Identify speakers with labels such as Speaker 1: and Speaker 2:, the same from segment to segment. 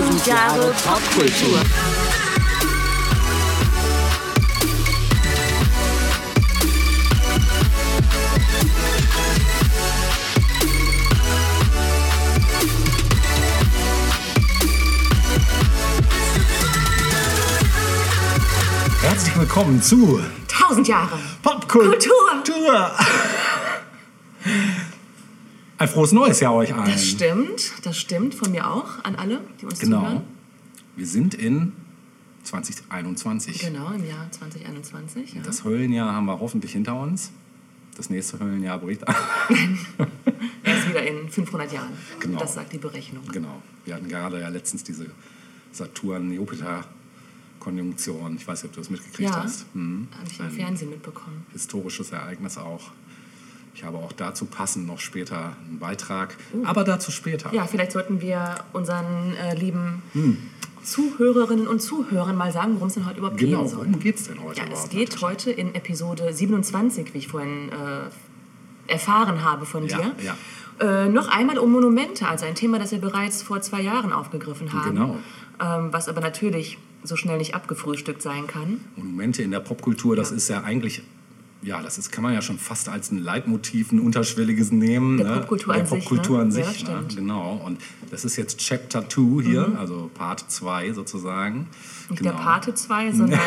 Speaker 1: 1000 Jahre Popkultur.
Speaker 2: Herzlich willkommen zu
Speaker 3: 1000 Jahre.
Speaker 2: Popkultur.
Speaker 3: Kultur.
Speaker 2: Ein frohes neues Jahr euch allen.
Speaker 3: Das stimmt, das stimmt von mir auch an alle, die uns
Speaker 2: Genau.
Speaker 3: zuhören.
Speaker 2: Wir sind in 2021.
Speaker 3: Genau, im Jahr 2021. Ja.
Speaker 2: Das Höllenjahr haben wir hoffentlich hinter uns. Das nächste Höllenjahr bricht an.
Speaker 3: Erst wieder in 500 Jahren.
Speaker 2: Genau.
Speaker 3: Das sagt die Berechnung.
Speaker 2: Genau. Wir hatten gerade ja letztens diese Saturn-Jupiter-Konjunktion. Ich weiß nicht, ob du das mitgekriegt
Speaker 3: Ja,
Speaker 2: hast. Hm.
Speaker 3: habe ich im Fernsehen mitbekommen.
Speaker 2: historisches Ereignis auch. Ich habe auch dazu passend noch später einen Beitrag.
Speaker 3: Uh.
Speaker 2: Aber dazu später.
Speaker 3: Ja, vielleicht sollten wir unseren äh, lieben
Speaker 2: Hm.
Speaker 3: Zuhörerinnen und Zuhörern mal sagen, worum es denn heute überhaupt
Speaker 2: Genau,
Speaker 3: gehen soll.
Speaker 2: worum geht es denn heute
Speaker 3: Ja, es geht heute in Episode 27, wie ich vorhin äh, erfahren habe von
Speaker 2: Ja,
Speaker 3: dir.
Speaker 2: ja.
Speaker 3: Äh, noch einmal um Monumente, also ein Thema, das wir bereits vor zwei Jahren aufgegriffen haben.
Speaker 2: Genau.
Speaker 3: Ähm, was aber natürlich so schnell nicht abgefrühstückt sein kann.
Speaker 2: Monumente in der Popkultur, das ist ja eigentlich, ja, das ist, kann man ja schon fast als ein Leitmotiv, ein unterschwelliges nehmen.
Speaker 3: Der
Speaker 2: ne?
Speaker 3: Popkultur
Speaker 2: der
Speaker 3: an sich,
Speaker 2: Popkultur
Speaker 3: ne?
Speaker 2: an
Speaker 3: Ja,
Speaker 2: sich.
Speaker 3: das
Speaker 2: ne?
Speaker 3: Mhm.
Speaker 2: Genau. Und das ist jetzt Chapter 2 hier, also Part 2 sozusagen.
Speaker 3: Nicht
Speaker 2: genau.
Speaker 3: der Pate 2, sondern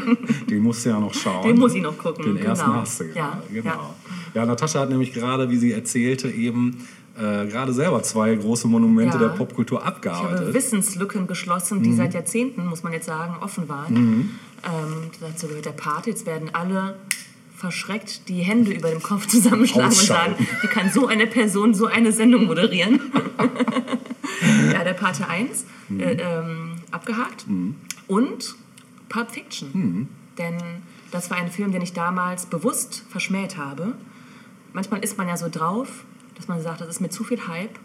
Speaker 2: Den musst du ja noch schauen.
Speaker 3: Den muss ich noch gucken,
Speaker 2: Den ersten
Speaker 3: genau.
Speaker 2: hast du
Speaker 3: Ja,
Speaker 2: genau.
Speaker 3: ja.
Speaker 2: Ja. Natascha hat nämlich gerade, wie sie erzählte, eben äh, gerade selber zwei große Monumente
Speaker 3: Ja.
Speaker 2: der Popkultur
Speaker 3: ich habe
Speaker 2: abgearbeitet.
Speaker 3: Wissenslücken geschlossen,
Speaker 2: Mhm.
Speaker 3: die seit Jahrzehnten, muss man jetzt sagen, offen waren. Ähm, dazu gehört der Pate. Jetzt werden alle verschreckt die Hände über dem Kopf zusammenschlagen und sagen, wie kann so eine Person so eine Sendung moderieren? ja, der Pate 1,
Speaker 2: Mhm.
Speaker 3: äh, ähm, abgehakt. Und Pulp Fiction.
Speaker 2: Mhm.
Speaker 3: Denn das war ein Film, den ich damals bewusst verschmäht habe. Manchmal ist man ja so drauf, dass man sagt, das ist mir zu viel Hype.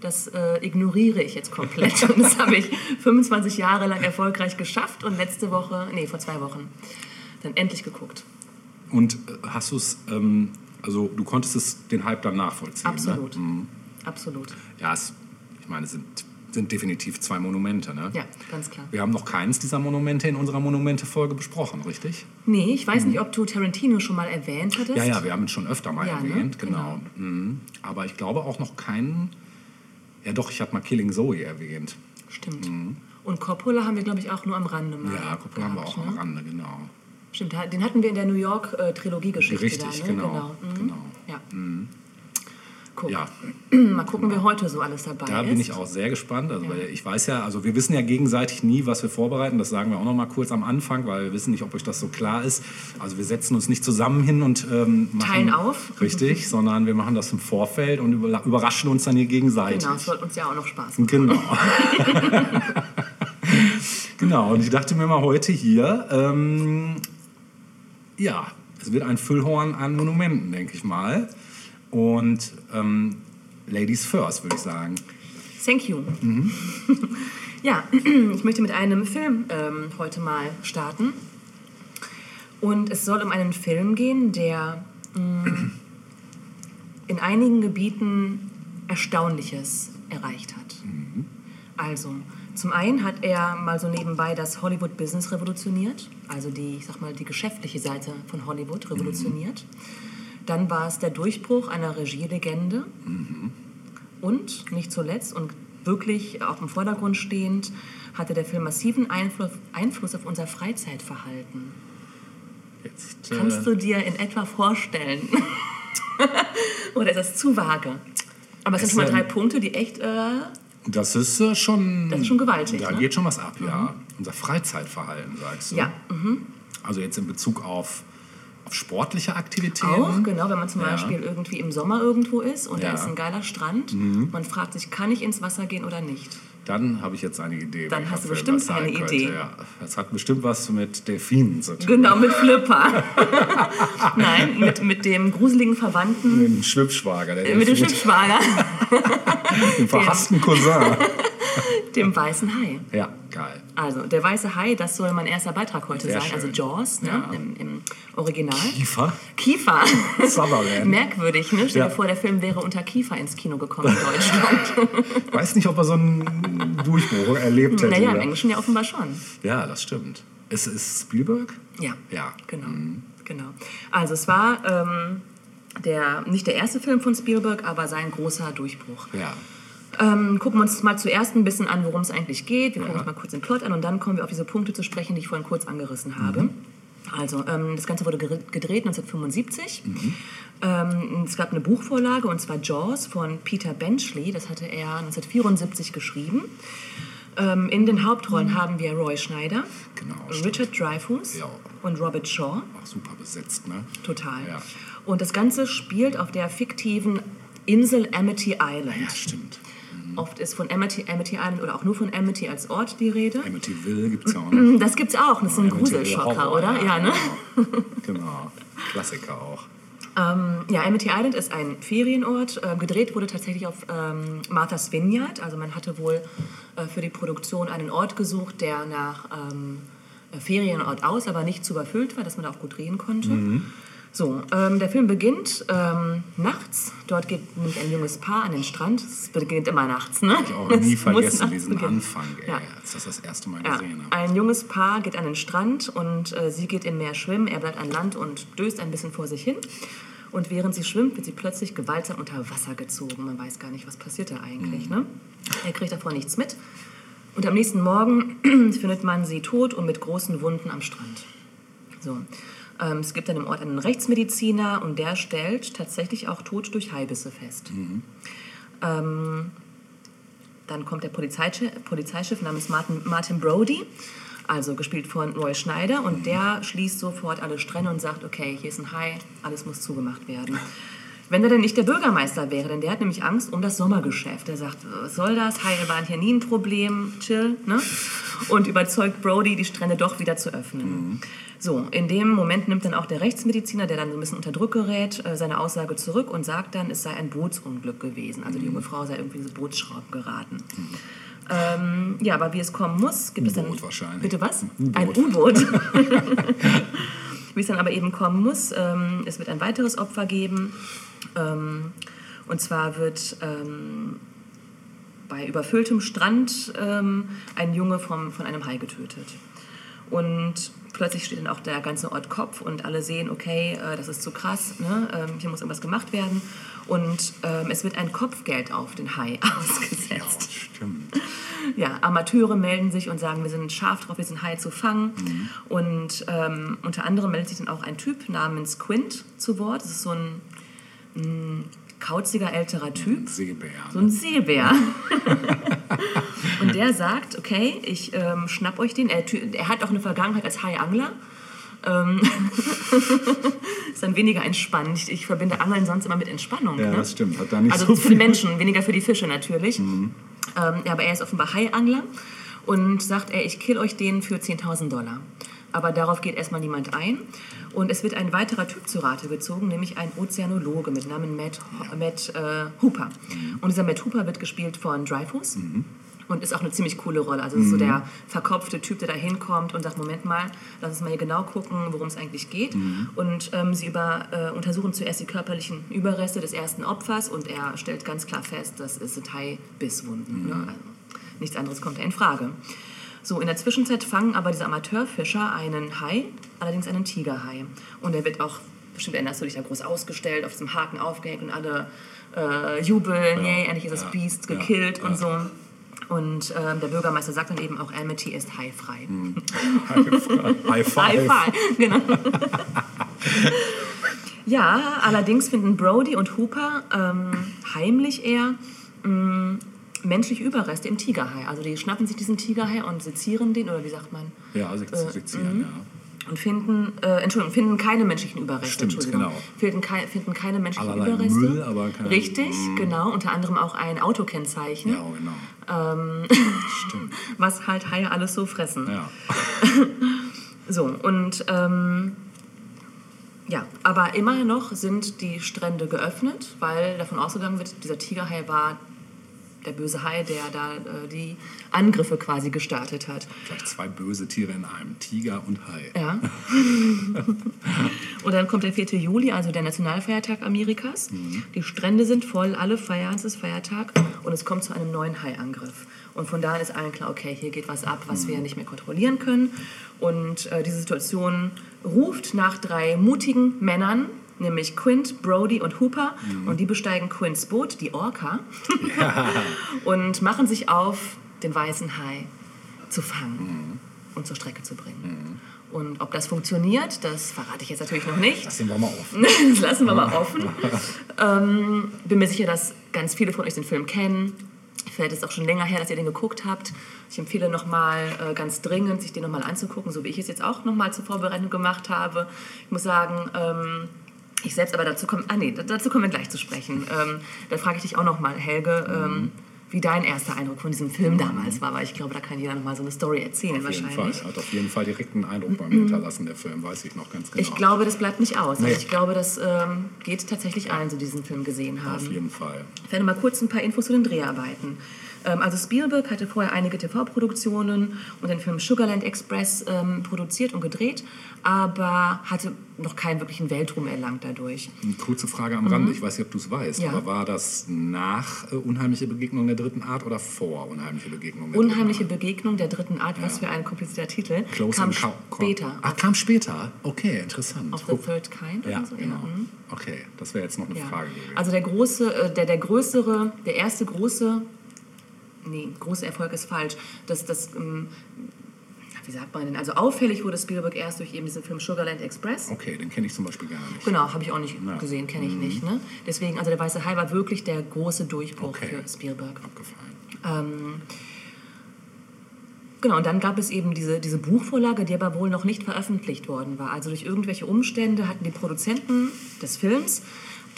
Speaker 3: Das äh, ignoriere ich jetzt komplett. Und das habe ich 25 Jahre lang erfolgreich geschafft und letzte Woche, nee, vor zwei Wochen, dann endlich geguckt.
Speaker 2: Und äh, hast du es, ähm, also du konntest es den Hype dann nachvollziehen?
Speaker 3: Absolut.
Speaker 2: Ne? Mhm.
Speaker 3: Absolut.
Speaker 2: Ja, es, ich meine, es sind, sind definitiv zwei Monumente. Ne?
Speaker 3: Ja, ganz klar.
Speaker 2: Wir haben noch keins dieser Monumente in unserer Monumente-Folge besprochen, richtig?
Speaker 3: Nee, ich weiß nicht, ob du Tarantino schon mal erwähnt hattest.
Speaker 2: Mhm. Ja, ja, wir haben es schon öfter mal
Speaker 3: Ja, ne?
Speaker 2: erwähnt, genau. Mhm. Aber ich glaube auch noch keinen. Ja, doch, ich habe mal Killing Zoe erwähnt.
Speaker 3: Stimmt. Und Coppola haben wir, glaube ich, auch nur am Rande mal
Speaker 2: Mhm. Ja, Coppola haben wir auch
Speaker 3: gehabt,
Speaker 2: am
Speaker 3: ne?
Speaker 2: Rande, genau.
Speaker 3: Stimmt, den hatten wir in der New York-Trilogie-Geschichte.
Speaker 2: Richtig,
Speaker 3: da, ne?
Speaker 2: genau,
Speaker 3: Mhm.
Speaker 2: genau.
Speaker 3: Ja. Guck.
Speaker 2: Ja,
Speaker 3: Mal gucken, wer heute so alles dabei
Speaker 2: da
Speaker 3: ist.
Speaker 2: bin ich auch sehr gespannt. Also, weil ich weiß ja, also wir wissen ja gegenseitig nie, was wir vorbereiten. Das sagen wir auch noch mal kurz am Anfang, weil wir wissen nicht, ob euch das so klar ist. Also wir setzen uns nicht zusammen hin und ähm, machen,
Speaker 3: Teilen auf.
Speaker 2: Richtig, sondern wir machen das im Vorfeld und über- überraschen uns dann hier gegenseitig.
Speaker 3: Genau, es soll uns ja auch noch Spaß machen.
Speaker 2: Genau. genau, und ich dachte mir mal heute hier, ähm, ja, es wird ein Füllhorn an Monumenten, denke ich mal. Und ähm, Ladies first, würde ich sagen.
Speaker 3: Thank you.
Speaker 2: Mhm.
Speaker 3: ja, ich möchte mit einem Film ähm, heute mal starten. Und es soll um einen Film gehen, der mh, in einigen Gebieten Erstaunliches erreicht hat.
Speaker 2: Mhm.
Speaker 3: Also, zum einen hat er mal so nebenbei das Hollywood-Business revolutioniert, also die, ich sag mal, die geschäftliche Seite von Hollywood revolutioniert. Dann war es der Durchbruch einer Regielegende. Und nicht zuletzt und wirklich auch im Vordergrund stehend, hatte der Film massiven Einfluss, Einfluss auf unser Freizeitverhalten.
Speaker 2: Jetzt,
Speaker 3: Kannst
Speaker 2: äh,
Speaker 3: du dir in etwa vorstellen? Oder ist das zu vage? Aber es sind schon mal drei Punkte, die echt. Äh,
Speaker 2: das ist äh, schon.
Speaker 3: Das ist schon gewaltig,
Speaker 2: Da
Speaker 3: ne?
Speaker 2: geht schon was ab, ja. Unser Freizeitverhalten, sagst du.
Speaker 3: ja, mhm.
Speaker 2: Also jetzt in Bezug auf, auf sportliche Aktivitäten.
Speaker 3: auch, genau, wenn man zum
Speaker 2: Ja.
Speaker 3: Beispiel irgendwie im Sommer irgendwo ist und da
Speaker 2: Ja. Mhm.
Speaker 3: ist ein geiler Strand. Man fragt sich, kann ich ins Wasser gehen oder nicht?
Speaker 2: Dann habe ich jetzt eine Idee.
Speaker 3: Dann hast du bestimmt eine
Speaker 2: könnte,
Speaker 3: Idee.
Speaker 2: Ja. Das hat bestimmt was mit Delfinen zu tun.
Speaker 3: Genau, mit Flipper. Nein, mit, mit dem gruseligen Verwandten,
Speaker 2: Mit dem Schwippschwager, der
Speaker 3: mit dem Schiffsschwager.
Speaker 2: dem verhassten Cousin.
Speaker 3: dem weißen Hai.
Speaker 2: Ja, geil.
Speaker 3: Also, der weiße Hai, das soll mein erster Beitrag heute
Speaker 2: Sehr
Speaker 3: sein. Also
Speaker 2: schön.
Speaker 3: Jaws ne?
Speaker 2: Ja.
Speaker 3: Im, im Original.
Speaker 2: Kiefer?
Speaker 3: Kiefer.
Speaker 2: Sutherland.
Speaker 3: Merkwürdig, ne? Stell dir
Speaker 2: Ja.
Speaker 3: vor, der Film wäre unter Kiefer ins Kino gekommen in Deutschland.
Speaker 2: Weiß nicht, ob er so einen Durchbruch erlebt hätte.
Speaker 3: naja, im? Englischen ja offenbar schon.
Speaker 2: Ja, das stimmt. Ist es Spielberg?
Speaker 3: Ja.
Speaker 2: Ja.
Speaker 3: Genau. genau. Also es war ähm, der, nicht der erste Film von Spielberg, aber sein großer Durchbruch.
Speaker 2: Ja.
Speaker 3: Ähm, gucken wir uns mal zuerst ein bisschen an, worum es eigentlich geht. Wir gucken
Speaker 2: Ja.
Speaker 3: uns mal kurz den Plot an und dann kommen wir auf diese Punkte zu sprechen, die ich vorhin kurz angerissen habe. Also, ähm, das Ganze wurde gedreht 1975. Ähm, es gab eine Buchvorlage und zwar Jaws von Peter Benchley. Das hatte er 1974 geschrieben. Ähm, in den Hauptrollen haben wir Roy Schneider,
Speaker 2: Genau,
Speaker 3: Richard Dreyfuss
Speaker 2: Ja.
Speaker 3: und Robert Shaw.
Speaker 2: Auch super besetzt, ne?
Speaker 3: Total.
Speaker 2: Ja.
Speaker 3: Und das Ganze spielt auf der fiktiven Insel Amity Island.
Speaker 2: Ja, stimmt.
Speaker 3: Oft ist von Amity, Amity Island oder auch nur von Amity als Ort die Rede.
Speaker 2: Amityville gibt es ja auch noch.
Speaker 3: Das gibt's auch. Das ist ein
Speaker 2: Amityville
Speaker 3: Gruselschocker, oder? Ja, ne?
Speaker 2: Genau. genau. Klassiker auch.
Speaker 3: Ähm, ja, Amity Island ist ein Ferienort. Ähm, gedreht wurde tatsächlich auf ähm, Martha's Vineyard. Also man hatte wohl äh, für die Produktion einen Ort gesucht, der nach ähm, äh, Ferienort aus, aber nicht zu überfüllt war, dass man da auch gut drehen konnte. So, ähm, der Film beginnt ähm, nachts. Dort geht nämlich ein junges Paar an den Strand. Es beginnt immer nachts, ne?
Speaker 2: Ich auch
Speaker 3: Es
Speaker 2: nie
Speaker 3: muss
Speaker 2: vergessen, diesen
Speaker 3: beginnen.
Speaker 2: Anfang, ey,
Speaker 3: Ja.
Speaker 2: als das das erste Mal
Speaker 3: Ja,
Speaker 2: gesehen habe.
Speaker 3: ein junges Paar geht an den Strand und äh, sie geht im Meer schwimmen. Er bleibt an Land und döst ein bisschen vor sich hin. Und während sie schwimmt, wird sie plötzlich gewaltsam unter Wasser gezogen. Man weiß gar nicht, was passiert da eigentlich. Ne? Er kriegt davon nichts mit. Und am nächsten Morgen findet man sie tot und mit großen Wunden am Strand. So. Ähm, es gibt dann im Ort einen Rechtsmediziner und der stellt tatsächlich auch Tod durch Haibisse fest. Ähm, dann kommt der Polizeichef, Polizeichef namens Martin, Martin Brody, also gespielt von Roy Schneider, und der schließt sofort alle Strände und sagt, okay, hier ist ein Hai, alles muss zugemacht werden. Wenn er denn nicht der Bürgermeister wäre, denn der hat nämlich Angst um das Sommergeschäft. Er sagt, was soll das? Haie waren hier nie ein Problem, chill. Ne? Und überzeugt Brody, die Strände doch wieder zu öffnen. So, in dem Moment nimmt dann auch der Rechtsmediziner, der dann so ein bisschen unter Druck gerät, äh, seine Aussage zurück und sagt dann, es sei ein Bootsunglück gewesen. Also die junge Frau sei irgendwie in diese Bootsschrauben geraten. Ähm, ja, aber wie es kommen muss, gibt es dann...
Speaker 2: U-Boot wahrscheinlich.
Speaker 3: Bitte was? Ein U-Boot. wie es dann aber eben kommen muss, ähm, es wird ein weiteres Opfer geben. Ähm, und zwar wird ähm, bei überfülltem Strand ähm, ein Junge vom, von einem Hai getötet. Und plötzlich steht dann auch der ganze Ort Kopf und alle sehen, okay, äh, das ist zu krass, ne? ähm, hier muss irgendwas gemacht werden. Und ähm, es wird ein Kopfgeld auf den Hai ausgesetzt.
Speaker 2: Stimmt.
Speaker 3: Ja, Amateure melden sich und sagen, wir sind scharf drauf, wir sind Hai zu fangen. Und ähm, unter anderem meldet sich dann auch ein Typ namens Quint zu Wort. Das ist so ein, ein kauziger älterer Typ.
Speaker 2: Seebär.
Speaker 3: So ein Seebär. und der sagt, okay, ich ähm, schnapp euch den. Er, er hat auch eine Vergangenheit als Haiangler. Ähm, ist dann weniger entspannend. Ich, ich verbinde Angeln sonst immer mit Entspannung.
Speaker 2: Ja,
Speaker 3: ne?
Speaker 2: das stimmt. Hat da nicht
Speaker 3: Also
Speaker 2: so
Speaker 3: für die Menschen, weniger für die Fische natürlich. Ähm, ja, aber er ist offenbar Haiangler und sagt, ey, ich kill euch den für 10.000 Dollar. Aber darauf geht erstmal niemand ein. Und es wird ein weiterer Typ zu Rate gezogen, nämlich ein Ozeanologe mit Namen Matt, Matt äh, Hooper. Und dieser Matt Hooper wird gespielt von Dreyfus. Und ist auch eine ziemlich coole Rolle. Also ist so der verkopfte Typ, der da hinkommt und sagt, Moment mal, lass uns mal hier genau gucken, worum es eigentlich geht. Und ähm, sie über, äh, untersuchen zuerst die körperlichen Überreste des ersten Opfers und er stellt ganz klar fest, das sind Hai-Bisswunden. Ne? Also nichts anderes kommt da in Frage. So, in der Zwischenzeit fangen aber diese Amateurfischer einen Hai, allerdings einen Tigerhai. Und der wird auch, bestimmt erinnerst du dich, da groß ausgestellt, auf diesem Haken aufgehängt und alle äh, jubeln, yay, endlich ist das
Speaker 2: ja,
Speaker 3: Biest
Speaker 2: ja,
Speaker 3: gekillt
Speaker 2: ja.
Speaker 3: und so. Und ähm, der Bürgermeister sagt dann eben auch, Amity ist haifrei.
Speaker 2: High five.
Speaker 3: High five, genau. ja, allerdings finden Brody und Hooper ähm, heimlich eher mh, menschliche Überreste im Tigerhai. Also die schnappen sich diesen Tigerhai und sezieren den, oder wie sagt man?
Speaker 2: Ja, se-
Speaker 3: Äh,
Speaker 2: sezieren, ja.
Speaker 3: Und finden, äh, Entschuldigung, finden keine menschlichen Überreste.
Speaker 2: Stimmt,
Speaker 3: Entschuldigung.
Speaker 2: genau.
Speaker 3: Finden, kei finden keine menschlichen
Speaker 2: Allerlei
Speaker 3: Überreste.
Speaker 2: Müll, aber keine-
Speaker 3: Richtig, genau. Unter anderem auch ein Autokennzeichen,
Speaker 2: Ja, genau. Stimmt.
Speaker 3: was halt Haie alles so fressen.
Speaker 2: Ja.
Speaker 3: So, und ähm, ja, aber immer noch sind die Strände geöffnet, weil davon ausgegangen wird, dieser Tigerhai war der böse Hai, der da äh, die Angriffe quasi gestartet hat.
Speaker 2: Gleich zwei böse Tiere in einem, Tiger und Hai.
Speaker 3: Ja. und dann kommt der 4. Juli, also der Nationalfeiertag Amerikas. Die Strände sind voll, alle feiern, es ist Feiertag und es kommt zu einem neuen Haiangriff. Und von da ist allen klar, okay, hier geht was ab, was wir nicht mehr kontrollieren können. Und äh, diese Situation ruft nach drei mutigen Männern, nämlich Quint, Brody und Hooper. Und die besteigen Quints Boot, die Orca, und machen sich auf, den weißen Hai zu fangen und zur Strecke zu bringen. Und ob das funktioniert, das verrate ich jetzt natürlich noch nicht.
Speaker 2: Lassen wir mal auf.
Speaker 3: Das lassen wir mal offen. ähm, bin mir sicher, dass ganz viele von euch den Film kennen. Vielleicht ist es auch schon länger her, dass ihr den geguckt habt. Ich empfehle nochmal äh, ganz dringend, sich den nochmal anzugucken, so wie ich es jetzt auch nochmal zur Vorbereitung gemacht habe. Ich muss sagen, ähm, ich selbst, aber dazu kommen, ah nee, dazu kommen wir gleich zu sprechen. Ähm, da frage ich dich auch nochmal, Helge, ähm, wie dein erster Eindruck von diesem Film damals war, weil ich glaube, da kann jeder nochmal so eine Story erzählen
Speaker 2: Auf jeden
Speaker 3: wahrscheinlich.
Speaker 2: Fall. Hat auf jeden Fall direkt einen Eindruck bei mir hinterlassen, der Film, weiß ich noch ganz genau.
Speaker 3: Ich glaube, das bleibt nicht aus.
Speaker 2: Nee.
Speaker 3: Also ich glaube, das ähm, geht tatsächlich allen, die diesen Film gesehen haben.
Speaker 2: Auf jeden Fall.
Speaker 3: Ich werde mal kurz ein paar Infos zu den Dreharbeiten. Ähm, also Spielberg hatte vorher einige TV-Produktionen und den Film Sugarland Express ähm, produziert und gedreht, aber hatte noch keinen wirklichen Weltruhm erlangt dadurch.
Speaker 2: Eine kurze Frage am Rande, ich weiß nicht, ob du es weißt,
Speaker 3: Mhm. Ja.
Speaker 2: aber war das nach äh, Unheimliche Begegnung der dritten Art oder vor Unheimliche Begegnung der
Speaker 3: Unheimliche
Speaker 2: dritten Art?
Speaker 3: Begegnung der dritten Art, was für ein komplizierter Titel,
Speaker 2: Close
Speaker 3: kam später.
Speaker 2: Ach, kam später? Okay, interessant.
Speaker 3: Of the Third Kind
Speaker 2: ja,
Speaker 3: oder so?
Speaker 2: genau.
Speaker 3: mhm.
Speaker 2: Okay, das wäre jetzt noch eine
Speaker 3: Ja.
Speaker 2: Frage gewesen.
Speaker 3: Also der große, äh, der, der größere, der erste große, nee, große Erfolg ist falsch. Das, das, ähm, wie sagt man denn? Also auffällig wurde Spielberg erst durch eben diesen Film Sugarland Express.
Speaker 2: okay, den kenne ich zum Beispiel gar nicht.
Speaker 3: Genau, habe ich auch nicht
Speaker 2: Ja.
Speaker 3: gesehen, kenne ich nicht. Ne? Deswegen, also der Weiße Hai war wirklich der große Durchbruch
Speaker 2: Okay.
Speaker 3: für Spielberg.
Speaker 2: Abgefallen.
Speaker 3: Genau, und dann gab es eben diese, diese Buchvorlage, die aber wohl noch nicht veröffentlicht worden war. Also durch irgendwelche Umstände hatten die Produzenten des Films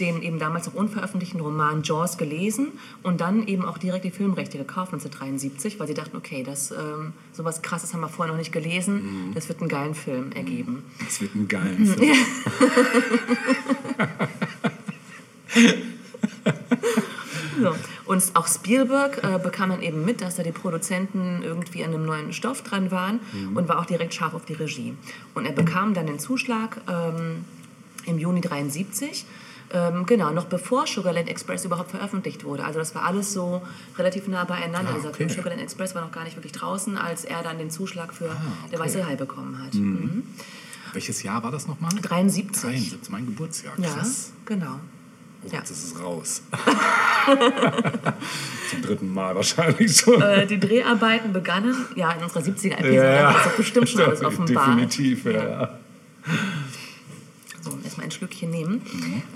Speaker 3: den eben damals noch unveröffentlichten Roman Jaws gelesen und dann eben auch direkt die Filmrechte gekauft 1973, weil sie dachten, okay, das ähm, sowas krasses haben wir vorher noch nicht gelesen, das wird einen geilen Film ergeben.
Speaker 2: Das wird ein geilen Film.
Speaker 3: So. Und auch Spielberg äh, bekam dann eben mit, dass da die Produzenten irgendwie an einem neuen Stoff dran waren und war auch direkt scharf auf die Regie. Und er bekam dann den Zuschlag ähm, im Juni 73. Ähm, genau, noch bevor Sugarland Express überhaupt veröffentlicht wurde. Also das war alles so relativ nah beieinander.
Speaker 2: Ah,
Speaker 3: Dieser
Speaker 2: okay.
Speaker 3: Film Sugarland Express war noch gar nicht wirklich draußen, als er dann den Zuschlag für
Speaker 2: Ah, okay.
Speaker 3: Der Weiße Hai bekommen hat. Mhm.
Speaker 2: Welches Jahr war das nochmal?
Speaker 3: 73.
Speaker 2: 73, mein Geburtsjahr.
Speaker 3: Ja,
Speaker 2: Krass.
Speaker 3: genau.
Speaker 2: Oh,
Speaker 3: Ja.
Speaker 2: jetzt ist es raus. Zum dritten Mal wahrscheinlich schon.
Speaker 3: Äh, die Dreharbeiten begannen, ja, in unserer 70er-Episode,
Speaker 2: Ja, ja.
Speaker 3: da ist doch bestimmt schon alles offenbar.
Speaker 2: Definitiv, ja. ja.
Speaker 3: So, erstmal ein Schlückchen nehmen.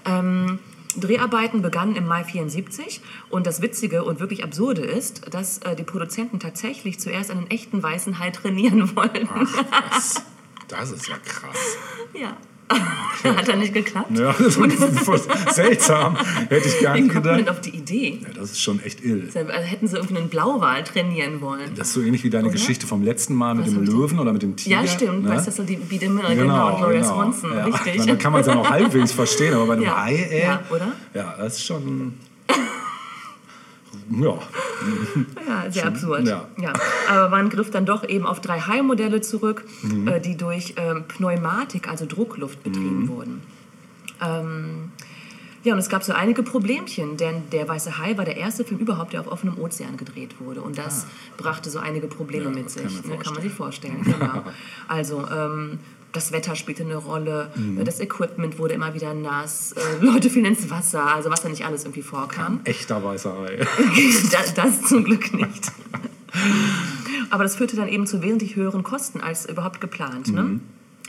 Speaker 3: Ähm, Dreharbeiten begannen im Mai 74 und das Witzige und wirklich Absurde ist, dass äh, die Produzenten tatsächlich zuerst einen echten weißen Hai trainieren wollten.
Speaker 2: Ach, was. Das ist ja krass.
Speaker 3: Ja. Hat er nicht geklappt?
Speaker 2: Ja, das ist seltsam. Hätte ich gar
Speaker 3: Wie
Speaker 2: nicht
Speaker 3: kommt man auf die Idee?
Speaker 2: Ja, das ist schon echt ill.
Speaker 3: Also hätten sie irgendwie einen Blauwal trainieren wollen.
Speaker 2: Das ist so ähnlich wie deine
Speaker 3: Oder?
Speaker 2: Geschichte vom letzten Mal mit
Speaker 3: Was
Speaker 2: dem Löwen oder mit dem Tiger.
Speaker 3: Ja, stimmt.
Speaker 2: ne?
Speaker 3: Weißt du, das so die Beat Miller, genau, und Gloria Swanson,
Speaker 2: ja.
Speaker 3: richtig.
Speaker 2: Dann kann man es ja noch halbwegs verstehen, aber bei einem
Speaker 3: Ja.
Speaker 2: Hai, ey.
Speaker 3: Ja, oder?
Speaker 2: Ja, das ist schon. Ja,
Speaker 3: Ja, sehr absurd.
Speaker 2: ja.
Speaker 3: Aber man griff dann doch eben auf drei Hai-Modelle zurück,
Speaker 2: Mhm.
Speaker 3: äh, die durch ähm, Pneumatik, also Druckluft, betrieben
Speaker 2: Mhm.
Speaker 3: wurden. Ähm, ja, und es gab so einige Problemchen, denn Der Weiße Hai war der erste Film überhaupt, der auf offenem Ozean gedreht wurde. Und das brachte so einige Probleme
Speaker 2: Ah. Ja,
Speaker 3: mit sich.
Speaker 2: kann man
Speaker 3: ne, kann man sich vorstellen.
Speaker 2: vorstellen.
Speaker 3: Genau. Also, ähm, das Wetter spielte eine Rolle,
Speaker 2: Mhm.
Speaker 3: das Equipment wurde immer wieder nass, äh, Leute fielen ins Wasser, also was da nicht alles irgendwie vorkam.
Speaker 2: echter weißer Hai.
Speaker 3: das, das zum Glück nicht. Aber das führte dann eben zu wesentlich höheren Kosten als überhaupt geplant. Ne?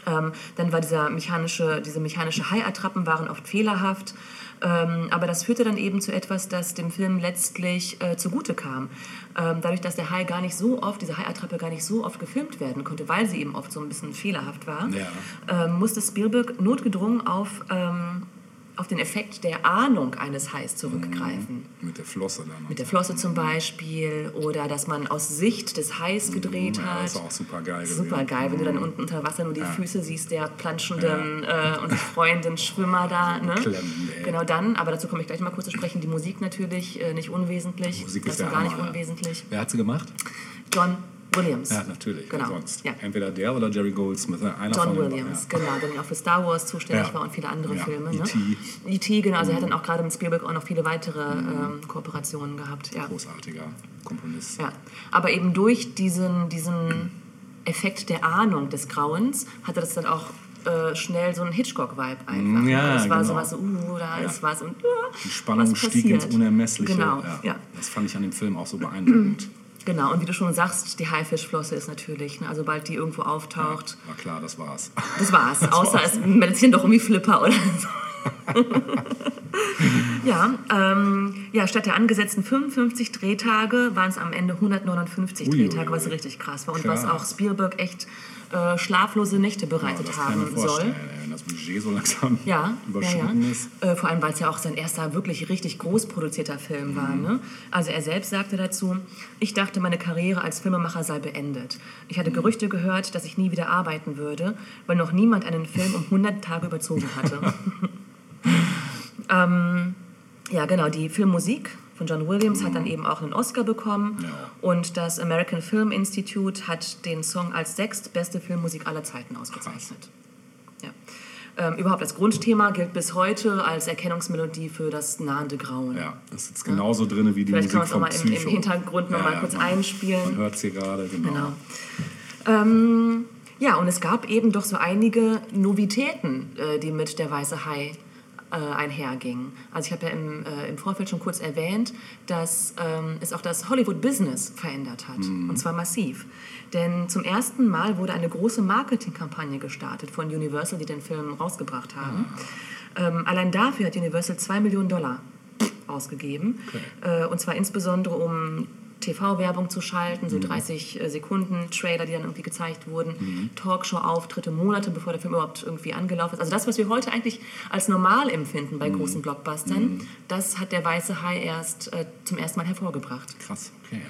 Speaker 3: Ähm, dann war dieser mechanische, diese mechanische Haiattrappen waren oft fehlerhaft. Ähm, aber das führte dann eben zu etwas, das dem Film letztlich äh, zugute kam. Ähm, dadurch, dass der Hai gar nicht so oft, diese Haiattrappe gar nicht so oft gefilmt werden konnte, weil sie eben oft so ein bisschen fehlerhaft war,
Speaker 2: Ja.
Speaker 3: ähm, musste Spielberg notgedrungen auf ähm, auf den Effekt der Ahnung eines Hais zurückgreifen.
Speaker 2: Mit der Flosse dann.
Speaker 3: Mit der Flosse zum Beispiel oder dass man aus Sicht des Hais gedreht
Speaker 2: Ja,
Speaker 3: hat.
Speaker 2: das ist auch super geil
Speaker 3: Super geil, wenn du dann unten unter Wasser nur die Füße siehst der planschenden äh, und freuenden Schwimmer da. Ne? Genau dann, aber dazu komme ich gleich mal kurz zu sprechen. Die Musik natürlich äh, nicht unwesentlich.
Speaker 2: Musik ist
Speaker 3: dazu
Speaker 2: der
Speaker 3: gar nicht
Speaker 2: ja.
Speaker 3: unwesentlich.
Speaker 2: Wer hat sie gemacht?
Speaker 3: John Williams.
Speaker 2: Ja, natürlich.
Speaker 3: Genau.
Speaker 2: Sonst?
Speaker 3: Ja.
Speaker 2: Entweder der oder Jerry Goldsmith. Einer
Speaker 3: John Williams,
Speaker 2: beiden,
Speaker 3: genau, der auch für Star Wars zuständig
Speaker 2: Ja.
Speaker 3: war und viele andere
Speaker 2: Ja,
Speaker 3: Filme. Ne?
Speaker 2: E.T..
Speaker 3: E.T., genau. Also er hat dann auch gerade mit Spielberg auch noch viele weitere ähm, Kooperationen gehabt. Ja.
Speaker 2: Ja. Großartiger Komponist.
Speaker 3: Ja, aber eben durch diesen, diesen Effekt der Ahnung des Grauens hatte das dann auch äh, schnell so einen Hitchcock-Vibe einfach.
Speaker 2: Mm, ja,
Speaker 3: es war
Speaker 2: genau.
Speaker 3: sowas, so, uh, da ist was und uh,
Speaker 2: Die Spannung
Speaker 3: was
Speaker 2: stieg ins. Unermessliche.
Speaker 3: Genau,
Speaker 2: ja.
Speaker 3: ja.
Speaker 2: Das fand ich an dem Film auch so beeindruckend.
Speaker 3: Genau, und wie du schon sagst, die Haifischflosse ist natürlich, ne, also sobald die irgendwo auftaucht,
Speaker 2: War klar, das war's.
Speaker 3: das war's. Außer es meldet sich dann doch irgendwie Flipper oder so. ja, ähm, ja, statt der angesetzten 55 Drehtage waren es am Ende 159
Speaker 2: Uiuiui.
Speaker 3: Drehtage, was richtig krass war. Und
Speaker 2: Klar.
Speaker 3: was auch Spielberg echt äh, schlaflose Nächte bereitet
Speaker 2: das ich
Speaker 3: haben soll.
Speaker 2: wenn das Budget so langsam
Speaker 3: Ja, ja,
Speaker 2: überschritten
Speaker 3: ja.
Speaker 2: ist.
Speaker 3: Äh, vor allem, weil es ja auch sein erster wirklich richtig groß produzierter Film war. Ne? Also er selbst sagte dazu, ich dachte, meine Karriere als Filmemacher sei beendet. Ich hatte Gerüchte gehört, dass ich nie wieder arbeiten würde, weil noch niemand einen Film um 100 Tage überzogen hatte. ähm, ja, genau, die Filmmusik von John Williams hat dann eben auch einen Oscar bekommen
Speaker 2: Ja.
Speaker 3: und das American Film Institute hat den Song als sechstbeste Filmmusik aller Zeiten ausgezeichnet. Ja. Ähm, überhaupt das Grundthema gilt bis heute als Erkennungsmelodie für das nahende Grauen.
Speaker 2: Ja, das ist genauso drin wie die
Speaker 3: Vielleicht kann
Speaker 2: Musik
Speaker 3: man es auch
Speaker 2: vom
Speaker 3: mal im, Hintergrund noch mal kurz
Speaker 2: man,
Speaker 3: einspielen.
Speaker 2: Man hört es hier gerade, genau.
Speaker 3: Genau. Ähm, ja, und es gab eben doch so einige Novitäten, äh, die mit der Weiße Hai äh, einhergingen. Also ich habe ja im, äh, im Vorfeld schon kurz erwähnt, dass ähm, es auch das Hollywood-Business verändert hat. Und zwar massiv. Denn zum ersten Mal wurde eine große Marketingkampagne gestartet von Universal, die den Film rausgebracht haben. Ähm, allein dafür hat Universal 2 Millionen Dollar ausgegeben. Äh, und zwar insbesondere um TV-Werbung zu schalten, so 30 äh, Sekunden Trailer, die dann irgendwie gezeigt wurden, Talkshow-Auftritte, Monate bevor der Film überhaupt irgendwie angelaufen ist. Also das, was wir heute eigentlich als normal empfinden bei großen Blockbustern, das hat der Weiße Hai erst äh, zum ersten Mal hervorgebracht.
Speaker 2: Krass, okay.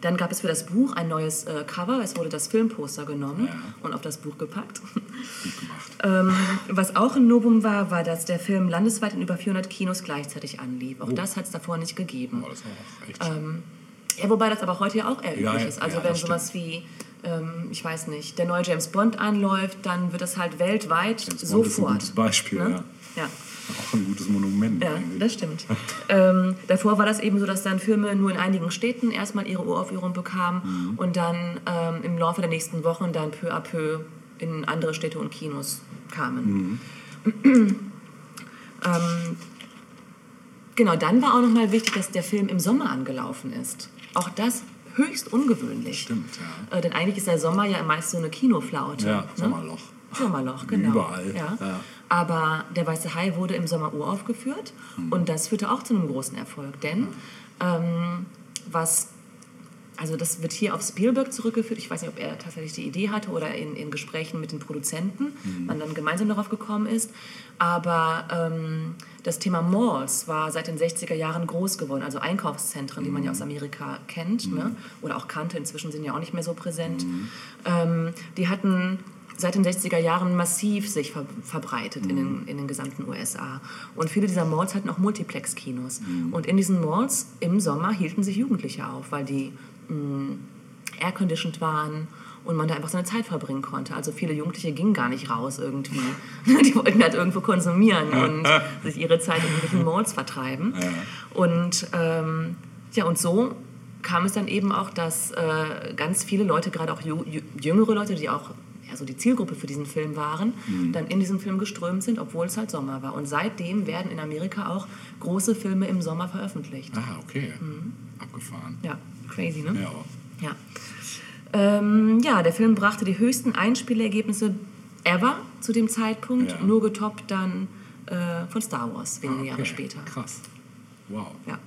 Speaker 3: Dann gab es für das Buch ein neues äh, Cover. Es wurde das Filmposter genommen
Speaker 2: Ja.
Speaker 3: und auf das Buch gepackt.
Speaker 2: Gut gemacht.
Speaker 3: Ähm, was auch ein Novum war, war, dass der Film landesweit in über 400 Kinos gleichzeitig anlief. Auch das hat es davor nicht gegeben.
Speaker 2: Aber das auch echt
Speaker 3: Ähm, Ja, wobei das aber heute ja auch eher
Speaker 2: Ja,
Speaker 3: üblich
Speaker 2: ja,
Speaker 3: ist. Also
Speaker 2: ja,
Speaker 3: wenn sowas wie, ähm, ich weiß nicht, der neue James Bond anläuft, dann wird das halt weltweit
Speaker 2: James Bond ist ein
Speaker 3: sofort.
Speaker 2: gutes Beispiel,
Speaker 3: ne? ja.
Speaker 2: auch ein gutes Monument
Speaker 3: Ja,
Speaker 2: eigentlich.
Speaker 3: das stimmt. ähm, davor war das eben so, dass dann Filme nur in einigen Städten erstmal ihre Uraufführung bekamen
Speaker 2: Mhm.
Speaker 3: und dann ähm, im Laufe der nächsten Wochen dann peu à peu in andere Städte und Kinos kamen.
Speaker 2: Mhm.
Speaker 3: ähm, genau, dann war auch nochmal wichtig, dass der Film im Sommer angelaufen ist. Auch das höchst ungewöhnlich.
Speaker 2: Stimmt, ja.
Speaker 3: Äh, denn eigentlich ist der Sommer ja meist so eine Kinoflaute.
Speaker 2: Ja,
Speaker 3: ne?
Speaker 2: Sommerloch.
Speaker 3: Sommerloch, genau.
Speaker 2: Überall,
Speaker 3: Ja.
Speaker 2: ja.
Speaker 3: Aber der Weiße Hai wurde im Sommer uraufgeführt
Speaker 2: Hm.
Speaker 3: und das führte auch zu einem großen Erfolg. Denn ähm, was, also das wird hier auf Spielberg zurückgeführt. Ich weiß nicht, ob er tatsächlich die Idee hatte oder in, in Gesprächen mit den Produzenten
Speaker 2: Hm.
Speaker 3: man dann gemeinsam darauf gekommen ist. Aber ähm, das Thema Malls war seit den 60er Jahren groß geworden, also Einkaufszentren, die man ja aus
Speaker 2: Hm.
Speaker 3: Amerika kennt ne? oder auch kannte. Inzwischen sind ja auch nicht mehr so präsent. Ähm, die hatten seit den 60er Jahren massiv sich ver verbreitet in, den, in den gesamten USA. Und viele dieser Malls hatten auch Multiplex-Kinos. Und in diesen Malls im Sommer hielten sich Jugendliche auf, weil die mh, airconditioned waren und man da einfach seine Zeit verbringen konnte. Also viele Jugendliche gingen gar nicht raus irgendwie. Die wollten halt irgendwo konsumieren und sich ihre Zeit in irgendwelchen Malls vertreiben. Und ähm, ja, und so kam es dann eben auch, dass äh, ganz viele Leute, gerade auch jüngere Leute, die auch ja, so die Zielgruppe für diesen Film waren, dann in diesen Film geströmt sind, obwohl es halt Sommer war. Und seitdem werden in Amerika auch große Filme im Sommer veröffentlicht.
Speaker 2: Ah, okay. Abgefahren.
Speaker 3: Ja, crazy, ne?
Speaker 2: Ja.
Speaker 3: Ja. Ähm, ja, der Film brachte die höchsten Einspielergebnisse ever zu dem Zeitpunkt,
Speaker 2: Ja.
Speaker 3: nur getoppt dann äh, von Star Wars wenige
Speaker 2: Ah,
Speaker 3: Jahre
Speaker 2: okay.
Speaker 3: später.
Speaker 2: Krass. Wow.
Speaker 3: Ja.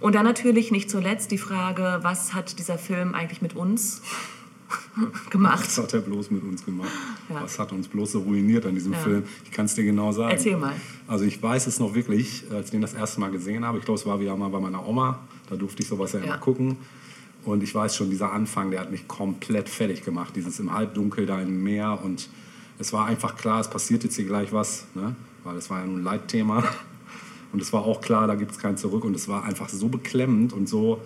Speaker 3: Und dann natürlich nicht zuletzt die Frage, was hat dieser Film eigentlich mit uns gemacht?
Speaker 2: Was hat er bloß mit uns gemacht?
Speaker 3: Ja.
Speaker 2: Was hat uns bloß so ruiniert an diesem
Speaker 3: Ja.
Speaker 2: Film? Ich kann es dir genau sagen.
Speaker 3: Erzähl mal.
Speaker 2: Also ich weiß es noch wirklich, als ich den das erste Mal gesehen habe. Ich glaube, es war wieder mal bei meiner Oma. Da durfte ich sowas ja,
Speaker 3: Ja.
Speaker 2: immer gucken. Und ich weiß schon, dieser Anfang, der hat mich komplett fertig gemacht. Dieses im Halbdunkel da im Meer. Und es war einfach klar, es passiert jetzt hier gleich was. Ne? Weil es war ja nun ein Leitthema. Und es war auch klar, da gibt es kein Zurück. Und es war einfach so beklemmend und so...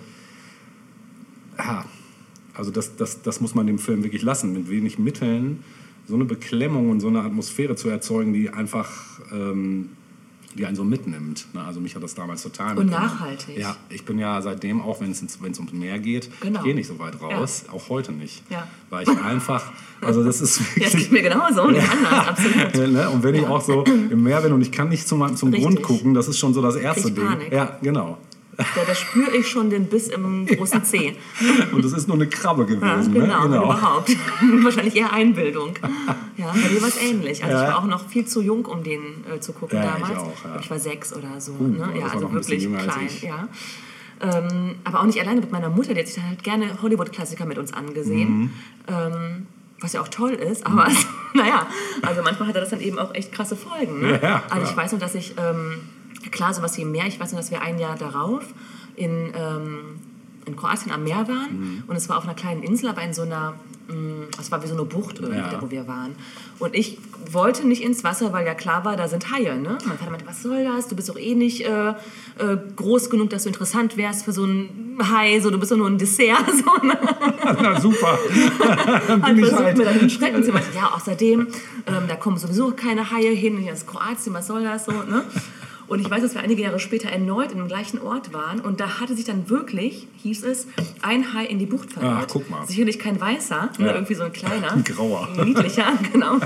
Speaker 2: Ja, also das, das, das muss man dem Film wirklich lassen. Mit wenig Mitteln so eine Beklemmung und so eine Atmosphäre zu erzeugen, die einfach... Ähm, die einen so mitnimmt. Ne? Also mich hat das damals total
Speaker 3: Und nachhaltig.
Speaker 2: Ja, ich bin ja seitdem, auch wenn es ums Meer geht,
Speaker 3: Genau.
Speaker 2: ich gehe nicht so weit raus, auch heute nicht.
Speaker 3: Ja.
Speaker 2: Weil ich einfach, also das ist
Speaker 3: Ja,
Speaker 2: wirklich...
Speaker 3: geht mir genauso nicht anders, absolut.
Speaker 2: ne? Und wenn ich auch so im Meer bin und ich kann nicht zum, zum
Speaker 3: Richtig.
Speaker 2: Grund gucken, das ist schon so das erste Ding. Ja, genau.
Speaker 3: Da, da spüre ich schon den Biss im großen Zeh.
Speaker 2: Und das ist nur eine Krabbe
Speaker 3: Ja,
Speaker 2: gewesen.
Speaker 3: genau,
Speaker 2: ne?
Speaker 3: überhaupt. Wahrscheinlich eher Einbildung. Ja, bei mir war es ähnlich. Also ich
Speaker 2: Ja.
Speaker 3: war auch noch viel zu jung, um den äh, zu gucken
Speaker 2: Ja, ich
Speaker 3: damals.
Speaker 2: auch, ja.
Speaker 3: Ich war sechs oder so.
Speaker 2: Uh,
Speaker 3: ne? Ja, also wirklich klein.
Speaker 2: ich.
Speaker 3: Ja. Ähm, aber auch nicht alleine mit meiner Mutter, die hat sich dann halt gerne Hollywood-Klassiker mit uns angesehen.
Speaker 2: Mhm.
Speaker 3: Ähm, was ja auch toll ist, aber es, naja, also manchmal hatte das dann eben auch echt krasse Folgen. Ne?
Speaker 2: Ja,
Speaker 3: also ich weiß nur, dass ich, ähm, klar, sowas wie Meer, ich weiß nur, dass wir ein Jahr darauf in, ähm, in Kroatien am Meer waren
Speaker 2: Mhm.
Speaker 3: und es war auf einer kleinen Insel, aber in so einer, mh, es war wie so eine Bucht irgendwie,
Speaker 2: Ja.
Speaker 3: da wo wir waren. Und ich wollte nicht ins Wasser, weil ja klar war, da sind Haie. Ne? Mein Vater meinte, was soll das? Du bist doch eh nicht äh, äh, groß genug, dass du interessant wärst für so einen Hai, so, du bist doch nur ein Dessert. So, ne?
Speaker 2: Na super. Dann
Speaker 3: Hat versucht,
Speaker 2: halt.
Speaker 3: mir dann den Schrecken zu machen. Ja, außerdem, ähm, da kommen sowieso keine Haie hin. Hier ist Kroatien, was soll das so? Ne? Und ich weiß, dass wir einige Jahre später erneut in dem gleichen Ort waren. Und da hatte sich dann wirklich, hieß es, ein Hai in die Bucht verirrt.
Speaker 2: Ah, guck mal.
Speaker 3: Sicherlich kein weißer, nur
Speaker 2: Ja.
Speaker 3: irgendwie so ein kleiner.
Speaker 2: Ein grauer.
Speaker 3: Niedlicher, genau.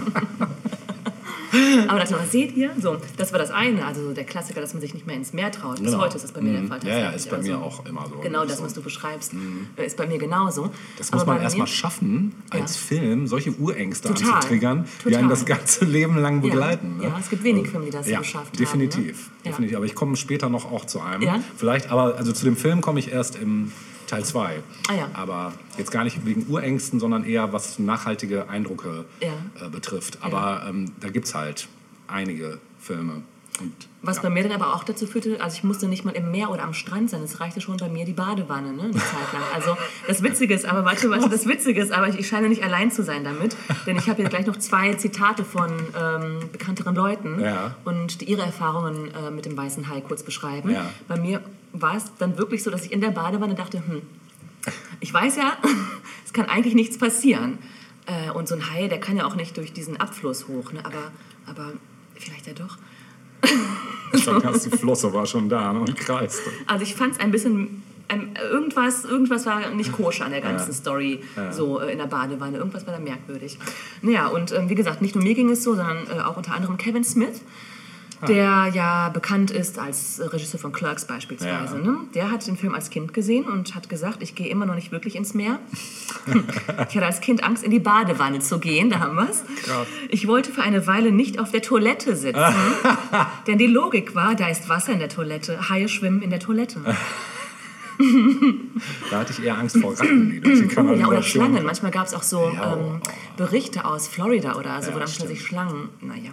Speaker 3: Aber das noch, seht ihr? So, das war das eine, also so der Klassiker, dass man sich nicht mehr ins Meer traut. Bis
Speaker 2: Genau.
Speaker 3: heute ist das bei mir der Fall.
Speaker 2: Ja, ja, ist bei mir
Speaker 3: Also,
Speaker 2: auch immer so.
Speaker 3: Genau das,
Speaker 2: So.
Speaker 3: was du beschreibst, äh, ist bei mir genauso.
Speaker 2: Das
Speaker 3: Aber
Speaker 2: muss man
Speaker 3: bei
Speaker 2: erstmal
Speaker 3: mir-
Speaker 2: schaffen, als
Speaker 3: Ja.
Speaker 2: Film solche Urängste
Speaker 3: Total.
Speaker 2: anzutriggern, die
Speaker 3: Total.
Speaker 2: einen das ganze Leben lang
Speaker 3: Ja.
Speaker 2: begleiten. Ne?
Speaker 3: Ja, es gibt wenig Filme, die das
Speaker 2: ja,
Speaker 3: geschafft haben,
Speaker 2: definitiv,
Speaker 3: ne? Ja.
Speaker 2: definitiv. Aber ich komme später noch auch zu einem.
Speaker 3: Ja?
Speaker 2: Vielleicht, aber also zu dem Film komme ich erst im Teil 2.
Speaker 3: Ah, ja.
Speaker 2: Aber jetzt gar nicht wegen Urängsten, sondern eher was nachhaltige Eindrücke
Speaker 3: Ja.
Speaker 2: äh, betrifft. Aber ähm, da gibt es halt einige Filme. Und,
Speaker 3: Was
Speaker 2: ja.
Speaker 3: bei mir dann aber auch dazu führte, also ich musste nicht mal im Meer oder am Strand sein, es reichte schon bei mir die Badewanne, ne, eine Zeit lang. Also das Witzige ist aber, warte, warte, das Witzige ist aber, ich, ich scheine nicht allein zu sein damit, denn ich habe hier gleich noch zwei Zitate von ähm, bekannteren Leuten
Speaker 2: Ja.
Speaker 3: und die ihre Erfahrungen äh, mit dem weißen Hai kurz beschreiben.
Speaker 2: Ja.
Speaker 3: Bei mir war es dann wirklich so, dass ich in der Badewanne dachte, hm, ich weiß ja, es kann eigentlich nichts passieren. Äh, und so ein Hai, der kann ja auch nicht durch diesen Abfluss hoch, ne? aber, aber vielleicht ja doch.
Speaker 2: Schon hast die Flosse war schon da ne, und kreiste.
Speaker 3: Also ich fand es ein bisschen, ähm, irgendwas, irgendwas war nicht koscher an der ganzen
Speaker 2: Ja.
Speaker 3: Story, so äh, in der Badewanne. Irgendwas war da merkwürdig. Naja, und ähm, wie gesagt, nicht nur mir ging es so, sondern äh, auch unter anderem Kevin Smith. Der ja bekannt ist als äh, Regisseur von Clerks beispielsweise.
Speaker 2: Ja.
Speaker 3: Ne? Der hat den Film als Kind gesehen und hat gesagt, ich gehe immer noch nicht wirklich ins Meer. ich hatte als Kind Angst, in die Badewanne zu gehen, da haben wir es. Ich wollte für eine Weile nicht auf der Toilette sitzen, denn die Logik war, da ist Wasser in der Toilette, Haie schwimmen in der Toilette.
Speaker 2: Da hatte ich eher Angst vor Ratten, die
Speaker 3: Ja, oder. Schlangen. Manchmal gab es auch so
Speaker 2: Ja.
Speaker 3: ähm, Berichte aus Florida oder so,
Speaker 2: Ja,
Speaker 3: wo dann plötzlich Schlangen. Naja.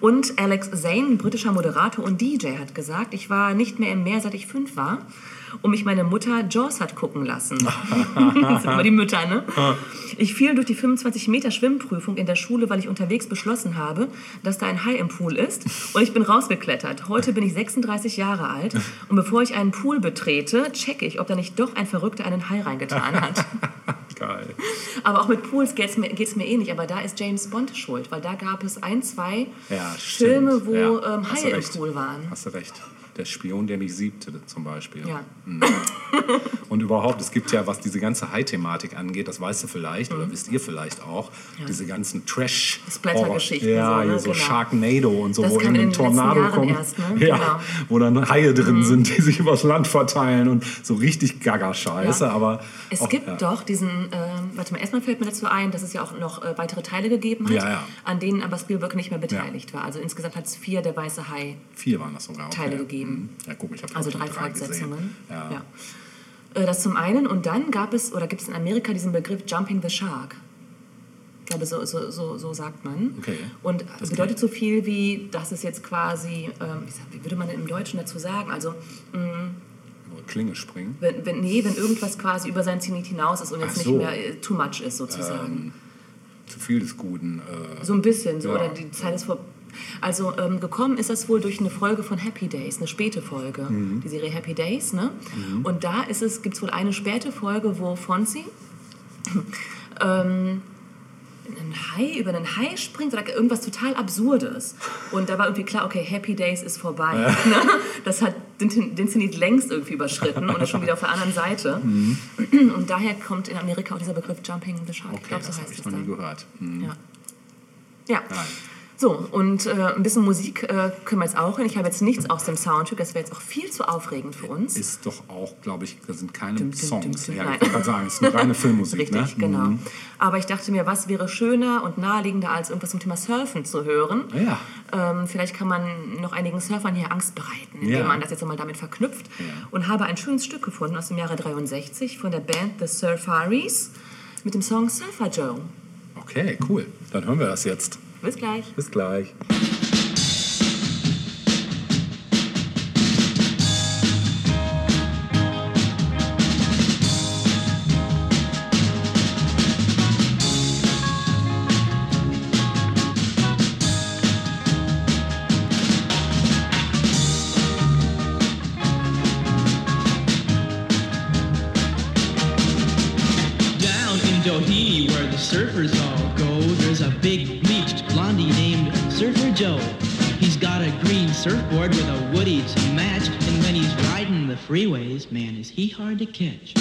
Speaker 3: Und Alex Zane, britischer Moderator und DJ, hat gesagt, ich war nicht mehr im Meer, seit ich fünf war und mich meine Mutter Jaws hat gucken lassen. das sind immer die Mütter, ne? Ich fiel durch die 25 Meter Schwimmprüfung in der Schule, weil ich unterwegs beschlossen habe, dass da ein Hai im Pool ist und ich bin rausgeklettert. Heute bin ich 36 Jahre alt und bevor ich einen Pool betrete, checke ich, ob da nicht doch ein Verrückter einen Hai reingetan hat.
Speaker 2: Geil.
Speaker 3: Aber auch mit Pools geht es mir, geht's mir ähnlich. Aber da ist James Bond schuld, weil da gab es ein, zwei
Speaker 2: Ja,
Speaker 3: Filme, wo
Speaker 2: Ja,
Speaker 3: ähm, Haie im. Pool waren.
Speaker 2: Hast du recht. Der Spion, der mich siebte, zum Beispiel.
Speaker 3: Ja.
Speaker 2: Und überhaupt, es gibt ja, was diese ganze High-Thematik angeht, das weißt du vielleicht oder wisst ihr vielleicht auch, diese ganzen trash
Speaker 3: Splatter-Geschichten
Speaker 2: Ja,
Speaker 3: so, ne?
Speaker 2: so
Speaker 3: Genau.
Speaker 2: Sharknado und so,
Speaker 3: Das
Speaker 2: wo irgendein
Speaker 3: den
Speaker 2: Tornado kommt.
Speaker 3: erst, ne?
Speaker 2: Ja,
Speaker 3: Genau.
Speaker 2: wo dann Haie drin sind, die sich übers Land verteilen und so richtig Gaga-Scheiße,
Speaker 3: Ja.
Speaker 2: aber
Speaker 3: Es
Speaker 2: auch,
Speaker 3: gibt
Speaker 2: ja.
Speaker 3: doch diesen, ähm, warte mal, erstmal fällt mir dazu ein, dass es ja auch noch äh, weitere Teile gegeben hat,
Speaker 2: Ja, ja.
Speaker 3: an denen aber Spielberg nicht mehr beteiligt war. Also insgesamt hat es vier der Weiße Hai
Speaker 2: Vier waren das sogar.
Speaker 3: Teile
Speaker 2: okay. Ja, guck, ich habe
Speaker 3: Also drei
Speaker 2: gesehen.
Speaker 3: Fortsetzungen.
Speaker 2: Ja.
Speaker 3: Ja. Äh, Das zum einen und dann gab es oder gibt es in Amerika diesen Begriff Jumping the Shark. Ich glaube, so, so, so, so sagt man.
Speaker 2: Okay.
Speaker 3: Und
Speaker 2: Das
Speaker 3: bedeutet so viel wie, dass es jetzt quasi, ähm, wie würde man denn im Deutschen dazu sagen? Also,
Speaker 2: Klinge springen.
Speaker 3: wenn, wenn, nee, wenn irgendwas quasi über sein Zenit hinaus ist und jetzt
Speaker 2: so.
Speaker 3: nicht mehr äh, too much ist, sozusagen.
Speaker 2: Zu viel des Guten. Äh,
Speaker 3: So ein bisschen, so,
Speaker 2: Ja.
Speaker 3: oder die Zeit ist vor. Also ähm, gekommen ist das wohl durch eine Folge von Happy Days, eine späte Folge,
Speaker 2: Mhm.
Speaker 3: die Serie Happy Days, ne? Und da ist es, gibt es wohl eine späte Folge, wo Fonzie ähm, einen Hai, über einen Hai springt oder irgendwas total Absurdes. Und da war irgendwie klar, okay, Happy Days ist vorbei. Ne? Das hat den, den Zenit längst irgendwie überschritten und ist schon wieder auf der anderen Seite. Und daher kommt in Amerika auch dieser Begriff Jumping the Shark. ich
Speaker 2: okay,
Speaker 3: glaube, so
Speaker 2: das
Speaker 3: heißt
Speaker 2: ich
Speaker 3: es
Speaker 2: noch nie
Speaker 3: dann.
Speaker 2: gehört. Hm.
Speaker 3: Ja. Ja.
Speaker 2: Nein.
Speaker 3: So, und äh, ein bisschen Musik äh, können wir jetzt auch hin. Ich habe jetzt nichts aus dem Soundtrack, das wäre jetzt auch viel zu aufregend für uns.
Speaker 2: Ist doch auch, glaube ich, das sind keine
Speaker 3: Dum, dum,
Speaker 2: Songs.
Speaker 3: dum.
Speaker 2: Ja,
Speaker 3: Nein.
Speaker 2: ich wollte gerade sagen, es ist eine reine Filmmusik.
Speaker 3: Richtig,
Speaker 2: ne?
Speaker 3: genau.
Speaker 2: Mhm.
Speaker 3: Aber ich dachte mir, was wäre schöner und naheliegender, als irgendwas zum Thema Surfen zu hören?
Speaker 2: Ja.
Speaker 3: Ähm, vielleicht kann man noch einigen Surfern hier Angst bereiten, indem
Speaker 2: Ja.
Speaker 3: man das jetzt einmal damit verknüpft. Und habe ein schönes Stück gefunden aus dem Jahre 63 von der Band The Surfaris mit dem Song Surfer Joe.
Speaker 2: Okay, cool. Dann hören wir das jetzt.
Speaker 3: Bis gleich.
Speaker 2: Bis gleich.
Speaker 1: Freeways, man, is he hard to catch.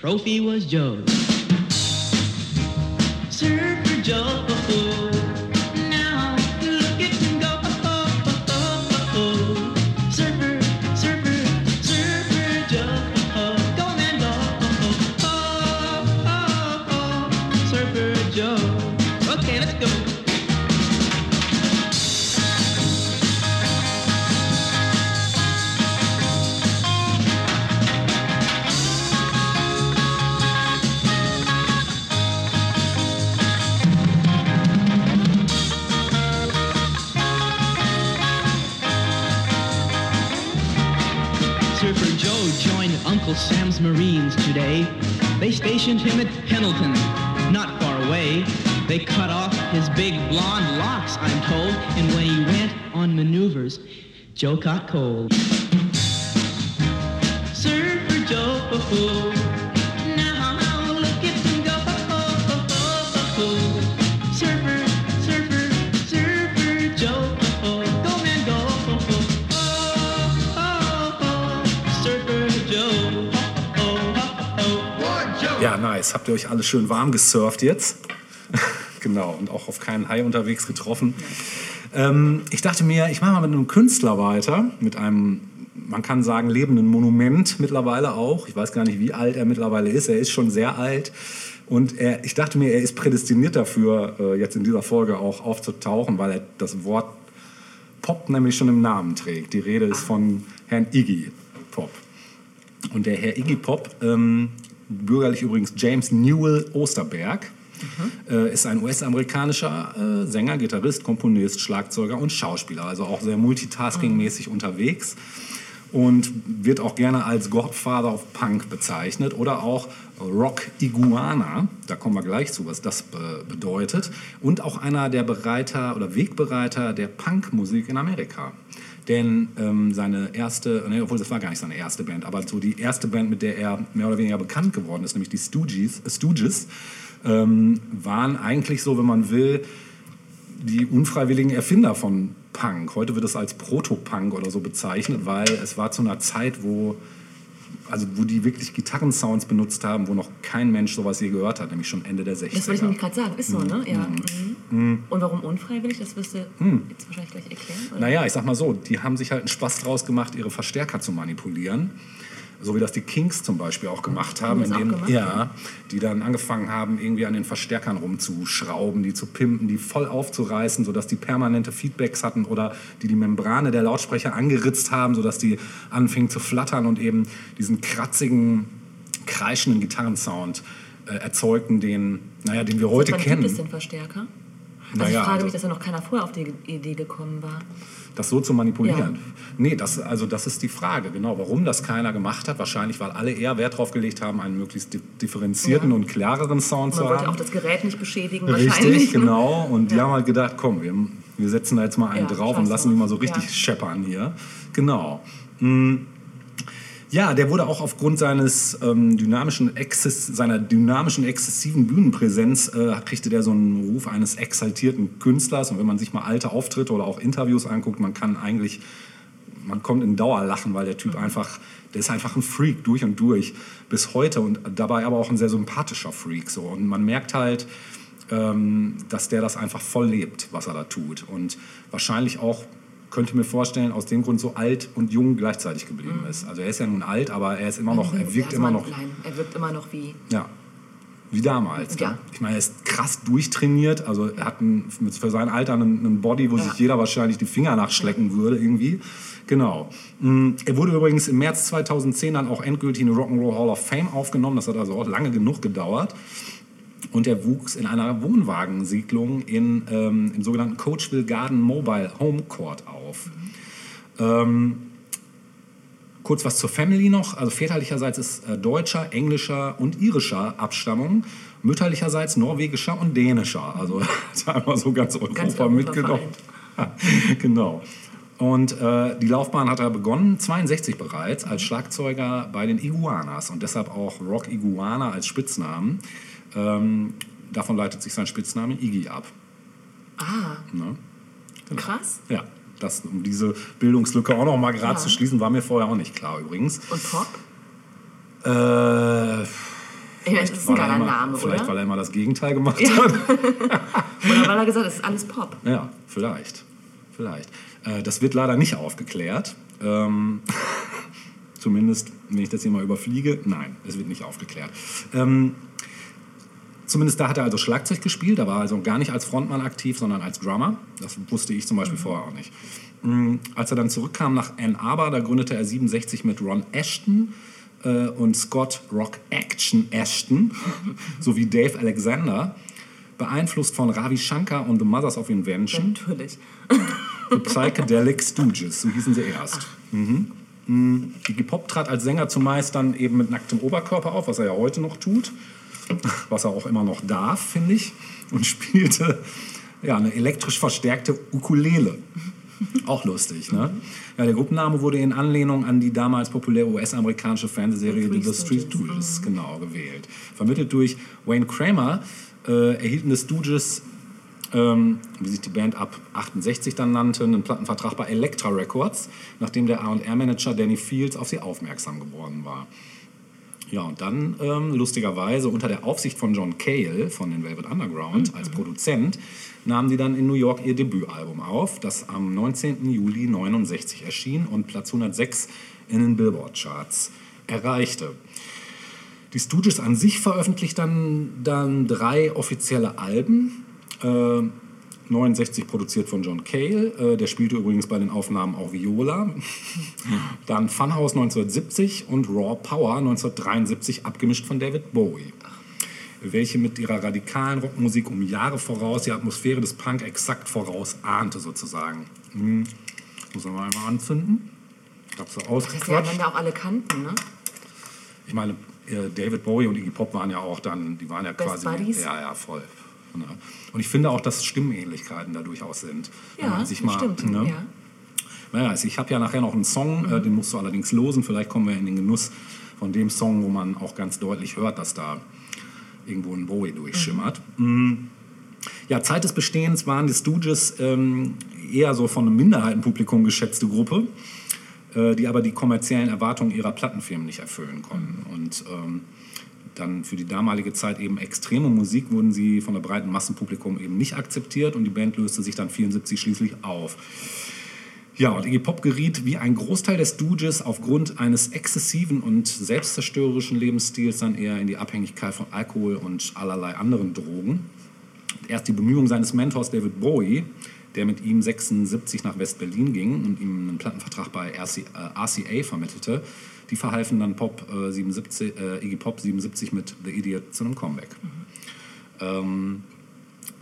Speaker 1: Trophy was Joe's. Uncle Sam's Marines today. They stationed him at Pendleton, not far away. They cut off his big blonde locks, I'm told, and when he went on maneuvers, Joe caught cold. Surfer Joe,
Speaker 2: Nice. Habt ihr euch alle schön warm gesurft jetzt? genau, und auch auf keinen Hai unterwegs getroffen. Ähm, ich dachte mir, ich mache mal mit einem Künstler weiter, mit einem, man kann sagen, lebenden Monument mittlerweile auch. Ich weiß gar nicht, wie alt er mittlerweile ist. Er ist schon sehr alt. Und er, ich dachte mir, er ist prädestiniert dafür, äh, jetzt in dieser Folge auch aufzutauchen, weil er das Wort Pop nämlich schon im Namen trägt. Die Rede ist von Herrn Iggy Pop. Und der Herr Iggy Pop, ähm, bürgerlich übrigens James Newell Osterberg, äh, ist ein US-amerikanischer äh, Sänger, Gitarrist, Komponist, Schlagzeuger und Schauspieler. Also auch sehr multitasking-mäßig unterwegs. Und wird auch gerne als Godfather of Punk bezeichnet oder auch Rock Iguana. Da kommen wir gleich zu, was das be bedeutet. Und auch einer der Bereiter oder Wegbereiter der Punkmusik in Amerika. Denn ähm, seine erste, ne, obwohl das war gar nicht seine erste Band, aber so die erste Band, mit der er mehr oder weniger bekannt geworden ist, nämlich die Stooges, äh, Stooges ähm, waren eigentlich so, wenn man will, die unfreiwilligen Erfinder von Punk. Heute wird es als Proto-Punk oder so bezeichnet, weil es war zu einer Zeit, wo, also wo die wirklich Gitarrensounds benutzt haben, wo noch kein Mensch sowas je gehört hat, nämlich schon Ende der 60er.
Speaker 3: Das wollte ich nämlich gerade sagen. Ist so, ne? Ja. Mhm. Und warum unfreiwillig? Das wirst du jetzt wahrscheinlich gleich erklären. Oder?
Speaker 2: Naja, ich sag mal so, die haben sich halt einen Spaß draus gemacht, ihre Verstärker zu manipulieren. So wie das die Kings zum Beispiel auch gemacht haben, indem,
Speaker 3: gemacht?
Speaker 2: ja, die dann angefangen haben, irgendwie an den Verstärkern rumzuschrauben, die zu pimpen, die voll aufzureißen, sodass die permanente Feedbacks hatten oder die die Membrane der Lautsprecher angeritzt haben, sodass die anfingen zu flattern und eben diesen kratzigen, kreischenden Gitarrensound äh, erzeugten, den, naja, den wir heute kennen.
Speaker 3: gibt es den Verstärker? Also
Speaker 2: Naja,
Speaker 3: ich frage
Speaker 2: also-
Speaker 3: mich, dass ja noch keiner vorher auf die Idee gekommen war.
Speaker 2: Das so zu manipulieren.
Speaker 3: Ja.
Speaker 2: Nee, das, also das ist die Frage, genau. Warum das keiner gemacht hat? Wahrscheinlich, weil alle eher Wert drauf gelegt haben, einen möglichst di- differenzierten
Speaker 3: Ja.
Speaker 2: und klareren Sound
Speaker 3: Man
Speaker 2: zu
Speaker 3: wollte
Speaker 2: haben.
Speaker 3: auch das Gerät nicht beschädigen.
Speaker 2: Richtig,
Speaker 3: ne?
Speaker 2: genau. Und die
Speaker 3: Ja.
Speaker 2: haben halt gedacht, komm, wir, wir setzen da jetzt mal einen drauf und lassen die mal so richtig scheppern hier. Genau. Mm. Ja, der wurde auch aufgrund seines ähm, dynamischen Exzess, seiner dynamischen, exzessiven Bühnenpräsenz, äh, kriegte der so einen Ruf eines exaltierten Künstlers. Und wenn man sich mal alte Auftritte oder auch Interviews anguckt, man kann eigentlich, man kommt in Dauerlachen, weil der Typ einfach, der ist einfach ein Freak durch und durch bis heute und dabei aber auch ein sehr sympathischer Freak. So. Und man merkt halt, ähm, dass der das einfach voll lebt, was er da tut. Und wahrscheinlich auch, könnte mir vorstellen, aus dem Grund so alt und jung gleichzeitig geblieben ist. Also er ist ja nun alt, aber er ist immer noch, er wirkt
Speaker 3: Also
Speaker 2: immer noch,
Speaker 3: Nein, er wirkt immer noch wie.
Speaker 2: ja, wie damals.
Speaker 3: Ja.
Speaker 2: Ich meine, er ist krass durchtrainiert, also er hat ein, mit- für sein Alter einen, einen Body, wo
Speaker 3: Ja.
Speaker 2: sich jeder wahrscheinlich die Finger nachschlecken würde irgendwie. Genau. Mm, Er wurde übrigens im März 2010 dann auch endgültig in die Rock'n'Roll Hall of Fame aufgenommen. Das hat also auch lange genug gedauert. Und er wuchs in einer Wohnwagensiedlung in, ähm, im sogenannten Coachville Garden Mobile Home Court auf. Ähm, kurz was zur Family noch. Also väterlicherseits ist äh, deutscher, englischer und irischer Abstammung. Mütterlicherseits norwegischer und dänischer. Also hat einmal so ganz Europa,
Speaker 3: Ganz Europa
Speaker 2: mitgenommen. genau. Und äh, die Laufbahn hat er begonnen, 62 bereits, als Schlagzeuger bei den Iguanas und deshalb auch Rock Iguana als Spitznamen. Ähm, davon leitet sich sein Spitzname Iggy ab.
Speaker 3: Ah,
Speaker 2: Ne?
Speaker 3: krass.
Speaker 2: Ja, das, um diese Bildungslücke auch noch mal gerade
Speaker 3: Ja.
Speaker 2: zu schließen, war mir vorher auch nicht klar übrigens.
Speaker 3: Und Pop?
Speaker 2: Äh,
Speaker 3: Ich meine, das ist ein
Speaker 2: er
Speaker 3: geiler Name,
Speaker 2: vielleicht,
Speaker 3: oder?
Speaker 2: weil er immer das Gegenteil gemacht
Speaker 3: Ja.
Speaker 2: hat.
Speaker 3: Oder weil er gesagt hat, es ist alles Pop.
Speaker 2: Ja, vielleicht. Vielleicht. Äh, das wird leider nicht aufgeklärt. Ähm, zumindest, wenn ich das hier mal überfliege, nein, es wird nicht aufgeklärt. Ähm, zumindest da hat er also Schlagzeug gespielt. Da war er also gar nicht als Frontmann aktiv, sondern als Drummer. Das wusste ich zum Beispiel vorher auch nicht. Mm, Als er dann zurückkam nach Ann Arbor, da gründete er 67 mit Ron Ashton äh, und Scott Rock Action Ashton sowie Dave Alexander, beeinflusst von Ravi Shankar und The Mothers of Invention.
Speaker 3: Natürlich.
Speaker 2: The Psychedelic Stooges, so hießen sie erst. Mhm. Mhm. Iggy Pop trat als Sänger zumeist dann eben mit nacktem Oberkörper auf, was er ja heute noch tut, was er auch immer noch darf, finde ich, und spielte ja, eine elektrisch verstärkte Ukulele. Auch lustig, ne? Ja, der Gruppenname wurde in Anlehnung an die damals populäre US-amerikanische Fernsehserie
Speaker 3: The
Speaker 2: Street
Speaker 3: Stooges.
Speaker 2: Stooges, genau, gewählt. Vermittelt durch Wayne Kramer äh, erhielten The Stooges ähm, wie sich die Band ab 68 dann nannte, einen Plattenvertrag bei Elektra Records, nachdem der A&R-Manager Danny Fields auf sie aufmerksam geworden war. Ja, und dann ähm, lustigerweise unter der Aufsicht von John Cale von den Velvet Underground als Produzent nahmen die dann in New York ihr Debütalbum auf, das am 19. Juli 69 erschien und Platz 106 in den Billboard-Charts erreichte. Die Stooges an sich veröffentlicht dann, dann drei offizielle Alben. Äh, 69 produziert von John Cale, äh, der spielte übrigens bei den Aufnahmen auch Viola. Dann Funhouse 1970 und Raw Power 1973 abgemischt von David Bowie. Welche mit ihrer radikalen Rockmusik um Jahre voraus die Atmosphäre des Punk exakt voraus ahnte sozusagen. Hm. Muss man mal einmal anzünden. Ich habe so
Speaker 3: Das
Speaker 2: ausgequatscht.
Speaker 3: haben ja auch alle Kanten, ne?
Speaker 2: Ich meine, äh, David Bowie und Iggy Pop waren ja auch dann, die waren ja
Speaker 3: Best
Speaker 2: quasi.
Speaker 3: Buddies?
Speaker 2: Ja, ja, voll. Ne? Und ich finde auch, dass Stimmähnlichkeiten da durchaus sind. Wenn
Speaker 3: Ja,
Speaker 2: man sich mal,
Speaker 3: stimmt.
Speaker 2: Ne?
Speaker 3: Ja.
Speaker 2: Naja, also ich habe ja nachher noch einen Song, äh, den musst du allerdings losen. Vielleicht kommen wir in den Genuss von dem Song, wo man auch ganz deutlich hört, dass da irgendwo ein Bowie durchschimmert. Mm. Ja, Zeit des Bestehens waren die Stooges ähm, eher so von einem Minderheitenpublikum geschätzte Gruppe, äh, die aber die kommerziellen Erwartungen ihrer Plattenfirmen nicht erfüllen konnten. Und ähm, dann für die damalige Zeit eben extreme Musik wurden sie von der breiten Massenpublikum eben nicht akzeptiert und die Band löste sich dann 74 schließlich auf. Ja, und Iggy Pop geriet wie ein Großteil des Stooges aufgrund eines exzessiven und selbstzerstörerischen Lebensstils dann eher in die Abhängigkeit von Alkohol und allerlei anderen Drogen. Erst die Bemühungen seines Mentors David Bowie, der mit ihm 76 nach West-Berlin ging und ihm einen Plattenvertrag bei RC, äh, RCA vermittelte, die verhalfen dann Pop, äh, 77, äh, Iggy Pop 77 mit The Idiot zu einem Comeback. Ähm,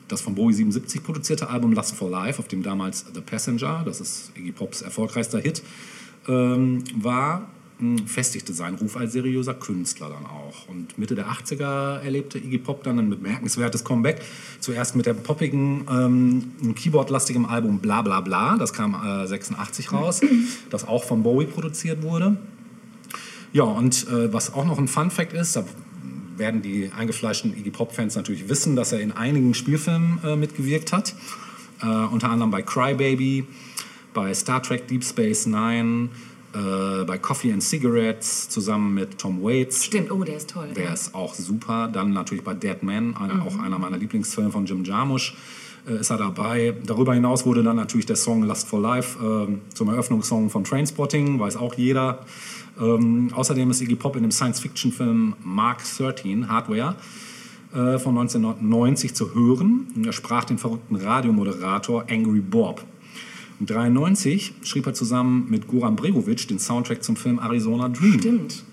Speaker 2: das von Bowie 77 produzierte Album Lust for Life, auf dem damals The Passenger, das ist Iggy Pops erfolgreichster Hit, ähm, war, festigte seinen Ruf als seriöser Künstler dann auch. Und Mitte der 80er erlebte Iggy Pop dann ein bemerkenswertes Comeback. Zuerst mit dem poppigen, ähm, Keyboard-lastigen Album Bla Bla Bla, das kam äh, 86 raus, das auch von Bowie produziert wurde. Ja, und äh, was auch noch ein Fun-Fact ist, da werden die eingefleischten Iggy Pop-Fans natürlich wissen, dass er in einigen Spielfilmen äh, mitgewirkt hat. Äh, unter anderem bei Crybaby, bei Star Trek Deep Space Nine, äh, bei Coffee and Cigarettes zusammen mit Tom Waits.
Speaker 3: Stimmt, oh, der ist toll.
Speaker 2: Der ist auch super. Dann natürlich bei Dead Man, einer, auch einer meiner Lieblingsfilme von Jim Jarmusch, äh, ist er dabei. Darüber hinaus wurde dann natürlich der Song Lust for Life ähm, zum Eröffnungssong von Trainspotting, weiß auch jeder. Ähm, außerdem ist Iggy Pop in dem Science-Fiction-Film Mark 13, Hardware, äh, von 1990 zu hören. Und er sprach den verrückten Radiomoderator Angry Bob. Und 1993 schrieb er zusammen mit Goran Bregovic den Soundtrack zum Film Arizona Dream.
Speaker 3: Stimmt.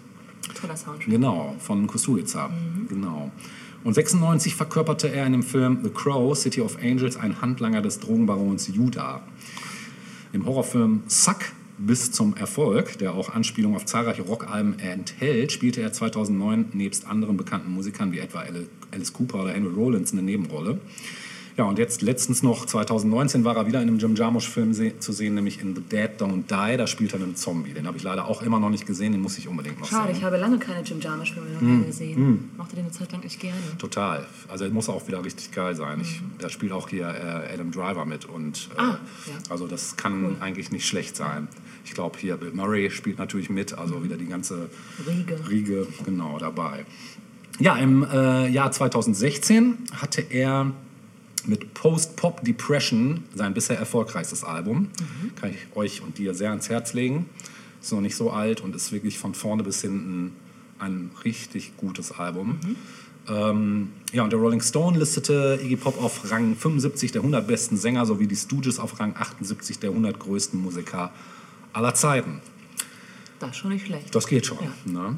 Speaker 3: Toller Soundtrack.
Speaker 2: Genau, von Kusturica. Genau. Und 96 verkörperte er in dem Film The Crow, City of Angels, einen Handlanger des Drogenbarons Judah. Im Horrorfilm Suck bis zum Erfolg, der auch Anspielungen auf zahlreiche Rockalben enthält, spielte er 2009 nebst anderen bekannten Musikern wie etwa Alice Cooper oder Henry Rollins eine Nebenrolle. Ja, und jetzt letztens noch, 2019, war er wieder in einem Jim Jarmusch-Film se zu sehen, nämlich in The Dead Don't Die. Da spielt er einen Zombie. Den habe ich leider auch immer noch nicht gesehen, den muss ich unbedingt noch
Speaker 3: Schade,
Speaker 2: sehen.
Speaker 3: ich habe lange keine Jim Jarmusch-Filme
Speaker 2: Hm,
Speaker 3: mehr gesehen. Mochte den eine Zeit lang echt gerne.
Speaker 2: Total. Also er muss auch wieder richtig geil sein. Ich, da spielt auch hier äh, Adam Driver mit. Und, äh,
Speaker 3: Ah, ja.
Speaker 2: Also das kann eigentlich nicht schlecht sein. Ich glaube hier Bill Murray spielt natürlich mit, also wieder die ganze
Speaker 3: Riege.
Speaker 2: Riege genau dabei. Ja, im äh, Jahr 2016 hatte er mit Post-Pop Depression sein bisher erfolgreichstes Album. Kann ich euch und dir sehr ans Herz legen. Ist noch nicht so alt und ist wirklich von vorne bis hinten ein richtig gutes Album. Ähm, ja, und der Rolling Stone listete Iggy Pop auf Rang 75 der 100 besten Sänger sowie die Stooges auf Rang 78 der 100 größten Musiker aller Zeiten.
Speaker 3: Das ist schon nicht schlecht.
Speaker 2: Das geht schon.
Speaker 3: Ja.
Speaker 2: Ne?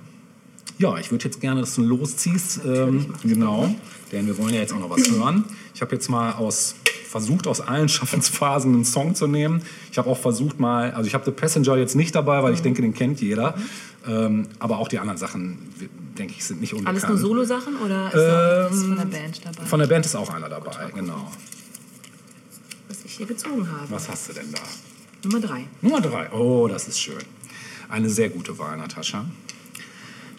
Speaker 2: Ja, ich würde jetzt gerne, dass du losziehst. Ähm, genau, denn wir wollen ja jetzt auch noch was hören. Ich habe jetzt mal aus, versucht, aus allen Schaffensphasen einen Song zu nehmen. Ich habe auch versucht mal, also ich habe The Passenger jetzt nicht dabei,
Speaker 3: Mhm.
Speaker 2: weil ich denke, den kennt jeder. Ähm, aber auch die anderen Sachen, denke ich, sind nicht unbekannt.
Speaker 3: Alles nur Solo-Sachen oder ist was von der Band dabei?
Speaker 2: Von der Band ist auch einer dabei, genau.
Speaker 3: was ich hier gezogen habe.
Speaker 2: Was hast du denn da?
Speaker 3: Nummer drei.
Speaker 2: Nummer drei. Oh, das ist schön. Eine sehr gute Wahl, Natascha.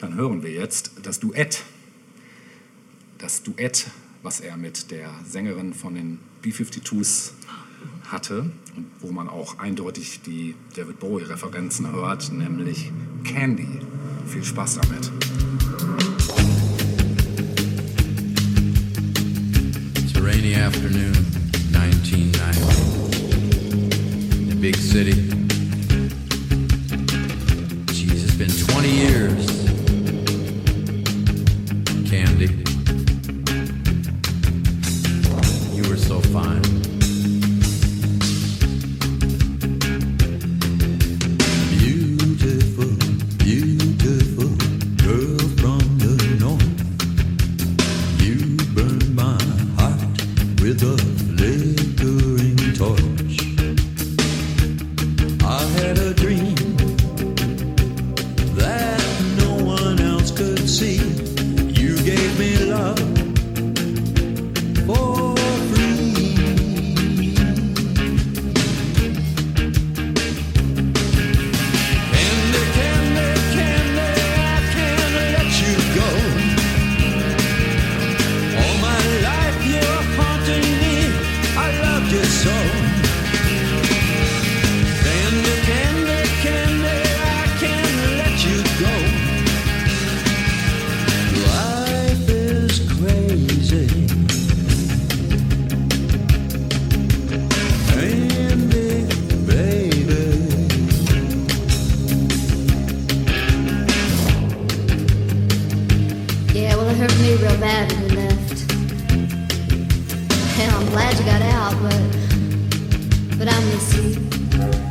Speaker 2: Dann hören wir jetzt das Duett. Das Duett, was er mit der Sängerin von den B-52s hatte und wo man auch eindeutig die David Bowie-Referenzen hört, nämlich Candy. Viel Spaß damit.
Speaker 4: It's a rainy afternoon, 1990. In a big city. Jeez, it's been 20 years. glad you got out, but but I miss you.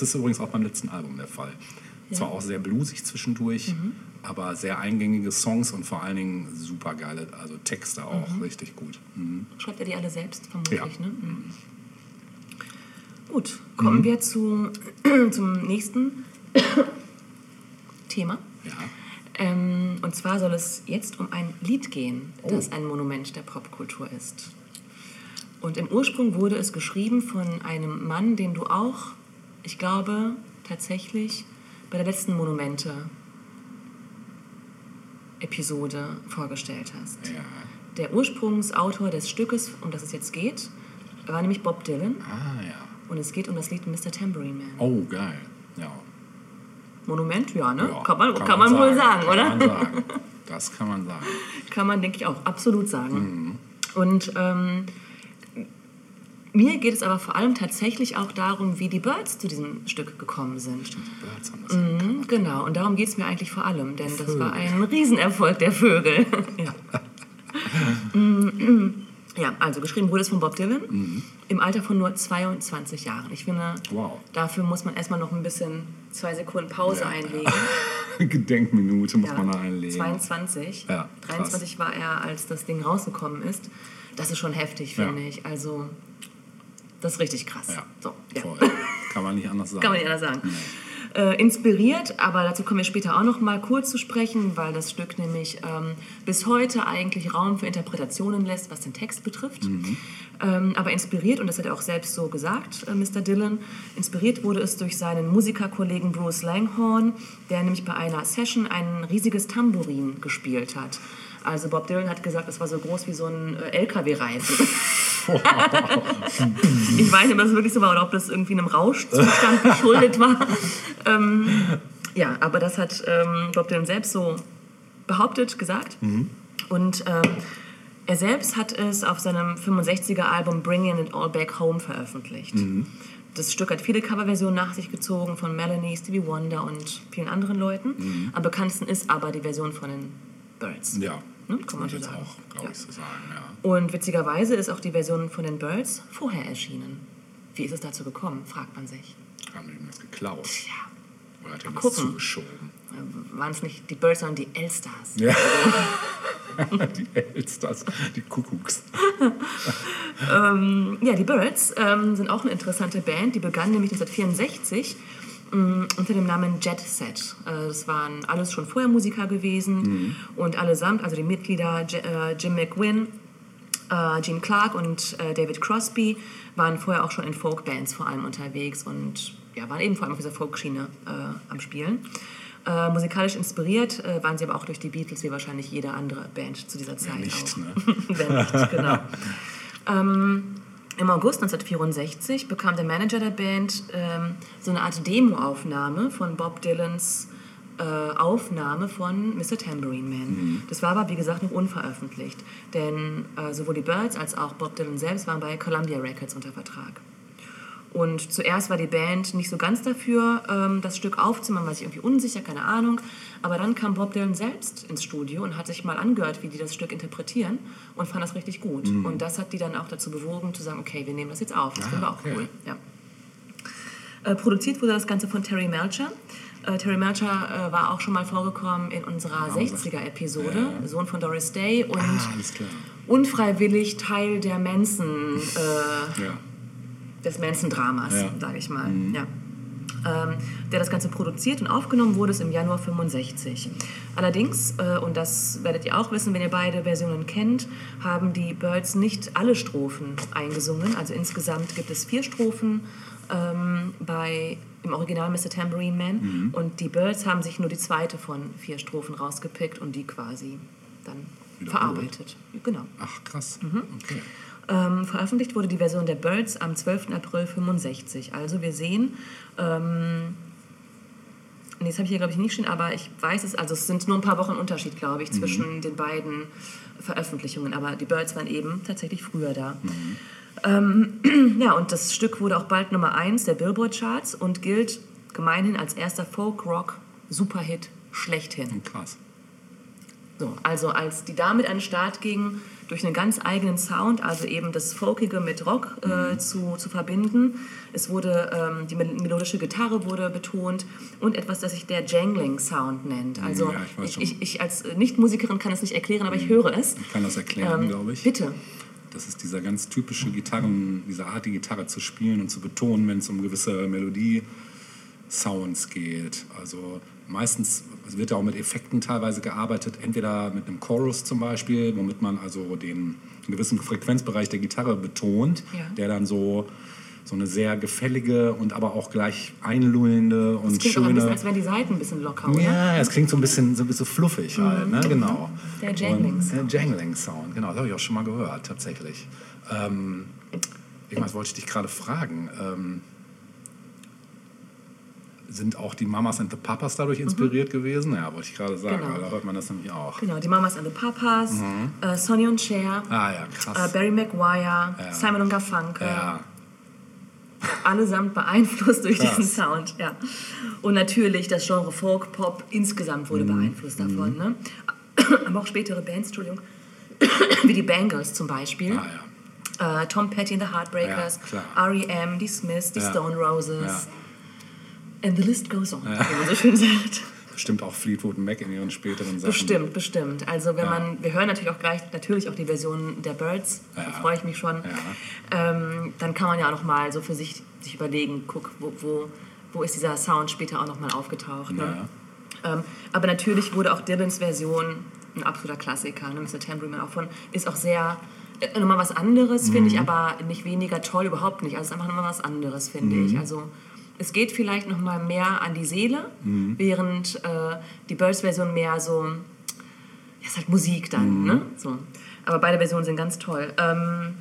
Speaker 2: Das ist übrigens auch beim letzten Album der Fall. Zwar auch sehr bluesig zwischendurch, aber sehr eingängige Songs und vor allen Dingen super geile, also Texte auch richtig gut. Mhm.
Speaker 3: Schreibt er die alle selbst, vermutlich,
Speaker 2: Ja.
Speaker 3: ne? Mhm. Gut, kommen wir zu, zum nächsten Thema.
Speaker 2: Ja.
Speaker 3: Ähm, und zwar soll es jetzt um ein Lied gehen,
Speaker 2: Oh.
Speaker 3: das ein Monument der Popkultur ist. Und im Ursprung wurde es geschrieben von einem Mann, den du auch, ich glaube, tatsächlich bei der letzten Monumente-Episode vorgestellt hast.
Speaker 2: ja.
Speaker 3: Der Ursprungsautor des Stückes, um das es jetzt geht, war nämlich Bob Dylan.
Speaker 2: Ah ja.
Speaker 3: Und es geht um das Lied Mr. Tambourine Man.
Speaker 2: Oh, geil. Ja.
Speaker 3: Monument, ja, ne?
Speaker 2: ja.
Speaker 3: kann man, kann man, wohl sagen,
Speaker 2: kann
Speaker 3: oder?
Speaker 2: Man sagen. Das kann man sagen.
Speaker 3: Kann man, denke ich, auch absolut sagen.
Speaker 2: Mhm.
Speaker 3: Und ähm, mir geht es aber vor allem tatsächlich auch darum, wie die Birds zu diesem Stück gekommen sind.
Speaker 2: Die Birds haben das
Speaker 3: Mhm, genau, und darum geht es mir eigentlich vor allem, denn das war ein Riesenerfolg der Vögel. ja. Ja, also geschrieben wurde es von Bob Dylan im Alter von nur 22 Jahren. Ich finde,
Speaker 2: Wow.
Speaker 3: dafür muss man erstmal noch ein bisschen zwei Sekunden Pause
Speaker 2: Ja.
Speaker 3: einlegen.
Speaker 2: Gedenkminute muss
Speaker 3: Ja,
Speaker 2: man da einlegen.
Speaker 3: 22.
Speaker 2: Ja, krass.
Speaker 3: 23 war er, als das Ding rausgekommen ist. Das ist schon heftig, finde ich. Also, das ist richtig krass.
Speaker 2: Ja,
Speaker 3: So, ja.
Speaker 2: voll. Kann man nicht anders sagen.
Speaker 3: Kann man nicht anders sagen. Äh, inspiriert, aber dazu kommen wir später auch noch mal kurz zu sprechen, weil das Stück nämlich ähm, bis heute eigentlich Raum für Interpretationen lässt, was den Text betrifft. Ähm, aber inspiriert, und das hat er auch selbst so gesagt, äh, Mr. Dylan, inspiriert wurde es durch seinen Musikerkollegen Bruce Langhorne, der nämlich bei einer Session ein riesiges Tambourin gespielt hat. Also Bob Dylan hat gesagt, das war so groß wie so ein äh, LKW-Reifen. Ich weiß nicht, ob das wirklich so war oder ob das irgendwie einem Rauschzustand geschuldet war. Ähm, ja, aber das hat ähm, Bob Dylan selbst so behauptet, gesagt. Und ähm, er selbst hat es auf seinem 65er Album Bringing It All Back Home veröffentlicht. Das Stück hat viele Coverversionen nach sich gezogen von Melanie, Stevie Wonder und vielen anderen Leuten. Am bekanntesten ist aber die Version von den Birds.
Speaker 2: Ja.
Speaker 3: Ne, kann man so sagen.
Speaker 2: auch, glaube
Speaker 3: Ja.
Speaker 2: ich, so sagen, ja.
Speaker 3: Und witzigerweise ist auch die Version von den Birds vorher erschienen. Wie ist es dazu gekommen, fragt man sich.
Speaker 2: Haben die ihm das geklaut?
Speaker 3: Ja,
Speaker 2: Oder hat er das
Speaker 3: gucken.
Speaker 2: zugeschoben?
Speaker 3: waren es nicht die Birds, sondern die Elstars.
Speaker 2: Ja. die Elsters, die Kuckucks.
Speaker 3: Ja, die Birds ähm, sind auch eine interessante Band. Die begann nämlich 1964 mh, unter dem Namen Jet Set. Äh, das waren alles schon vorher Musiker gewesen und allesamt, also die Mitglieder äh, Jim McGuinn, äh, Gene Clark und äh, David Crosby waren vorher auch schon in Folkbands vor allem unterwegs und ja, waren eben vor allem auf dieser Folkschiene äh, am Spielen. Äh, musikalisch inspiriert äh, waren sie aber auch durch die Beatles, wie wahrscheinlich jede andere Band zu dieser Zeit
Speaker 2: nicht,
Speaker 3: auch.
Speaker 2: ne?
Speaker 3: Nicht, genau. ähm, Im August 1964 bekam der Manager der Band ähm, so eine Art Demoaufnahme von Bob Dylans äh, Aufnahme von Mr. Tambourine Man. Das war aber, wie gesagt, noch unveröffentlicht. Denn äh, sowohl die Birds als auch Bob Dylan selbst waren bei Columbia Records unter Vertrag. Und zuerst war die Band nicht so ganz dafür, ähm, das Stück aufzumachen, war sich irgendwie unsicher, keine Ahnung. Aber dann kam Bob Dylan selbst ins Studio und hat sich mal angehört, wie die das Stück interpretieren und fand das richtig gut. Und das hat die dann auch dazu bewogen, zu sagen, okay, wir nehmen das jetzt auf. Das finden wir auch
Speaker 2: okay.
Speaker 3: cool. Ja. Äh, produziert wurde das Ganze von Terry Melcher. Äh, Terry Melcher äh, war auch schon mal vorgekommen in unserer 60er-Episode, Sohn von Doris Day und
Speaker 2: Ah,
Speaker 3: unfreiwillig Teil der Manson, äh,
Speaker 2: Ja.
Speaker 3: des Manson-Dramas,
Speaker 2: Ja.
Speaker 3: sage ich mal. Ja. Ähm, der das Ganze produziert und aufgenommen wurde es im Januar 65. Allerdings, äh, und das werdet ihr auch wissen, wenn ihr beide Versionen kennt, haben die Birds nicht alle Strophen eingesungen. Also insgesamt gibt es vier Strophen ähm, bei, im Original Mr. Tambourine Man und die Birds haben sich nur die zweite von vier Strophen rausgepickt und die quasi dann verarbeitet. Genau.
Speaker 2: Ach, krass.
Speaker 3: Mhm.
Speaker 2: Okay.
Speaker 3: Ähm, veröffentlicht wurde die Version der Birds am 12. April 65. Also wir sehen, ähm, nee, das habe ich hier glaube ich nicht stehen, aber ich weiß es, also es sind nur ein paar Wochen Unterschied, glaube ich, zwischen den beiden Veröffentlichungen. Aber die Birds waren eben tatsächlich früher da. Ähm, ja, und das Stück wurde auch bald Nummer 1 der Billboard-Charts und gilt gemeinhin als erster Folk-Rock-Superhit schlechthin.
Speaker 2: Krass.
Speaker 3: So, also als die damit an den Start gingen, durch einen ganz eigenen Sound, also eben das Folkige mit Rock äh,
Speaker 2: Mhm.
Speaker 3: zu, zu verbinden. Es wurde, ähm, die mel- melodische Gitarre wurde betont und etwas, das sich der Jangling-Sound nennt. Also
Speaker 2: Ja, ich
Speaker 3: ich, ich, ich als Nichtmusikerin kann es nicht erklären, aber ich höre es.
Speaker 2: Ich kann das erklären,
Speaker 3: Ähm,
Speaker 2: glaube ich.
Speaker 3: Bitte.
Speaker 2: Das ist dieser ganz typische Gitarren, diese Art, die Gitarre zu spielen und zu betonen, wenn es um gewisse Melodie-Sounds geht. Also meistens es wird ja auch mit Effekten teilweise gearbeitet, entweder mit einem Chorus zum Beispiel, womit man also den gewissen Frequenzbereich der Gitarre betont,
Speaker 3: Ja.
Speaker 2: der dann so so eine sehr gefällige und aber auch gleich einlullende und
Speaker 3: Es klingt auch ein bisschen,
Speaker 2: schöne.
Speaker 3: als wären die Seiten ein bisschen locker, oder?
Speaker 2: Ja, es klingt so ein bisschen so, so fluffig halt, ne? Genau.
Speaker 3: Der Jangling-Sound.
Speaker 2: Und, Der Jangling-Sound, genau, das habe ich auch schon mal gehört, tatsächlich. Ähm, irgendwas wollte ich dich gerade fragen. Ähm, sind auch die Mamas and the Papas dadurch inspiriert gewesen? Ja, wollte ich gerade sagen,
Speaker 3: Mhm. Genau.
Speaker 2: da hört man das nämlich auch.
Speaker 3: Genau, die Mamas and the Papas, äh, Sonny und Cher,
Speaker 2: Ah ja,
Speaker 3: äh,
Speaker 2: krass.
Speaker 3: Barry Maguire,
Speaker 2: Ja.
Speaker 3: Simon und Garfunkel.
Speaker 2: ja,
Speaker 3: allesamt beeinflusst durch
Speaker 2: Krass.
Speaker 3: diesen Sound. Ja. Und natürlich das Genre Folk Pop insgesamt
Speaker 2: Mhm.
Speaker 3: wurde beeinflusst davon. Ne? Aber auch spätere Bands, Entschuldigung, wie die Bangles zum Beispiel.
Speaker 2: ah, ja.
Speaker 3: Äh, Tom Petty and the Heartbreakers,
Speaker 2: Ja.
Speaker 3: R.E.M., die Smiths, die
Speaker 2: Ja.
Speaker 3: Stone Roses.
Speaker 2: Ja.
Speaker 3: And the list goes on, wie man so schön sagt.
Speaker 2: Bestimmt auch Fleetwood Mac in ihren späteren Sachen.
Speaker 3: Bestimmt, bestimmt. Also wenn
Speaker 2: Ja.
Speaker 3: man, wir hören natürlich auch gleich natürlich auch die Version der Birds, da
Speaker 2: Ja.
Speaker 3: freue ich mich schon. Ähm, dann kann man ja auch noch mal so für sich, sich überlegen, guck, wo, wo, wo ist dieser Sound später auch noch mal aufgetaucht. Ne? Ähm, aber natürlich wurde auch Dylans Version ein absoluter Klassiker. Ne? Mr. Tambourine auch von, ist auch sehr äh, nochmal was anderes, finde
Speaker 2: Mhm.
Speaker 3: ich, aber nicht weniger toll, überhaupt nicht. Also es ist einfach nochmal was anderes, finde
Speaker 2: Mhm.
Speaker 3: ich. Also es geht vielleicht noch mal mehr an die Seele,
Speaker 2: Mhm.
Speaker 3: während äh, die Birds-Version mehr so, ja, ist halt Musik dann,
Speaker 2: Mhm.
Speaker 3: ne? So. Aber beide Versionen sind ganz toll. Ähm,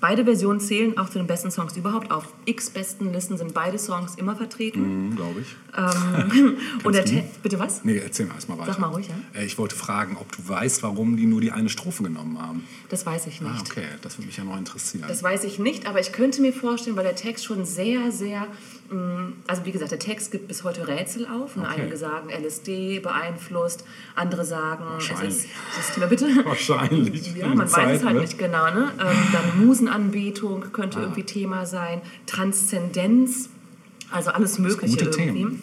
Speaker 3: beide Versionen zählen auch zu den besten Songs überhaupt. Auf x besten Listen sind beide Songs immer vertreten.
Speaker 2: Mhm, glaube ich.
Speaker 3: Und der Bitte was?
Speaker 2: Nee, erzähl mal erstmal weiter.
Speaker 3: Sag mal ruhig, ja.
Speaker 2: Äh, Ich wollte fragen, ob du weißt, warum die nur die eine Strophe genommen haben.
Speaker 3: Das weiß ich nicht.
Speaker 2: Ah, okay, das würde mich ja noch interessieren.
Speaker 3: Das weiß ich nicht, aber ich könnte mir vorstellen, weil der Text schon sehr, sehr, also wie gesagt, der Text gibt bis heute Rätsel auf. Und
Speaker 2: Okay.
Speaker 3: einige sagen LSD beeinflusst, andere sagen, es
Speaker 2: Wahrscheinlich.
Speaker 3: ist, das Thema bitte.
Speaker 2: Wahrscheinlich.
Speaker 3: Ja, man weiß
Speaker 2: Zeit,
Speaker 3: es halt
Speaker 2: ne?
Speaker 3: nicht genau. Ne? Ähm, dann Musenanbetung
Speaker 2: Ah.
Speaker 3: könnte irgendwie Thema sein, Transzendenz, also alles Mögliche
Speaker 2: gute
Speaker 3: irgendwie.
Speaker 2: Themen.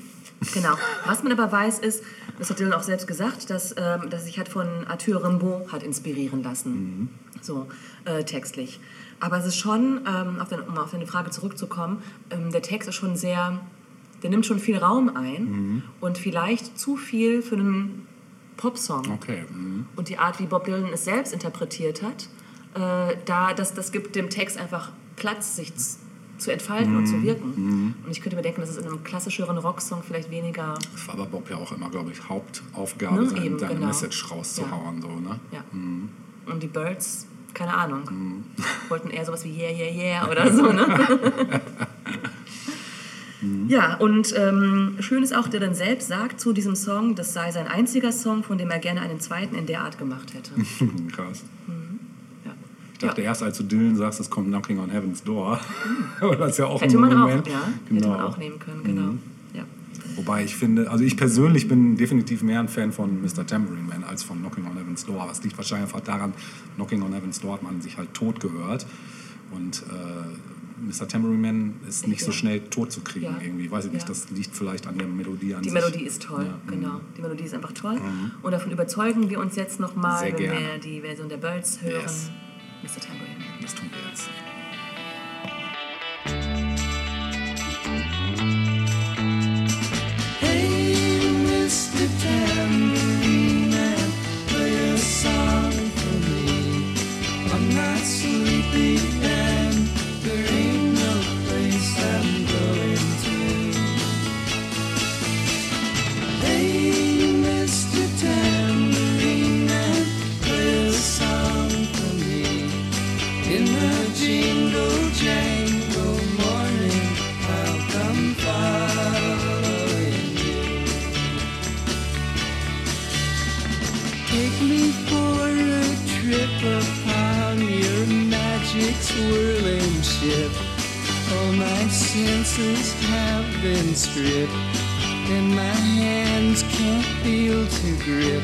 Speaker 3: Genau. Was man aber weiß ist, das hat Dylan auch selbst gesagt, dass, ähm, dass sich hat von Arthur Rimbaud hat inspirieren lassen,
Speaker 2: Mhm.
Speaker 3: so äh, textlich. Aber es ist schon, ähm, auf den, um auf deine Frage zurückzukommen, ähm, der Text ist schon sehr, der nimmt schon viel Raum ein
Speaker 2: Mhm.
Speaker 3: und vielleicht zu viel für einen Popsong.
Speaker 2: Okay. mhm.
Speaker 3: Und die Art, wie Bob Dylan es selbst interpretiert hat, äh, da, das, das gibt dem Text einfach Platz, sich zu entfalten und zu
Speaker 2: Mhm.
Speaker 3: wirken. Und ich könnte mir denken, dass es in einem klassischeren Rocksong vielleicht weniger.
Speaker 2: Das war aber Bob ja auch immer, glaube ich, Hauptaufgabe,
Speaker 3: Ne, eben,
Speaker 2: seine
Speaker 3: genau.
Speaker 2: Message rauszuhauen. So, ne?
Speaker 3: Ja.
Speaker 2: Mhm.
Speaker 3: Und die Birds, keine Ahnung, wollten eher sowas wie Yeah, Yeah, Yeah oder so. Ne? Ja, und ähm, schön ist auch, Dylan selbst sagt zu diesem Song, das sei sein einziger Song, von dem er gerne einen zweiten in der Art gemacht hätte.
Speaker 2: Krass.
Speaker 3: Ja.
Speaker 2: Ich dachte
Speaker 3: Ja.
Speaker 2: erst, als du Dylan sagst, es kommt Knocking on Heaven's Door. Aber das ist ja auch
Speaker 3: Hätte
Speaker 2: ein
Speaker 3: man auch,
Speaker 2: Monument.
Speaker 3: ja,
Speaker 2: genau.
Speaker 3: hätte man auch nehmen können, genau. Ja.
Speaker 2: Wobei ich finde, also ich persönlich bin definitiv mehr ein Fan von Mr. Tambourine Man als von Knocking on Heaven's Door. Das liegt wahrscheinlich einfach daran, Knocking on Heaven's Door hat man sich halt tot gehört. Und äh, Mr. Tambourine Man ist nicht so schnell tot zu kriegen
Speaker 3: Ja.
Speaker 2: irgendwie. Weiß ich nicht,
Speaker 3: Ja.
Speaker 2: das liegt vielleicht an der Melodie an
Speaker 3: Die
Speaker 2: sich.
Speaker 3: Melodie ist toll,
Speaker 2: Ja.
Speaker 3: genau. Die Melodie ist einfach toll. Und davon überzeugen wir uns jetzt nochmal, wenn
Speaker 2: gerne.
Speaker 3: wir die Version der Birds hören.
Speaker 2: Yes.
Speaker 3: Mr. Tambourine Man.
Speaker 2: Das tun wir jetzt.
Speaker 5: Ship. All my senses have been stripped, and my hands can't feel to grip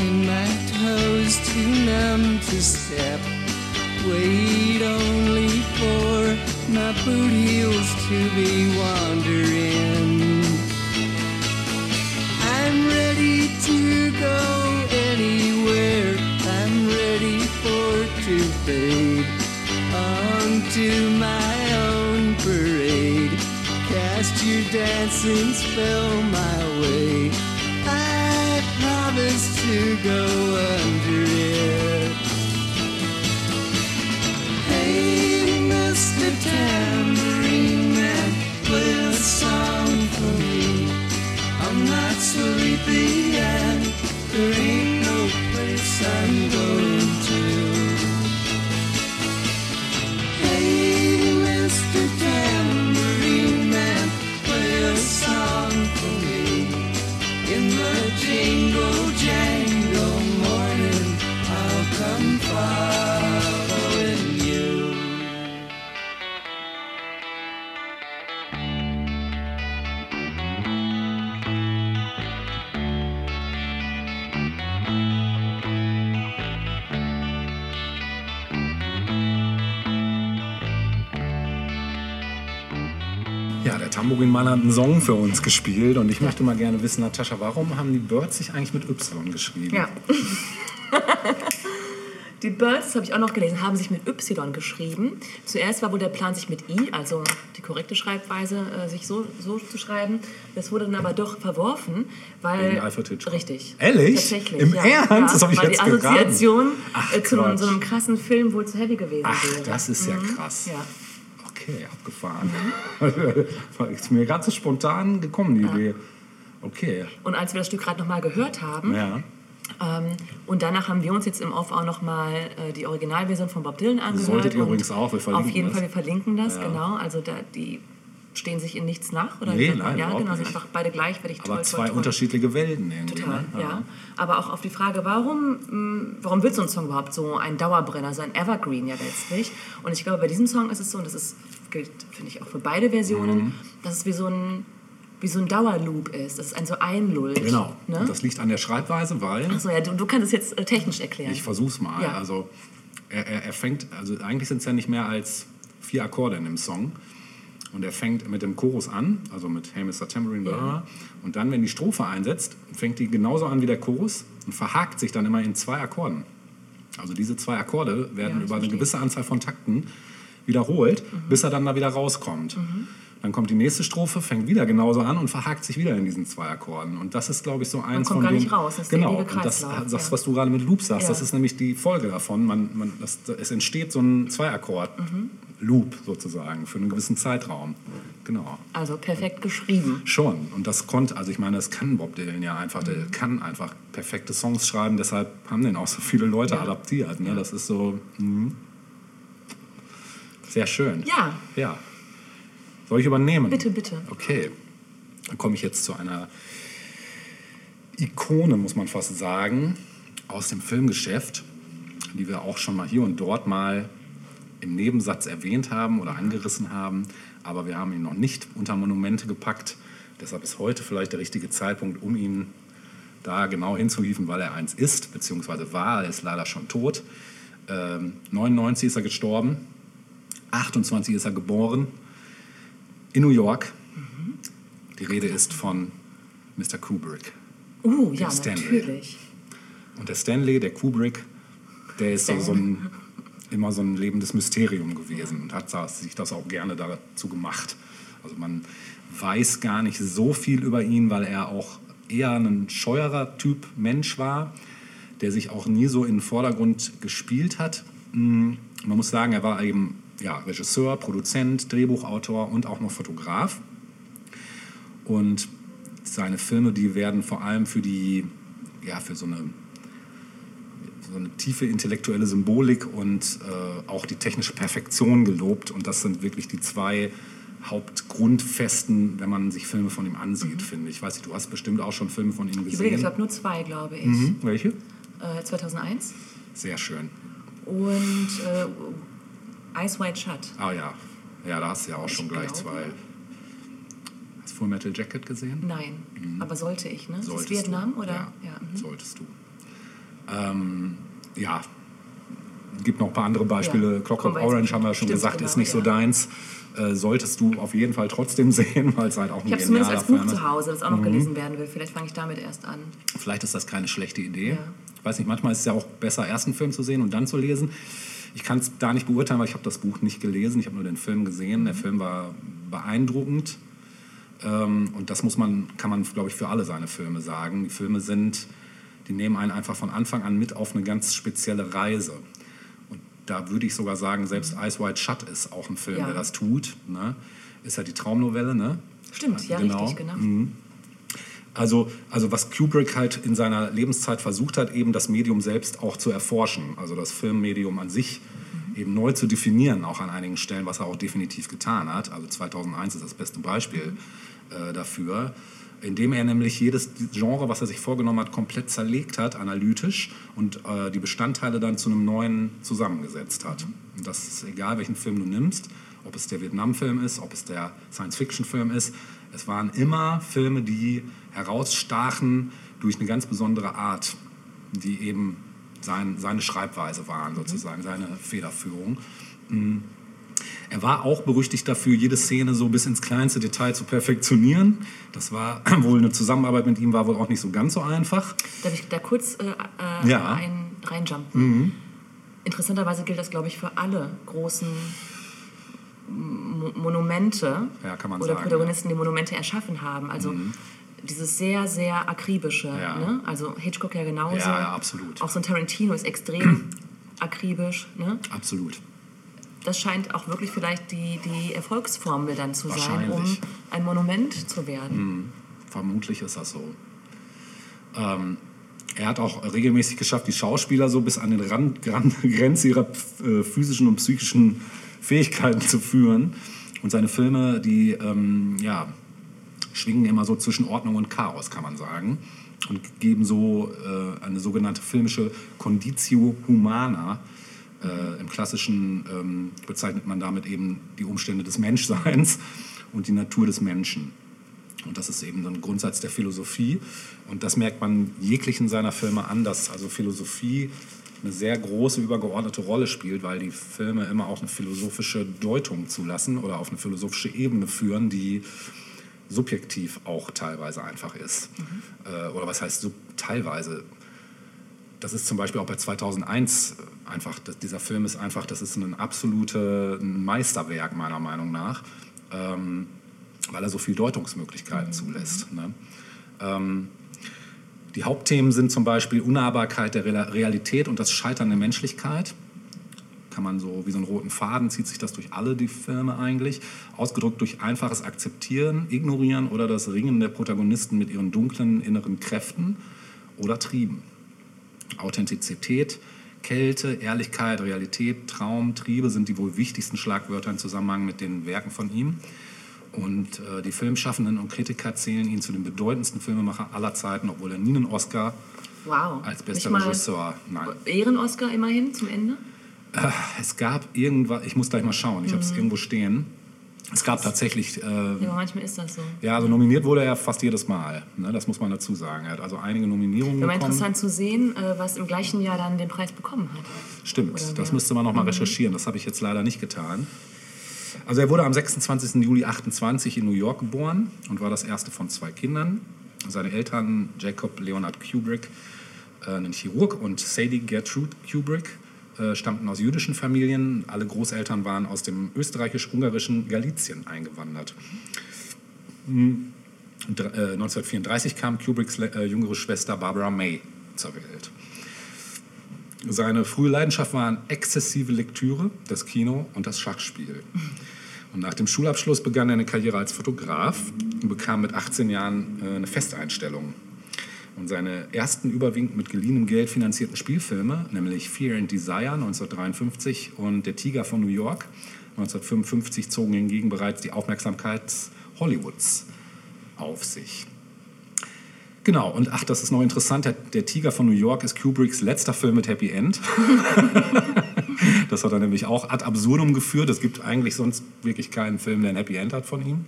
Speaker 5: and my toes too numb to step. Wait only for my boot heels to be
Speaker 2: since Tambourinmann hat einen Song für uns gespielt und ich möchte mal gerne wissen, Natascha, warum haben die Birds sich eigentlich mit Y geschrieben?
Speaker 3: Ja. Die Birds, habe ich auch noch gelesen, haben sich mit Y geschrieben. Zuerst war wohl der Plan, sich mit I, also die korrekte Schreibweise, äh, sich so, so zu schreiben. Das wurde dann aber doch verworfen, weil...
Speaker 2: Alfred Hitchcock.
Speaker 3: Richtig.
Speaker 2: Ehrlich?
Speaker 3: Tatsächlich,
Speaker 2: Im
Speaker 3: ja.
Speaker 2: Ernst?
Speaker 3: Ja,
Speaker 2: Das hab ich
Speaker 3: weil
Speaker 2: jetzt
Speaker 3: die Assoziation
Speaker 2: Ach,
Speaker 3: äh, zu
Speaker 2: Quatsch.
Speaker 3: so einem krassen Film wohl zu heavy gewesen
Speaker 2: Ach,
Speaker 3: wäre.
Speaker 2: das ist ja krass.
Speaker 3: Ja.
Speaker 2: Okay, abgefahren. ist mir ganz so spontan gekommen, die Idee. Okay,
Speaker 3: Und als wir das Stück gerade nochmal gehört haben,
Speaker 2: ja.
Speaker 3: Ähm, und danach haben wir uns jetzt im Off auch nochmal äh, die Originalversion von Bob Dylan angehört.
Speaker 2: Solltet ihr übrigens auch, wir verlinken
Speaker 3: Auf jeden
Speaker 2: das.
Speaker 3: Fall, wir verlinken das,
Speaker 2: Ja.
Speaker 3: genau. Also da, die stehen sich in nichts nach. Oder
Speaker 2: Nee, nein,
Speaker 3: Ja, genau, sind einfach beide gleichwertig toll,
Speaker 2: Aber
Speaker 3: toll,
Speaker 2: zwei
Speaker 3: toll.
Speaker 2: unterschiedliche Welten irgendwie.
Speaker 3: Total,
Speaker 2: ne?
Speaker 3: ja. Aber auch auf die Frage, warum, mh, warum wird so ein Song überhaupt so ein Dauerbrenner, so ein Evergreen ja letztlich? Und ich glaube, bei diesem Song ist es so, und das ist, gilt, finde ich, auch für beide Versionen,
Speaker 2: Mhm.
Speaker 3: dass es wie so ein, wie so ein Dauerloop ist, dass es ein so einlullt.
Speaker 2: Genau.
Speaker 3: Ne?
Speaker 2: Das liegt an der Schreibweise, weil
Speaker 3: Achso, ja, du, du kannst es jetzt äh, technisch erklären.
Speaker 2: ich versuch's mal.
Speaker 3: Ja.
Speaker 2: Also er, er, er fängt, also eigentlich sind es ja nicht mehr als vier Akkorde in dem Song. Und er fängt mit dem Chorus an, also mit Hey Mr. Tambourine, bla, bla. und dann, wenn die Strophe einsetzt, fängt die genauso an wie der Chorus und verhakt sich dann immer in zwei Akkorden. Also diese zwei Akkorde werden
Speaker 3: Ja,
Speaker 2: über eine gewisse Anzahl von Takten wiederholt,
Speaker 3: Mhm.
Speaker 2: bis er dann da wieder rauskommt. Dann kommt die nächste Strophe, fängt wieder genauso an und verhakt sich wieder in diesen zwei Akkorden. Und das ist, glaube ich, so eins
Speaker 3: kommt
Speaker 2: von
Speaker 3: gar
Speaker 2: den...
Speaker 3: nicht raus, das
Speaker 2: genau, und das, das
Speaker 3: ja.
Speaker 2: was du gerade mit Loop sagst,
Speaker 3: Ja.
Speaker 2: das ist nämlich die Folge davon. Man, man, das, es entsteht so ein Zweiakkord-Loop sozusagen für einen gewissen Zeitraum. Genau.
Speaker 3: Also perfekt geschrieben.
Speaker 2: Schon. Und das konnte, also ich meine, das kann Bob Dylan ja einfach. Der
Speaker 3: Mhm.
Speaker 2: kann einfach perfekte Songs schreiben. Deshalb haben den auch so viele Leute
Speaker 3: Ja.
Speaker 2: adaptiert. Ne? Das ist so mhm. sehr schön.
Speaker 3: Ja.
Speaker 2: Ja. Soll ich übernehmen?
Speaker 3: Bitte, bitte.
Speaker 2: Okay. Dann komme ich jetzt zu einer Ikone, muss man fast sagen, aus dem Filmgeschäft, die wir auch schon mal hier und dort mal im Nebensatz erwähnt haben oder angerissen haben, aber wir haben ihn noch nicht unter Monumente gepackt. Deshalb ist heute vielleicht der richtige Zeitpunkt, um ihn da genau hinzuhieven, weil er eins ist, beziehungsweise war, er ist leider schon tot. Ähm, 99 ist er gestorben, 28 ist er geboren, in New York. Die Rede ist von Mr. Kubrick.
Speaker 3: Uh, ja,
Speaker 2: Stanley.
Speaker 3: natürlich.
Speaker 2: Und der Stanley, der Kubrick, der ist so, so ein, immer so ein lebendes Mysterium gewesen und hat sich das auch gerne dazu gemacht. Also man weiß gar nicht so viel über ihn, weil er auch eher ein scheuerer Typ Mensch war, der sich auch nie so in den Vordergrund gespielt hat. Mm, Man muss sagen, er war eben ja, Regisseur, Produzent, Drehbuchautor und auch noch Fotograf. Und seine Filme, die werden vor allem für die, ja, für so eine, so eine tiefe intellektuelle Symbolik und äh, auch die technische Perfektion gelobt. Und das sind wirklich die zwei Hauptgrundfesten, wenn man sich Filme von ihm ansieht, finde ich. Ich weiß nicht, du hast bestimmt auch schon Filme von ihm
Speaker 3: Ich
Speaker 2: gesehen.
Speaker 3: ich glaube nur zwei, glaube ich.
Speaker 2: Mhm. Welche?
Speaker 3: Äh, 2001.
Speaker 2: Sehr schön.
Speaker 3: Und äh, Ice White Shut.
Speaker 2: Ah ja, ja, da hast du ja auch schon
Speaker 3: Ich
Speaker 2: gleich
Speaker 3: glaube.
Speaker 2: zwei. Hast du Full Metal Jacket gesehen?
Speaker 3: Nein, aber sollte ich, ne? Ist das
Speaker 2: Solltest
Speaker 3: Vietnam
Speaker 2: du.
Speaker 3: oder?
Speaker 2: Ja,
Speaker 3: Ja. mhm.
Speaker 2: solltest du. Ähm, ja, gibt noch ein paar andere Beispiele.
Speaker 3: Ja,
Speaker 2: Clockwork Orange haben wir schon
Speaker 3: stimmt,
Speaker 2: gesagt, ist
Speaker 3: genau,
Speaker 2: nicht so
Speaker 3: ja.
Speaker 2: deins. Äh, solltest du auf jeden Fall trotzdem sehen, weil es halt auch ein
Speaker 3: Ich habe zumindest als Buch
Speaker 2: ist.
Speaker 3: zu Hause, das auch
Speaker 2: Mhm.
Speaker 3: noch gelesen werden will. Vielleicht fange ich damit erst an.
Speaker 2: Vielleicht ist das keine schlechte Idee.
Speaker 3: Ja.
Speaker 2: Ich weiß nicht, manchmal ist es ja auch besser, erst einen Film zu sehen und dann zu lesen. Ich kann es da nicht beurteilen, weil ich habe das Buch nicht gelesen. Ich habe nur den Film gesehen. Der Film war beeindruckend. Ähm, und das muss man, kann man, glaube ich, für alle seine Filme sagen. Die Filme sind, die nehmen einen einfach von Anfang an mit auf eine ganz spezielle Reise. Und da würde ich sogar sagen, selbst Ice White Shut ist auch ein Film,
Speaker 3: Ja.
Speaker 2: der das tut. Ne? Ist ja die Traumnovelle, ne?
Speaker 3: Stimmt, ja,
Speaker 2: Genau.
Speaker 3: richtig, genau.
Speaker 2: Also, also was Kubrick halt in seiner Lebenszeit versucht hat, eben das Medium selbst auch zu erforschen. Also das Filmmedium an sich eben neu zu definieren, auch an einigen Stellen, was er auch definitiv getan hat. Also 2001 ist das beste Beispiel äh, dafür, indem er nämlich jedes Genre, was er sich vorgenommen hat, komplett zerlegt hat, analytisch und äh, die Bestandteile dann zu einem neuen zusammengesetzt hat. Und das ist egal, welchen Film du nimmst, ob es der Vietnam-Film ist, ob es der Science-Fiction-Film ist. Es waren immer Filme, die herausstachen durch eine ganz besondere Art, die eben sein, seine Schreibweise waren, sozusagen, seine Federführung. Mm. Er war auch berüchtigt dafür, jede Szene so bis ins kleinste Detail zu perfektionieren. Das war wohl eine Zusammenarbeit mit ihm war wohl auch nicht so ganz so einfach.
Speaker 3: Darf ich da kurz äh, äh,
Speaker 2: Ja. Mhm.
Speaker 3: ein, reinjumpen? Interessanterweise gilt das, glaube ich, für alle großen Mo Monumente
Speaker 2: Ja,
Speaker 3: oder
Speaker 2: sagen,
Speaker 3: Protagonisten, die Monumente erschaffen haben. Also dieses sehr, sehr akribische.
Speaker 2: Ja.
Speaker 3: Ne? Also Hitchcock ja genauso.
Speaker 2: Ja, ja, absolut.
Speaker 3: Auch so ein Tarantino ist extrem akribisch. Ne?
Speaker 2: Absolut.
Speaker 3: Das scheint auch wirklich vielleicht die, die Erfolgsformel dann zu sein, um ein Monument zu werden.
Speaker 2: Vermutlich ist das so. Ähm, er hat auch regelmäßig geschafft, die Schauspieler so bis an den Rand, Rand, Grenze ihrer äh, physischen und psychischen Fähigkeiten zu führen. Und seine Filme, die ähm, ja, schwingen immer so zwischen Ordnung und Chaos, kann man sagen. Und geben so äh, eine sogenannte filmische Conditio Humana. Äh, Im Klassischen ähm, bezeichnet man damit eben die Umstände des Menschseins und die Natur des Menschen. Und das ist eben so ein Grundsatz der Philosophie. Und das merkt man jeglichen seiner Filme an, dass also Philosophie eine sehr große übergeordnete Rolle spielt, weil die Filme immer auch eine philosophische Deutung zulassen oder auf eine philosophische Ebene führen, die subjektiv auch teilweise einfach ist. Äh, oder was heißt sub teilweise? Das ist zum Beispiel auch bei 2001 einfach, das, dieser Film ist einfach, das ist ein absolutes Meisterwerk meiner Meinung nach. Ähm, weil er so viele Deutungsmöglichkeiten zulässt. Ne? Ähm, die Hauptthemen sind zum Beispiel Unnahbarkeit der Realität und das Scheitern der Menschlichkeit. Kann man so wie so einen roten Faden zieht sich das durch alle die Filme eigentlich. Ausgedrückt durch einfaches Akzeptieren, Ignorieren oder das Ringen der Protagonisten mit ihren dunklen inneren Kräften oder Trieben. Authentizität, Kälte, Ehrlichkeit, Realität, Traum, Triebe sind die wohl wichtigsten Schlagwörter im Zusammenhang mit den Werken von ihm. Und äh, die Filmschaffenden und Kritiker zählen ihn zu den bedeutendsten Filmemacher aller Zeiten, obwohl er nie einen Oscar
Speaker 3: Wow.
Speaker 2: als bester Regisseur. Nein.
Speaker 3: Ehren-Oscar immerhin zum Ende?
Speaker 2: Äh, es gab irgendwas, ich muss gleich mal schauen, ich habe es irgendwo stehen. Es gab tatsächlich, äh,
Speaker 3: Ja, aber manchmal ist das so.
Speaker 2: ja, also nominiert wurde er fast jedes Mal. Ne? Das muss man dazu sagen. Er hat also einige Nominierungen
Speaker 3: Wäre interessant zu sehen, äh, was im gleichen Jahr dann den Preis bekommen hat.
Speaker 2: Stimmt,
Speaker 3: Oder
Speaker 2: das müsste man noch mal recherchieren. Das habe ich jetzt leider nicht getan. Also er wurde am 26. Juli 28 in New York geboren und war das erste von zwei Kindern. Seine Eltern, Jacob Leonard Kubrick, äh, ein Chirurg, und Sadie Gertrude Kubrick, äh, stammten aus jüdischen Familien. Alle Großeltern waren aus dem österreichisch-ungarischen Galizien eingewandert. Und, äh, 1934 kam Kubricks äh, jüngere Schwester Barbara May zur Welt. Seine frühe Leidenschaft waren exzessive Lektüre, das Kino und das Schachspiel. Und nach dem Schulabschluss begann er eine Karriere als Fotograf und bekam mit 18 Jahren äh, eine Festeinstellung. Und seine ersten überwiegend mit geliehenem Geld finanzierten Spielfilme, nämlich Fear and Desire 1953 und Der Tiger von New York 1955, zogen hingegen bereits die Aufmerksamkeit Hollywoods auf sich. Genau, und ach, das ist noch interessant, der, der Tiger von New York ist Kubricks letzter Film mit Happy End. das hat er nämlich auch ad absurdum geführt. Es gibt eigentlich sonst wirklich keinen Film, der ein Happy End hat von ihm.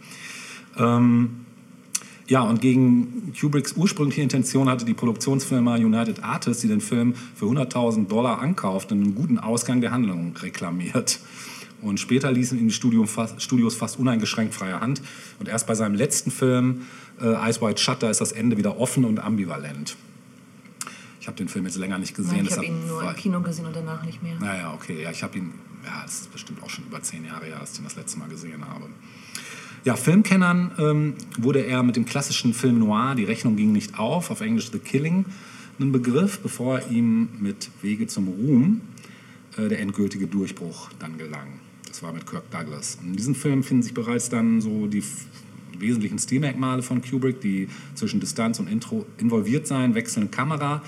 Speaker 2: Ähm, Ja, und gegen Kubricks ursprüngliche Intention hatte die Produktionsfirma United Artists, die den Film für 100.000 Dollar ankaufte, einen guten Ausgang der Handlung reklamiert. Und später ließen ihm die Studios fast uneingeschränkt freie Hand. Und erst bei seinem letzten Film, äh, Eyes Wide Shut, da ist das Ende wieder offen und ambivalent. Ich habe den Film jetzt länger nicht gesehen.
Speaker 3: ich habe ihn nur im Kino gesehen und danach nicht mehr.
Speaker 2: naja, okay. Ja, ich habe ihn, ja, das ist bestimmt auch schon über zehn Jahre her, dass ich ihn das letzte Mal gesehen habe. Ja, Filmkennern ähm, wurde er mit dem klassischen Film Noir, Die Rechnung ging nicht auf, auf Englisch The Killing, ein Begriff, bevor ihm mit Wege zum Ruhm äh, der endgültige Durchbruch dann gelang. Das war mit Kirk Douglas. Und in diesem Film finden sich bereits dann so die wesentlichen Stilmerkmale von Kubrick, die zwischen Distanz und Intro involviert sein, wechselnde Kamera,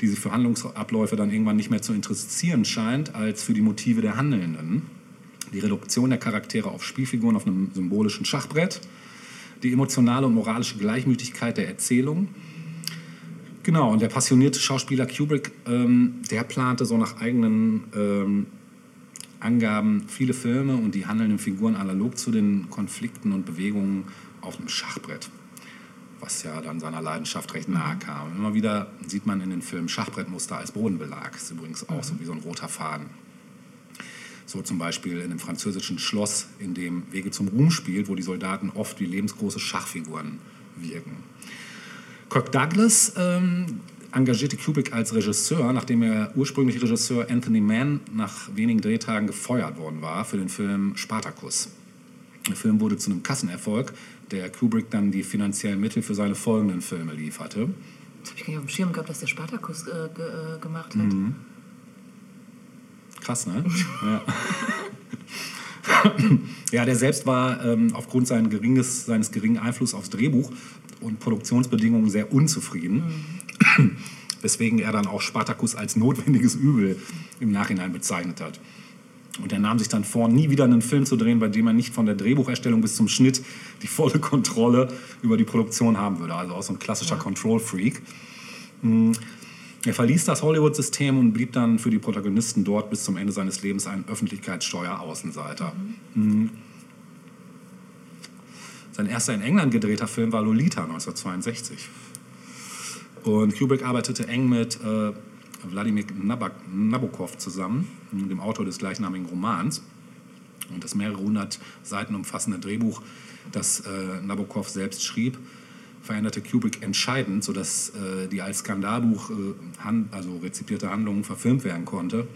Speaker 2: die sich für Handlungsabläufe dann irgendwann nicht mehr zu interessieren scheint, als für die Motive der Handelnden. Die Reduktion der Charaktere auf Spielfiguren auf einem symbolischen Schachbrett, die emotionale und moralische Gleichmütigkeit der Erzählung. Genau, und der passionierte Schauspieler Kubrick, ähm, der plante so nach eigenen ähm, Angaben viele Filme und die handelnden Figuren analog zu den Konflikten und Bewegungen auf einem Schachbrett, was ja dann seiner Leidenschaft recht nahe kam. Immer wieder sieht man in den Filmen Schachbrettmuster als Bodenbelag. ist übrigens auch so wie so ein roter Faden. So zum Beispiel in dem französischen Schloss, in dem Wege zum Ruhm spielt, wo die Soldaten oft wie lebensgroße Schachfiguren wirken. Kirk Douglas ähm, engagierte Kubrick als Regisseur, nachdem er ursprünglich Regisseur Anthony Mann nach wenigen Drehtagen gefeuert worden war für den Film Spartacus. Der Film wurde zu einem Kassenerfolg, der Kubrick dann die finanziellen Mittel für seine folgenden Filme lieferte.
Speaker 3: Das habe ich gar nicht auf dem Schirm gehabt, dass der Spartakus äh, ge, äh, gemacht hat.
Speaker 2: Mhm. Krass, ne? ja. ja, der selbst war ähm, aufgrund sein geringes, seines geringen Einflusses aufs Drehbuch und Produktionsbedingungen sehr unzufrieden. Weswegen er dann auch Spartacus als notwendiges Übel im Nachhinein bezeichnet hat. Und er nahm sich dann vor, nie wieder einen Film zu drehen, bei dem er nicht von der Drehbucherstellung bis zum Schnitt die volle Kontrolle über die Produktion haben würde. Also auch so ein klassischer Control-Freak. Mm. Er verließ das Hollywood-System und blieb dann für die Protagonisten dort bis zum Ende seines Lebens ein Öffentlichkeitssteuer-Außenseiter. Mhm. Sein erster in England gedrehter Film war Lolita 1962. Und Kubrick arbeitete eng mit äh, Wladimir Nabok Nabokov zusammen, dem Autor des gleichnamigen Romans. Und das mehrere hundert Seiten umfassende Drehbuch, das äh, Nabokov selbst schrieb, veränderte Kubrick entscheidend, sodass äh, die als Skandalbuch äh, han also rezipierte Handlung verfilmt werden konnte,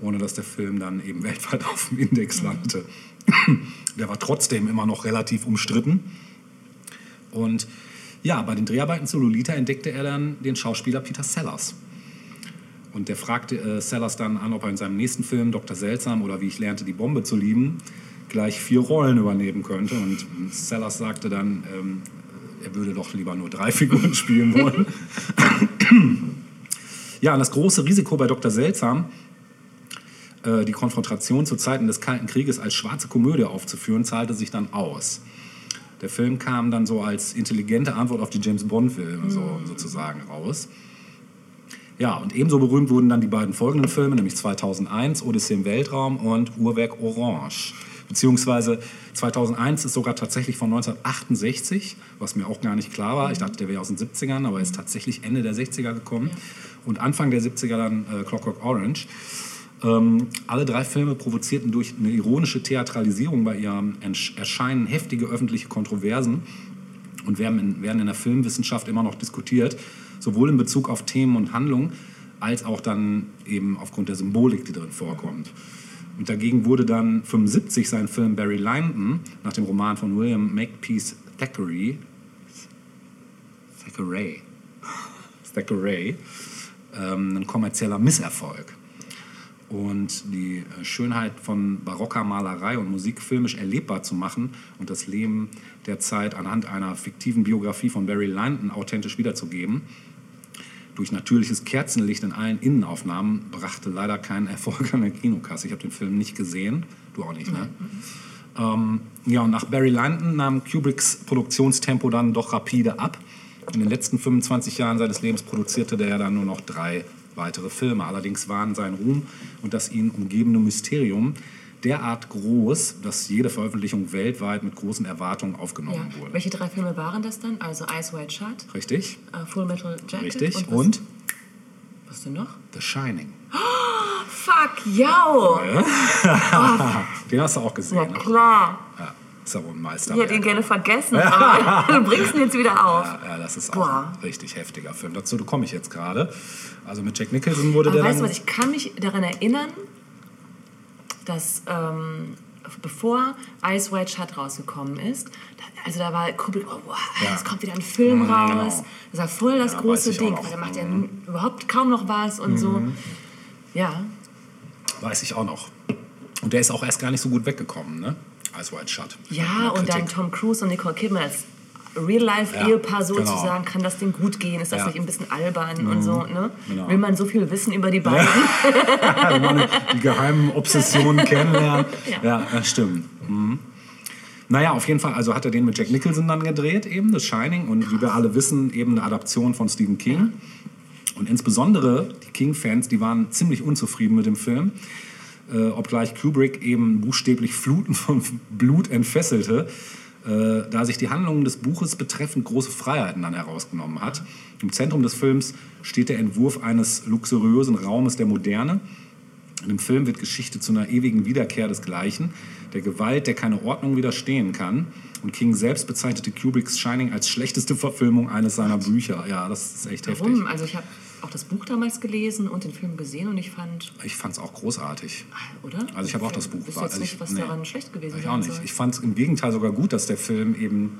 Speaker 2: ohne dass der Film dann eben weltweit auf dem Index landete. Der war trotzdem immer noch relativ umstritten. Und ja, bei den Dreharbeiten zu Lolita entdeckte er dann den Schauspieler Peter Sellers. Und der fragte äh, Sellers dann an, ob er in seinem nächsten Film Dr. Seltsam oder Wie ich lernte, die Bombe zu lieben, gleich vier Rollen übernehmen könnte. Und ähm, Sellers sagte dann, ähm, er würde doch lieber nur drei Figuren spielen wollen. ja, und das große Risiko bei Dr. Seltsam, äh, die Konfrontation zu Zeiten des Kalten Krieges als schwarze Komödie aufzuführen, zahlte sich dann aus. Der Film kam dann so als intelligente Antwort auf die James Bond-Filme so, sozusagen raus. Ja, und ebenso berühmt wurden dann die beiden folgenden Filme, nämlich 2001, Odyssee im Weltraum und Uhrwerk Orange. Beziehungsweise 2001 ist sogar tatsächlich von 1968, was mir auch gar nicht klar war. Ich dachte, der wäre aus den 70ern, aber ist tatsächlich Ende der 60er gekommen. Und Anfang der 70er dann äh, Clockwork Orange. Ähm, alle drei Filme provozierten durch eine ironische Theatralisierung bei ihrem Erscheinen heftige öffentliche Kontroversen und werden in, werden in der Filmwissenschaft immer noch diskutiert, sowohl in Bezug auf Themen und Handlung, als auch dann eben aufgrund der Symbolik, die drin vorkommt. Und dagegen wurde dann 75 sein Film Barry Lyndon nach dem Roman von William Makepeace Thackeray, Thackeray, Thackeray ähm, ein kommerzieller Misserfolg. Und die äh, Schönheit von barocker Malerei und Musik filmisch erlebbar zu machen und das Leben der Zeit anhand einer fiktiven Biografie von Barry Lyndon authentisch wiederzugeben, durch natürliches Kerzenlicht in allen Innenaufnahmen, brachte leider keinen Erfolg an der Kinokasse. Ich habe den Film nicht gesehen, du auch nicht, ne? Ähm, ja, und nach Barry Lyndon nahm Kubricks Produktionstempo dann doch rapide ab. In den letzten 25 Jahren seines Lebens produzierte der dann nur noch drei weitere Filme. Allerdings waren sein Ruhm und das ihn umgebende Mysterium derart groß, dass jede Veröffentlichung weltweit mit großen Erwartungen
Speaker 3: Ja.
Speaker 2: aufgenommen wurde.
Speaker 3: Welche drei Filme waren das dann? Also Ice White Shut,
Speaker 2: Richtig?
Speaker 3: äh, Full Metal Jacket
Speaker 2: Richtig.
Speaker 3: und,
Speaker 2: Und,
Speaker 3: was, was denn noch?
Speaker 2: The Shining.
Speaker 3: Fuck, jau!
Speaker 2: Den hast du auch gesehen.
Speaker 3: Ja,
Speaker 2: ne?
Speaker 3: klar.
Speaker 2: Ja, ist aber ein
Speaker 3: Ich hätte ihn gerne vergessen, aber du bringst ihn jetzt wieder auf.
Speaker 2: Ja, ja, das ist auch
Speaker 3: Boah.
Speaker 2: ein richtig heftiger Film. Dazu komme ich jetzt gerade. Also mit Jack Nicholson wurde
Speaker 3: Aber
Speaker 2: der
Speaker 3: weißt du was, ich kann mich daran erinnern, dass ähm, bevor Ice White Shut rausgekommen ist, da, also da war Kubrick, oh, wow,
Speaker 2: Ja.
Speaker 3: es kommt wieder ein Film
Speaker 2: Mhm,
Speaker 3: raus.
Speaker 2: genau.
Speaker 3: Das war voll das
Speaker 2: Ja,
Speaker 3: große Ding.
Speaker 2: Mhm.
Speaker 3: weil der macht ja n- überhaupt kaum noch was und so. Ja,
Speaker 2: Weiß ich auch noch. Und der ist auch erst gar nicht so gut weggekommen, ne? Ice White Shut.
Speaker 3: ja und dann. Tom Cruise und Nicole Kidman als Real-Life-Ehepaar
Speaker 2: Ja,
Speaker 3: sozusagen, kann das Ding gut gehen? Ist das
Speaker 2: Ja.
Speaker 3: nicht ein bisschen albern und so? Ne?
Speaker 2: genau.
Speaker 3: Will man so viel wissen über die beiden?
Speaker 2: Wenn man die geheimen Obsessionen kennenlernt.
Speaker 3: Ja.
Speaker 2: Ja, das stimmt. Mhm. Naja, auf jeden Fall, also hat er den mit Jack Nicholson dann gedreht, eben, The Shining. Und wie wir alle wissen, eben eine Adaption von Stephen King. Und insbesondere die King-Fans, die waren ziemlich unzufrieden mit dem Film. Äh, obgleich Kubrick eben buchstäblich Fluten von Blut entfesselte, äh, da sich die Handlungen des Buches betreffend große Freiheiten dann herausgenommen hat. Im Zentrum des Films steht der Entwurf eines luxuriösen Raumes der Moderne. In dem Film wird Geschichte zu einer ewigen Wiederkehr desgleichen, der Gewalt, der keine Ordnung widerstehen kann. Und King selbst bezeichnete Kubricks Shining als schlechteste Verfilmung eines seiner Bücher. Ja, das ist echt heftig.
Speaker 3: Warum? Also ich habe auch das Buch damals gelesen und den Film gesehen und ich fand,
Speaker 2: Ich fand es auch großartig.
Speaker 3: oder?
Speaker 2: Also ich habe auch das Buch.
Speaker 3: Ich weiß
Speaker 2: also
Speaker 3: jetzt nicht,
Speaker 2: ich-
Speaker 3: was
Speaker 2: nee.
Speaker 3: daran schlecht gewesen
Speaker 2: Ich
Speaker 3: sein
Speaker 2: auch nicht.
Speaker 3: soll.
Speaker 2: Ich fand es im Gegenteil sogar gut, dass der Film eben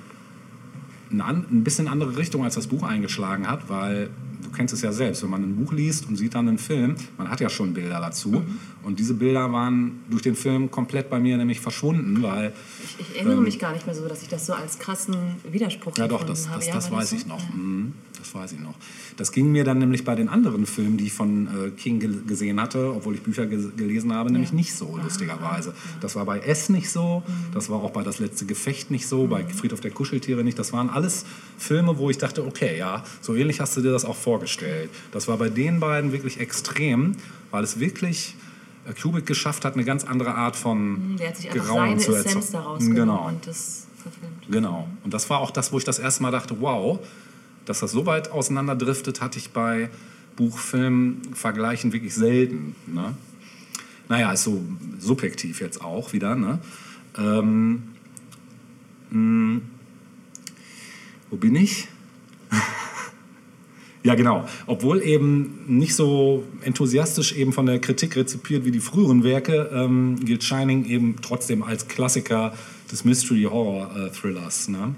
Speaker 2: eine ein bisschen andere Richtung als das Buch eingeschlagen hat, weil du kennst es ja selbst, wenn man ein Buch liest und sieht dann einen Film, man hat ja schon Bilder dazu
Speaker 3: Mhm.
Speaker 2: und diese Bilder waren durch den Film komplett bei mir nämlich verschwunden, weil
Speaker 3: Ich, ich erinnere mich gar nicht mehr so, dass ich das so als krassen Widerspruch
Speaker 2: Ja, doch, das,
Speaker 3: habe.
Speaker 2: das,
Speaker 3: Ja,
Speaker 2: das weiß
Speaker 3: so?
Speaker 2: ich noch.
Speaker 3: Ja.
Speaker 2: Mhm, Das weiß ich noch. Das ging mir dann nämlich bei den anderen Filmen, die ich von äh, King gesehen hatte, obwohl ich Bücher ges- gelesen habe, nämlich nicht so, lustigerweise. Das war bei S nicht so,
Speaker 3: Mhm.
Speaker 2: das war auch bei Das letzte Gefecht nicht so, bei Friedhof der Kuscheltiere nicht. Das waren alles Filme, wo ich dachte, okay, ja, so ähnlich hast du dir das auch vorgestellt. Das war bei den beiden wirklich extrem, weil es wirklich äh, Kubrick geschafft hat, eine ganz andere Art von
Speaker 3: Mhm, Der hat sich
Speaker 2: Grauen
Speaker 3: seine
Speaker 2: zu
Speaker 3: Essenz
Speaker 2: erzeugen.
Speaker 3: daraus
Speaker 2: Genau.
Speaker 3: und das verfilmt.
Speaker 2: Genau. Und das war auch das, wo ich das erste Mal dachte, wow, dass das so weit auseinanderdriftet, hatte ich bei Buchfilm-Vergleichen wirklich selten. Ne? Naja, ist so subjektiv jetzt auch wieder. Ne? Ähm, mh, wo bin ich? Ja, genau. Obwohl eben nicht so enthusiastisch eben von der Kritik rezipiert wie die früheren Werke, ähm, gilt Shining eben trotzdem als Klassiker des Mystery-Horror-Thrillers. Ne?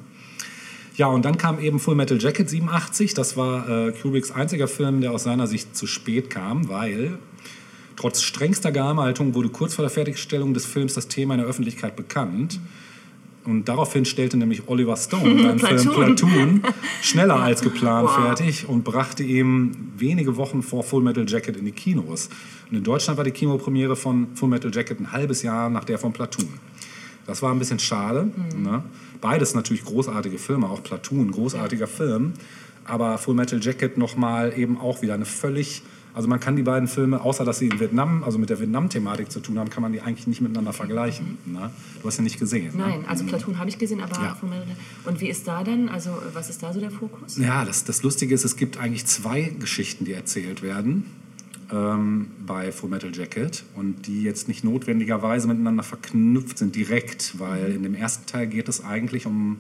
Speaker 2: Ja, und dann kam eben Full Metal Jacket 87. Das war äh, Kubricks einziger Film, der aus seiner Sicht zu spät kam, weil trotz strengster Geheimhaltung wurde kurz vor der Fertigstellung des Films das Thema in der Öffentlichkeit bekannt. Und daraufhin stellte nämlich Oliver Stone seinen Film
Speaker 3: Platoon.
Speaker 2: Schneller als geplant
Speaker 3: Wow.
Speaker 2: fertig und brachte ihn wenige Wochen vor Full Metal Jacket in die Kinos. Und in Deutschland war die Kinopremiere von Full Metal Jacket ein halbes Jahr nach der von Platoon. Das war ein bisschen schade. Ne? Beides natürlich großartige Filme, auch Platoon, großartiger Film. Aber Full Metal Jacket nochmal eben auch wieder eine völlig. Also man kann die beiden Filme, außer dass sie in Vietnam, also mit der Vietnam-Thematik zu tun haben, kann man die eigentlich nicht miteinander vergleichen. Ne? Du hast ja nicht gesehen.
Speaker 3: Nein,
Speaker 2: ne?
Speaker 3: also Platoon habe ich gesehen, aber
Speaker 2: Ja.
Speaker 3: Und wie ist da dann, also was ist da so der Fokus?
Speaker 2: Ja, das, das Lustige ist, es gibt eigentlich zwei Geschichten, die erzählt werden ähm, bei Full Metal Jacket und die jetzt nicht notwendigerweise miteinander verknüpft sind direkt, weil in dem ersten Teil geht es eigentlich um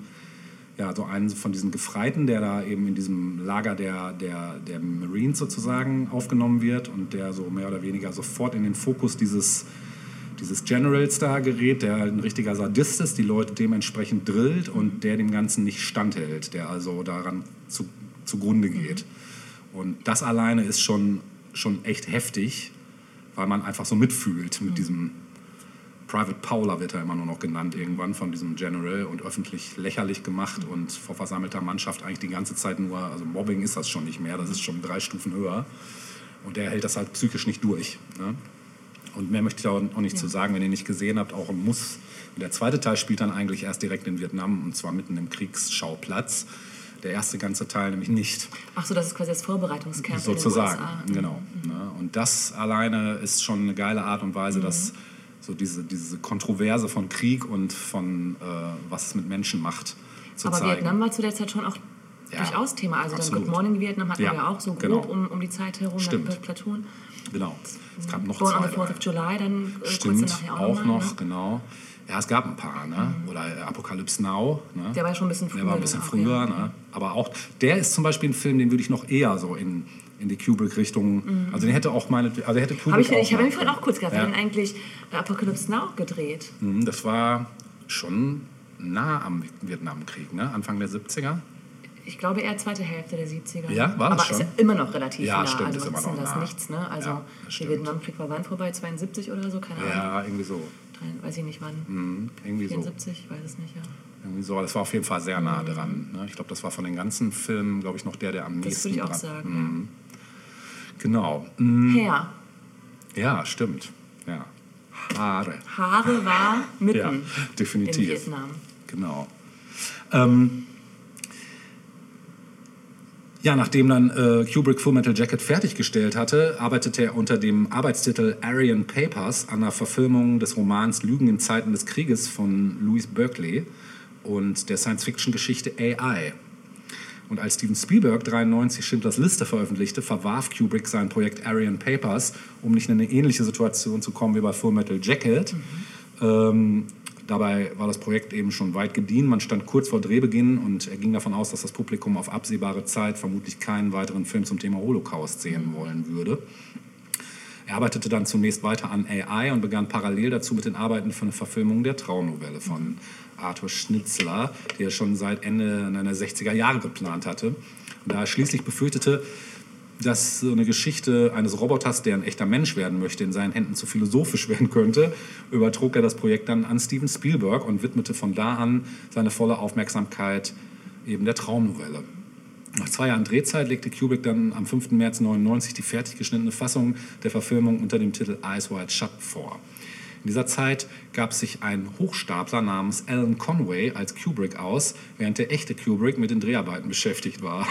Speaker 2: ja, so einen von diesen Gefreiten, der da eben in diesem Lager der, der, der Marines sozusagen aufgenommen wird und der so mehr oder weniger sofort in den Fokus dieses, dieses Generals da gerät, der ein richtiger Sadist ist, die Leute dementsprechend drillt und der dem Ganzen nicht standhält, der also daran zu, zugrunde geht. Und das alleine ist schon, schon echt heftig, weil man einfach so mitfühlt mit diesem Private Paula wird er immer nur noch genannt irgendwann von diesem General und öffentlich lächerlich gemacht und vor versammelter Mannschaft eigentlich die ganze Zeit nur, also Mobbing ist das schon nicht mehr, das ist schon drei Stufen höher und der hält das halt psychisch nicht durch. Ne? Und mehr möchte ich auch nicht zu sagen, wenn ihr nicht gesehen habt, auch ein Muss. Und der zweite Teil spielt dann eigentlich erst direkt in Vietnam und zwar mitten im Kriegsschauplatz. Der erste ganze Teil nämlich nicht.
Speaker 3: Ach so, das ist quasi das Vorbereitungscamp
Speaker 2: Sozusagen,
Speaker 3: USA.
Speaker 2: genau. Ne? Und das alleine ist schon eine geile Art und Weise, das so diese, diese Kontroverse von Krieg und von äh, was es mit Menschen macht zu
Speaker 3: Aber
Speaker 2: zeigen.
Speaker 3: Vietnam war zu der Zeit schon auch
Speaker 2: Ja,
Speaker 3: durchaus Thema. Also
Speaker 2: absolut.
Speaker 3: dann Good Morning Vietnam hatten
Speaker 2: Ja,
Speaker 3: wir ja auch so grob
Speaker 2: genau.
Speaker 3: um, um die Zeit herum,
Speaker 2: Stimmt.
Speaker 3: dann Platoon.
Speaker 2: Genau. Es gab noch
Speaker 3: Born on
Speaker 2: zwei.
Speaker 3: the 4th
Speaker 2: drei.
Speaker 3: of July, dann äh, kurz
Speaker 2: Stimmt,
Speaker 3: danach ja auch,
Speaker 2: auch
Speaker 3: nochmal,
Speaker 2: noch,
Speaker 3: Ne?
Speaker 2: genau. Ja, es gab ein paar, ne? Oder äh, Apocalypse Now. Ne?
Speaker 3: Der war schon ein bisschen
Speaker 2: Der war ein
Speaker 3: früher
Speaker 2: bisschen früher,
Speaker 3: ja.
Speaker 2: ne? Aber auch, der ist zum Beispiel ein Film, den würde ich noch eher so in, in die Kubrick-Richtung, also den hätte auch meine, also hätte Kubrick
Speaker 3: Hab Mhm. ich
Speaker 2: auch
Speaker 3: ich habe ihn vorhin auch kurz gehabt.
Speaker 2: Ja.
Speaker 3: Denn eigentlich Apocalypse Now gedreht?
Speaker 2: Mhm, Das war schon nah am Vietnamkrieg, ne? Anfang der 70er.
Speaker 3: Ich glaube eher zweite Hälfte der 70er.
Speaker 2: Ja, war das
Speaker 3: Aber
Speaker 2: schon?
Speaker 3: ist ja immer noch relativ
Speaker 2: Ja,
Speaker 3: nah.
Speaker 2: stimmt,
Speaker 3: also
Speaker 2: ist immer noch
Speaker 3: das
Speaker 2: nah.
Speaker 3: nichts, ne? Also
Speaker 2: Ja,
Speaker 3: der. Vietnamkrieg war wann vorbei? 72 oder so? Keine Ahnung.
Speaker 2: Ja, irgendwie so.
Speaker 3: Drei- Weiß ich nicht wann.
Speaker 2: Mhm, irgendwie so.
Speaker 3: 74? Ich weiß es nicht, ja.
Speaker 2: Irgendwie so. Aber das war auf jeden Fall sehr nah dran. Ne? Ich glaube, das war von den ganzen Filmen, glaube ich, noch der, der am
Speaker 3: Das
Speaker 2: nächsten
Speaker 3: würde ich auch
Speaker 2: dran.
Speaker 3: sagen.
Speaker 2: Genau. Mhm,
Speaker 3: Herr.
Speaker 2: Ja, stimmt. Ja. Haare.
Speaker 3: Haare war mitten
Speaker 2: Ja,
Speaker 3: in
Speaker 2: definitiv.
Speaker 3: Vietnam.
Speaker 2: Genau. Ähm, ja, nachdem dann äh, Kubrick Full Metal Jacket fertiggestellt hatte, arbeitete er unter dem Arbeitstitel Aryan Papers an der Verfilmung des Romans Lügen in Zeiten des Krieges von Louis Berkeley und der Science-Fiction-Geschichte AI. Und als Steven Spielberg 93 Schindlers Liste veröffentlichte, verwarf Kubrick sein Projekt Aryan Papers, um nicht in eine ähnliche Situation zu kommen wie bei Full Metal Jacket. Ähm, dabei war das Projekt eben schon weit gediehen. Man stand kurz vor Drehbeginn und er ging davon aus, dass das Publikum auf absehbare Zeit vermutlich keinen weiteren Film zum Thema Holocaust sehen wollen würde. Er arbeitete dann zunächst weiter an AI und begann parallel dazu mit den Arbeiten für eine Verfilmung der Traunovelle von Arthur Schnitzler, die er schon seit Ende der 60er Jahre geplant hatte. Da er schließlich befürchtete, dass so eine Geschichte eines Roboters, der ein echter Mensch werden möchte, in seinen Händen zu philosophisch werden könnte, übertrug er das Projekt dann an Steven Spielberg und widmete von da an seine volle Aufmerksamkeit eben der Traumnovelle. Nach zwei Jahren Drehzeit legte Kubrick dann am 5. März 1999 die fertig geschnittene Fassung der Verfilmung unter dem Titel Eyes Wide Shut vor. In dieser Zeit gab sich ein Hochstapler namens Alan Conway als Kubrick aus, während der echte Kubrick mit den Dreharbeiten beschäftigt war.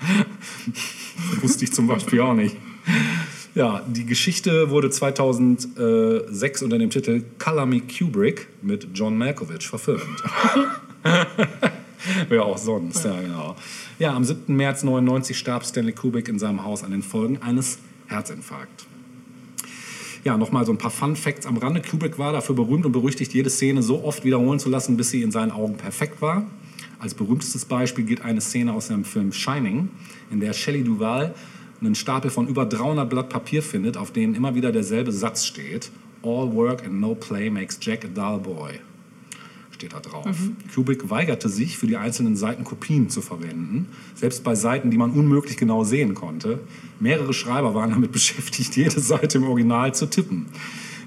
Speaker 2: Wusste ich zum Beispiel auch nicht. Ja, die Geschichte wurde 2006 unter dem Titel Color Me Kubrick mit John Malkovich verfilmt. Wer auch sonst, ja genau. Ja, am 7. März 99 starb Stanley Kubrick in seinem Haus an den Folgen eines Herzinfarkts. Ja, nochmal so ein paar Fun Facts am Rande. Kubrick war dafür berühmt und berüchtigt, jede Szene so oft wiederholen zu lassen, bis sie in seinen Augen perfekt war. Als berühmtestes Beispiel gilt eine Szene aus seinem Film Shining, in der Shelley Duvall einen Stapel von über 300 Blatt Papier findet, auf denen immer wieder derselbe Satz steht. All work and no play makes Jack a dull boy. Steht da drauf. Kubrick weigerte sich, für die einzelnen Seiten Kopien zu verwenden, selbst bei Seiten, die man unmöglich genau sehen konnte. Mehrere Schreiber waren damit beschäftigt, jede Seite im Original zu tippen.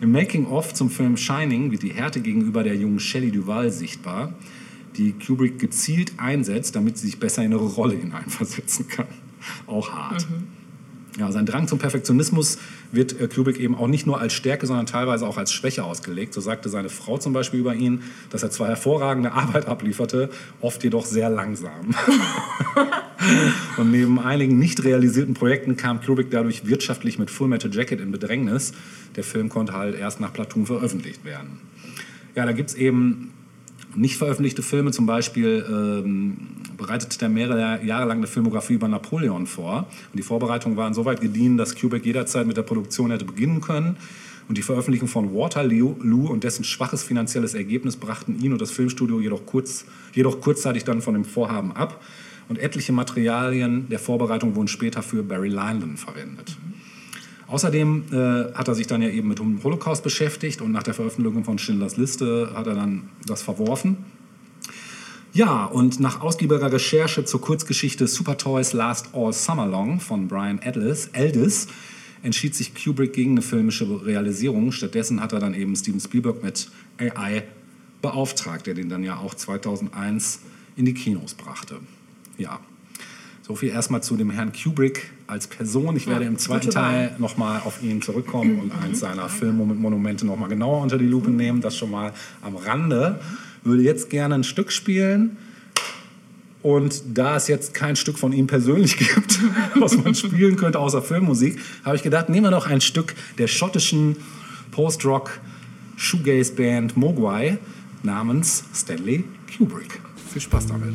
Speaker 2: Im Making-of zum Film Shining wird die Härte gegenüber der jungen Shelley Duvall sichtbar, die Kubrick gezielt einsetzt, damit sie sich besser in ihre Rolle hineinversetzen kann. Auch hart. Ja, sein Drang zum Perfektionismus wird äh, Kubrick eben auch nicht nur als Stärke, sondern teilweise auch als Schwäche ausgelegt. So sagte seine Frau zum Beispiel über ihn, dass er zwar hervorragende Arbeit ablieferte, oft jedoch sehr langsam. Und neben einigen nicht realisierten Projekten kam Kubrick dadurch wirtschaftlich mit Full Metal Jacket in Bedrängnis. Der Film konnte halt erst nach Platoon veröffentlicht werden. Ja, da gibt es eben nicht veröffentlichte Filme, zum Beispiel ähm, bereitete er mehrere Jahre lang eine Filmografie über Napoleon vor. Und die Vorbereitungen waren so weit gediehen, dass Kubrick jederzeit mit der Produktion hätte beginnen können. Und die Veröffentlichung von Waterloo und dessen schwaches finanzielles Ergebnis brachten ihn und das Filmstudio jedoch, kurz, jedoch kurzzeitig dann von dem Vorhaben ab. Und etliche Materialien der Vorbereitung wurden später für Barry Lyndon verwendet. Außerdem äh, hat er sich dann ja eben mit dem Holocaust beschäftigt und nach der Veröffentlichung von Schindlers Liste hat er dann das verworfen. Ja, und nach ausgiebiger Recherche zur Kurzgeschichte Super Toys Last All Summer Long von Brian Eldis, entschied sich Kubrick gegen eine filmische Realisierung. Stattdessen hat er dann eben Steven Spielberg mit AI beauftragt, der den dann ja auch 2001 in die Kinos brachte. Ja, so viel erstmal zu dem Herrn Kubrick als Person. Ich werde im zweiten. Teil nochmal auf ihn zurückkommen und eins seiner Filmmonumente nochmal genauer unter die Lupe nehmen. Das schon mal am Rande. Würde jetzt gerne ein Stück spielen. Und da es jetzt kein Stück von ihm persönlich gibt, was man spielen könnte außer Filmmusik, habe ich gedacht, nehmen wir doch ein Stück der schottischen Post-Rock Shoegaze-Band Mogwai namens Stanley Kubrick. Viel Spaß damit.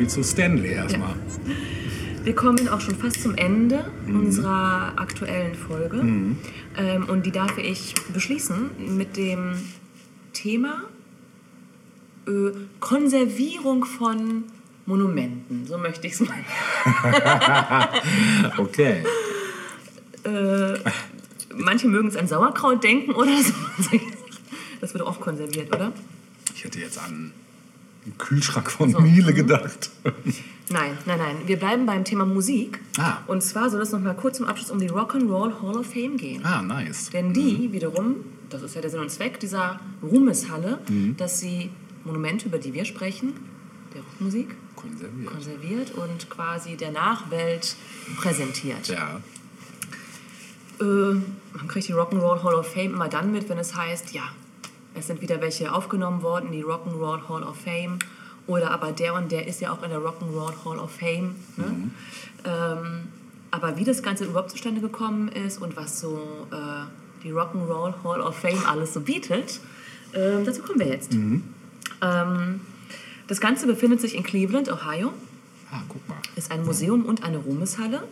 Speaker 2: Viel zu Stanley erstmal.
Speaker 3: Wir kommen auch schon fast zum Ende unserer aktuellen Folge. Ähm, und die darf ich beschließen mit dem Thema äh, Konservierung von Monumenten. So möchte ich es mal.
Speaker 2: Okay.
Speaker 3: Manche mögen es an Sauerkraut denken oder so. Das wird auch konserviert, oder?
Speaker 2: Ich hätte jetzt an Kühlschrank von
Speaker 3: So.
Speaker 2: Miele
Speaker 3: Mhm.
Speaker 2: gedacht.
Speaker 3: Nein, nein, nein. Wir bleiben beim Thema Musik.
Speaker 2: Ah.
Speaker 3: Und zwar soll es noch mal kurz zum Abschluss um die Rock'n'Roll Hall of Fame gehen.
Speaker 2: Ah, nice.
Speaker 3: Denn die wiederum, das ist ja der Sinn und Zweck dieser Ruhmeshalle,
Speaker 2: Mhm.
Speaker 3: dass sie Monumente, über die wir sprechen, der Rockmusik,
Speaker 2: Konserviert.
Speaker 3: konserviert und quasi der Nachwelt präsentiert.
Speaker 2: Ja.
Speaker 3: äh, man kriegt die Rock'n'Roll Hall of Fame immer dann mit, wenn es heißt, ja, es sind wieder welche aufgenommen worden die Rock'n'Roll Hall of Fame. Oder aber der und der ist ja auch in der Rock'n'Roll Hall of Fame. Ne? Ähm, aber wie das Ganze überhaupt zustande gekommen ist und was so äh, die Rock'n'Roll Hall of Fame alles so bietet, ähm, dazu kommen wir jetzt. Ähm, das Ganze befindet sich in Cleveland, Ohio
Speaker 2: Ah, guck mal.
Speaker 3: ist ein Museum und eine Ruhmeshalle
Speaker 2: Ja.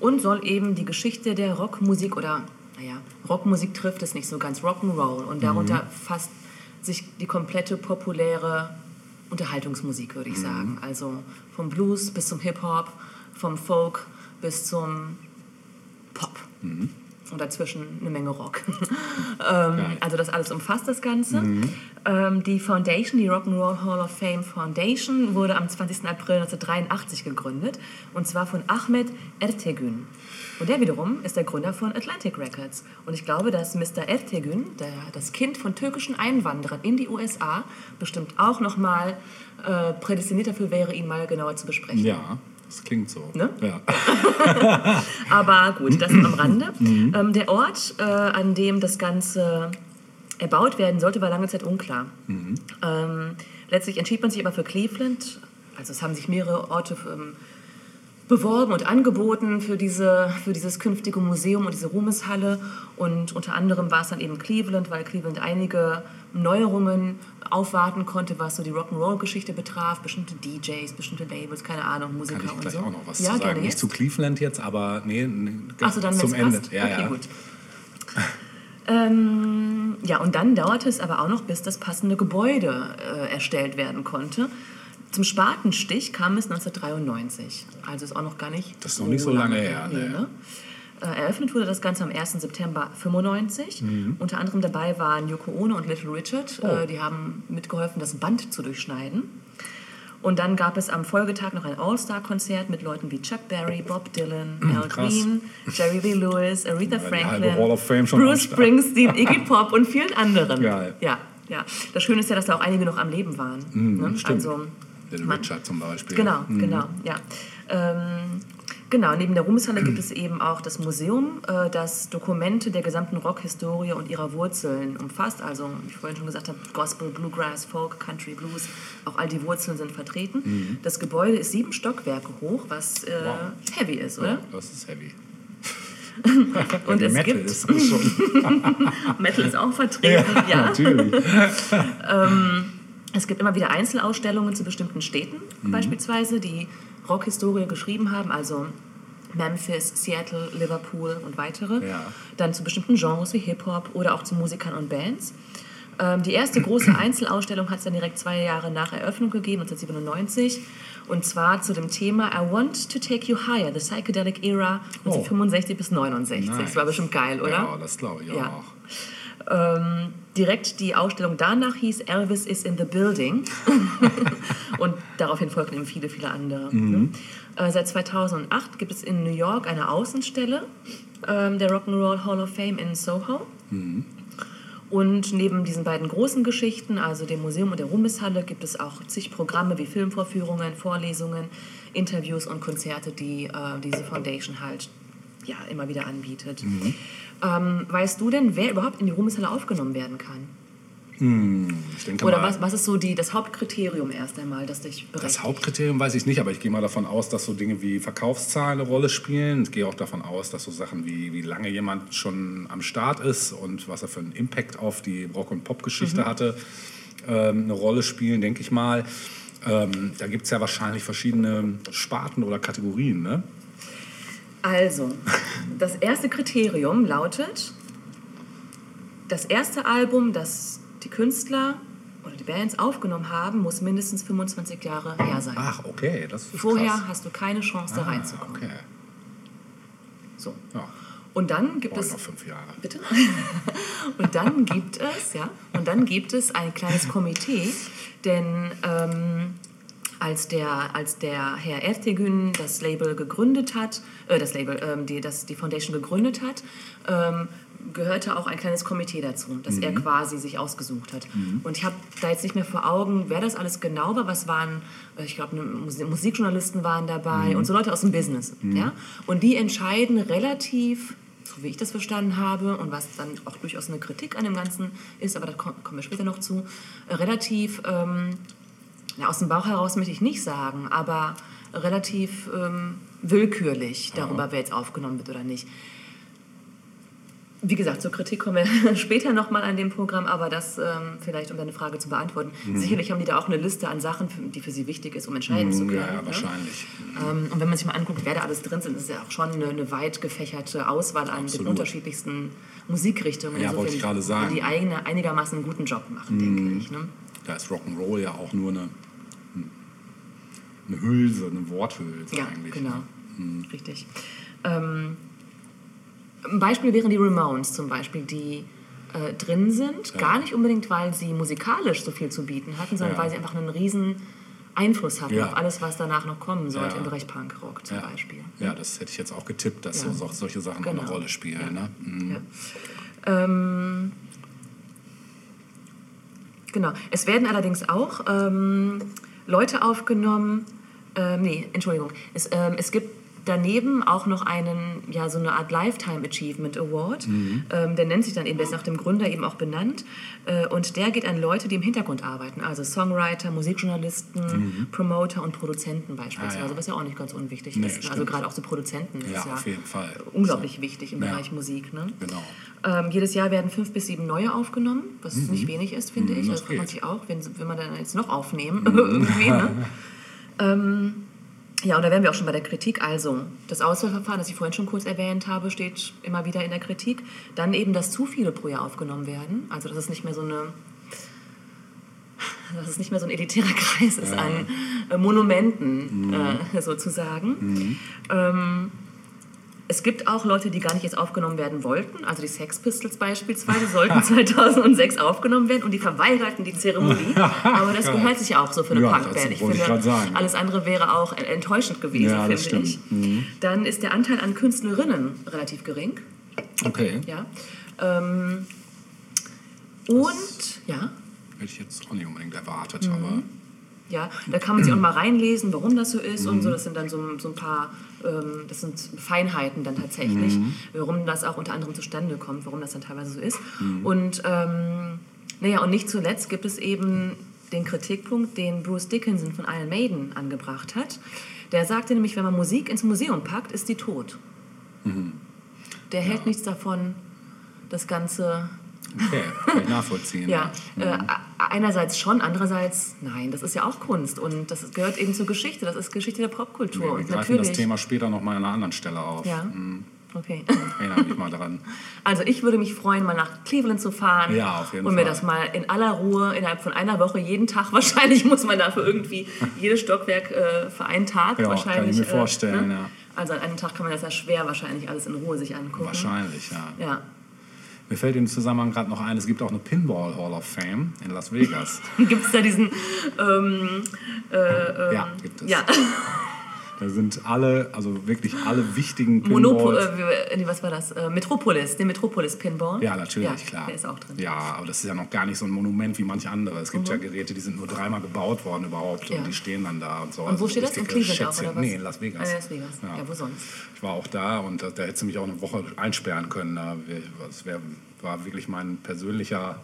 Speaker 3: und soll eben die Geschichte der Rockmusik oder, naja, Rockmusik trifft es nicht so ganz, Rock'n'Roll und darunter fasst sich die komplette populäre Unterhaltungsmusik, würde ich sagen. Also vom Blues bis zum Hip-Hop, vom Folk bis zum Pop. Und dazwischen eine Menge Rock. ähm, also das alles umfasst das Ganze. Ähm, die Foundation, die Rock'n'Roll Hall of Fame Foundation, wurde am 20. April 1983 gegründet. Und zwar von Ahmet Ertegün. Und der wiederum ist der Gründer von Atlantic Records. Und ich glaube, dass Mr. Ertegün, der, das Kind von türkischen Einwanderern in die USA, bestimmt auch nochmal äh, prädestiniert dafür wäre, ihn mal genauer zu besprechen.
Speaker 2: Ja, das klingt so.
Speaker 3: Ne?
Speaker 2: Ja.
Speaker 3: Aber gut, das am Rande. Ähm, der Ort, äh, an dem das Ganze erbaut werden sollte, war lange Zeit unklar. Ähm, letztlich entschied man sich aber für Cleveland. Also es haben sich mehrere Orte ähm, beworben und angeboten für, diese, für dieses künftige Museum und diese Ruhmeshalle. Und unter anderem war es dann eben Cleveland, weil Cleveland einige Neuerungen aufwarten konnte, was so die Rock'n'Roll-Geschichte betraf. Bestimmte DJs, bestimmte Labels, keine Ahnung, Musiker
Speaker 2: Kann ich
Speaker 3: und
Speaker 2: gleich
Speaker 3: so.
Speaker 2: auch noch was
Speaker 3: ja,
Speaker 2: zu sagen. Nicht
Speaker 3: jetzt.
Speaker 2: zu Cleveland jetzt, aber nee, nee
Speaker 3: Achso, dann
Speaker 2: zum Ende.
Speaker 3: passt?
Speaker 2: Ja,
Speaker 3: okay,
Speaker 2: ja.
Speaker 3: gut. Ähm, ja, und dann dauerte es aber auch noch, bis das passende Gebäude äh, erstellt werden konnte. Zum Spatenstich kam es 1993. Also ist auch noch gar nicht
Speaker 2: Das ist noch nicht so lange her,
Speaker 3: Nee,
Speaker 2: nee.
Speaker 3: ne? Äh, Eröffnet wurde das Ganze am 1. September 95.
Speaker 2: Mhm.
Speaker 3: Unter anderem dabei waren Yoko Ono und Little Richard.
Speaker 2: Oh.
Speaker 3: Äh, die haben mitgeholfen, das Band zu durchschneiden. Und dann gab es am Folgetag noch ein All-Star-Konzert mit Leuten wie Chuck Berry, Bob Dylan, Al
Speaker 2: Mhm, krass.
Speaker 3: Green, Jerry Lee Lewis, Aretha Franklin, Bruce. Springsteen, Iggy Pop und vielen anderen.
Speaker 2: Geil.
Speaker 3: Ja, ja. Das Schöne ist ja, dass da auch einige noch am Leben waren. ne?
Speaker 2: Mhm, stimmt.
Speaker 3: Also,
Speaker 2: Little Richard zum Beispiel.
Speaker 3: Genau,
Speaker 2: Mhm.
Speaker 3: genau, ja. Ähm, genau, neben der Ruhmeshalle gibt es eben auch das Museum, äh, das Dokumente der gesamten Rockhistorie und ihrer Wurzeln umfasst. Also, wie ich vorhin schon gesagt habe, Gospel, Bluegrass, Folk, Country, Blues, auch all die Wurzeln sind vertreten. Das Gebäude ist sieben Stockwerke hoch, was äh,
Speaker 2: Mhm. Wow.
Speaker 3: heavy ist, oder?
Speaker 2: Ja, das ist heavy.
Speaker 3: Und es
Speaker 2: Metal
Speaker 3: gibt,
Speaker 2: ist das schon.
Speaker 3: Metal ist auch vertreten, ja.
Speaker 2: Natürlich.
Speaker 3: Es gibt immer wieder Einzelausstellungen zu bestimmten Städten,
Speaker 2: Mhm.
Speaker 3: beispielsweise, die Rockhistorie geschrieben haben, also Memphis, Seattle, Liverpool und weitere.
Speaker 2: Ja.
Speaker 3: Dann zu bestimmten Genres wie Hip-Hop oder auch zu Musikern und Bands. Ähm, die erste große Einzelausstellung hat es dann direkt zwei Jahre nach Eröffnung gegeben, 1997. Und zwar zu dem Thema I Want to Take You Higher, the Psychedelic Era, 1965 bis 69. Das war
Speaker 2: Nice.
Speaker 3: bestimmt geil, oder?
Speaker 2: Ja, das glaube ich
Speaker 3: Ja.
Speaker 2: auch.
Speaker 3: Ähm, direkt die Ausstellung danach hieß Elvis is in the Building. und daraufhin folgten eben viele, viele andere. Ne? Äh, seit 2008 gibt es in New York eine Außenstelle ähm, der Rock'n'Roll Hall of Fame in Soho. Und neben diesen beiden großen Geschichten, also dem Museum und der Ruhmeshalle, gibt es auch zig Programme wie Filmvorführungen, Vorlesungen, Interviews und Konzerte, die äh, diese Foundation halt ja, immer wieder anbietet. Ähm, weißt du denn, wer überhaupt in die Ruhmeshalle aufgenommen werden kann?
Speaker 2: Denke
Speaker 3: Oder
Speaker 2: mal,
Speaker 3: was, was ist so die, das Hauptkriterium erst einmal, das dich berechtigt?
Speaker 2: Das Hauptkriterium weiß ich nicht, aber ich gehe mal davon aus, dass so Dinge wie Verkaufszahlen eine Rolle spielen. Ich gehe auch davon aus, dass so Sachen wie, wie lange jemand schon am Start ist und was er für einen Impact auf die Rock- und Pop-Geschichte
Speaker 3: Mhm.
Speaker 2: hatte, ähm, eine Rolle spielen, denke ich mal. Ähm, da gibt es ja wahrscheinlich verschiedene Sparten oder Kategorien. Ne?
Speaker 3: Also, das erste Kriterium lautet, das erste Album, das die Künstler oder die Bands aufgenommen haben, muss mindestens 25 Jahre her sein.
Speaker 2: Ach, okay, das ist
Speaker 3: Vorher
Speaker 2: krass.
Speaker 3: hast du keine Chance, da
Speaker 2: Ah,
Speaker 3: reinzukommen.
Speaker 2: Okay.
Speaker 3: So.
Speaker 2: Ja,
Speaker 3: Und dann gibt es
Speaker 2: noch fünf Jahre.
Speaker 3: Bitte? Und dann gibt es, ja, und dann gibt es ein kleines Komitee, denn ähm, als, der, als der Herr Ertegün das Label gegründet hat, äh, das Label, ähm, die, das, die Foundation gegründet hat, ähm, gehörte auch ein kleines Komitee dazu, das er quasi sich ausgesucht hat. Und ich habe da jetzt nicht mehr vor Augen, wer das alles genau war. Was waren, äh, ich glaube, Musikjournalisten waren dabei und so Leute aus dem Business. Ja? Und die entscheiden relativ so wie ich das verstanden habe und was dann auch durchaus eine Kritik an dem Ganzen ist, aber da kom- kommen wir später noch zu, äh, relativ, ähm, ja, aus dem Bauch heraus möchte ich nicht sagen, aber relativ ähm, willkürlich darüber, wer jetzt aufgenommen wird oder nicht. Wie gesagt, zur Kritik kommen wir später nochmal an dem Programm, aber das ähm, vielleicht, um deine Frage zu beantworten.
Speaker 2: Mhm.
Speaker 3: Sicherlich haben die da auch eine Liste an Sachen, die für sie wichtig ist, um entscheiden zu können.
Speaker 2: Ja, ja,
Speaker 3: ne?
Speaker 2: wahrscheinlich.
Speaker 3: Ähm, und wenn man sich mal anguckt, wer da alles drin sind, ist es ja auch schon eine, eine weit gefächerte Auswahl an den
Speaker 2: Absolut.
Speaker 3: unterschiedlichsten Musikrichtungen.
Speaker 2: Ja, wollte ich gerade sagen.
Speaker 3: Die eigene, einigermaßen einen guten Job machen, denke ich. Ne?
Speaker 2: Da ist Rock'n'Roll ja auch nur eine, eine Hülse, eine Worthülse
Speaker 3: Ja,
Speaker 2: eigentlich.
Speaker 3: genau.
Speaker 2: ne?
Speaker 3: Richtig. Ähm, ein Beispiel wären die Ramones zum Beispiel, die äh, drin sind. Gar nicht unbedingt, weil sie musikalisch so viel zu bieten hatten, sondern
Speaker 2: Ja.
Speaker 3: weil sie einfach einen riesen Einfluss hatten
Speaker 2: Ja.
Speaker 3: auf alles, was danach noch kommen sollte
Speaker 2: Ja.
Speaker 3: im Bereich Punkrock zum
Speaker 2: Ja.
Speaker 3: Beispiel.
Speaker 2: ja, das hätte ich jetzt auch getippt, dass
Speaker 3: Ja.
Speaker 2: so, solche Sachen auch
Speaker 3: Genau.
Speaker 2: eine Rolle spielen. Ne? Mhm.
Speaker 3: Ja. Ähm, genau. Es werden allerdings auch ähm, Leute aufgenommen. Ähm, nee, Entschuldigung. Es, ähm, es gibt daneben auch noch einen, ja, so eine Art Lifetime Achievement Award. Ähm, der nennt sich dann eben, der ist nach dem Gründer eben auch benannt. Äh, und der geht an Leute, die im Hintergrund arbeiten. Also Songwriter, Musikjournalisten, Promoter und Produzenten beispielsweise,
Speaker 2: Ah, ja.
Speaker 3: was ja auch nicht ganz unwichtig
Speaker 2: Nee,
Speaker 3: ist. Also
Speaker 2: stimmt.
Speaker 3: gerade auch so Produzenten
Speaker 2: Ja,
Speaker 3: ist ja
Speaker 2: auf jeden Fall.
Speaker 3: unglaublich wichtig im
Speaker 2: Ja.
Speaker 3: Bereich Musik. Ne?
Speaker 2: Genau.
Speaker 3: Ähm, jedes Jahr werden fünf bis sieben neue aufgenommen, was nicht wenig ist, finde
Speaker 2: Mhm,
Speaker 3: ich.
Speaker 2: das
Speaker 3: Da fragt man sich auch, wenn, wenn man dann jetzt noch aufnehmen, irgendwie. Ne? ähm, ja, und da wären wir auch schon bei der Kritik. Also, das Auswahlverfahren, das ich vorhin schon kurz erwähnt habe, steht immer wieder in der Kritik. Dann eben, dass zu viele pro Jahr aufgenommen werden. Also, dass es nicht mehr so eine dass es nicht mehr so ein elitärer Kreis ist an äh, Monumenten, äh, sozusagen. Ähm, es gibt auch Leute, die gar nicht jetzt aufgenommen werden wollten. Also die Sex Pistols beispielsweise sollten 2006 aufgenommen werden und die verweigerten die Zeremonie. Aber das gehört sich ja auch so für eine
Speaker 2: Ja,
Speaker 3: Punkband.
Speaker 2: das
Speaker 3: Ich
Speaker 2: ich
Speaker 3: finde,
Speaker 2: sagen.
Speaker 3: alles andere wäre auch enttäuschend gewesen,
Speaker 2: Ja, das
Speaker 3: finde
Speaker 2: stimmt. Mhm.
Speaker 3: ich. Dann ist der Anteil an Künstlerinnen relativ gering.
Speaker 2: Okay.
Speaker 3: Ja. Ähm, und, ja,
Speaker 2: Hätte ich jetzt auch nicht unbedingt erwartet,
Speaker 3: Mhm.
Speaker 2: aber
Speaker 3: Ja, da kann man sich auch mal reinlesen, warum das so ist und so.
Speaker 2: Mhm.
Speaker 3: Das sind dann so, so ein paar, ähm, das sind Feinheiten dann tatsächlich,
Speaker 2: Mhm.
Speaker 3: warum das auch unter anderem zustande kommt, warum das dann teilweise so ist.
Speaker 2: Mhm.
Speaker 3: Und ähm, naja, und nicht zuletzt gibt es eben den Kritikpunkt, den Bruce Dickinson von Iron Maiden angebracht hat. Der sagte nämlich, wenn man Musik ins Museum packt, ist die tot.
Speaker 2: Mhm.
Speaker 3: Der hält nichts davon, das Ganze
Speaker 2: okay, kann ich nachvollziehen.
Speaker 3: ja, äh, einerseits schon, andererseits nein, das ist ja auch Kunst und das gehört eben zur Geschichte, das ist Geschichte der Popkultur
Speaker 2: Wir
Speaker 3: und
Speaker 2: greifen
Speaker 3: natürlich.
Speaker 2: das Thema später nochmal an einer anderen Stelle auf.
Speaker 3: Ja,
Speaker 2: Mhm.
Speaker 3: okay.
Speaker 2: Erinnere mich mal daran.
Speaker 3: Also ich würde mich freuen, mal nach Cleveland zu fahren
Speaker 2: Ja, auf jeden
Speaker 3: und mir
Speaker 2: Fall.
Speaker 3: das mal in aller Ruhe innerhalb von einer Woche jeden Tag wahrscheinlich muss man dafür irgendwie jedes Stockwerk äh, für einen Tag
Speaker 2: Ja, kann
Speaker 3: wahrscheinlich.
Speaker 2: ich mir vorstellen,
Speaker 3: ne?
Speaker 2: ja.
Speaker 3: Also an einem Tag kann man das ja schwer wahrscheinlich alles in Ruhe sich angucken.
Speaker 2: Wahrscheinlich, ja.
Speaker 3: Ja.
Speaker 2: Mir fällt im Zusammenhang gerade noch ein, es gibt auch eine Pinball Hall of Fame in Las Vegas.
Speaker 3: Gibt es da diesen ähm,
Speaker 2: ja, gibt es.
Speaker 3: ja,
Speaker 2: Da sind alle, also wirklich alle wichtigen Pinballs.
Speaker 3: äh, nee, was war das? Äh, Metropolis, den Metropolis Pinball.
Speaker 2: ja, natürlich,
Speaker 3: ja,
Speaker 2: klar.
Speaker 3: Der ist auch drin.
Speaker 2: Ja, aber das ist ja noch gar nicht so ein Monument wie manche andere. Es gibt ja Geräte, die sind nur dreimal gebaut worden überhaupt
Speaker 3: Mhm. Ja.
Speaker 2: und die stehen dann da und so.
Speaker 3: Und wo
Speaker 2: Also
Speaker 3: steht das? In Cleveland auch, oder was?
Speaker 2: Nee, in Las Vegas.
Speaker 3: Ah, Las Vegas. Ja, wo sonst?
Speaker 2: Ich war auch da und da, da hättest du mich auch eine Woche einsperren können. Wär- Das wär, war wirklich mein persönlicher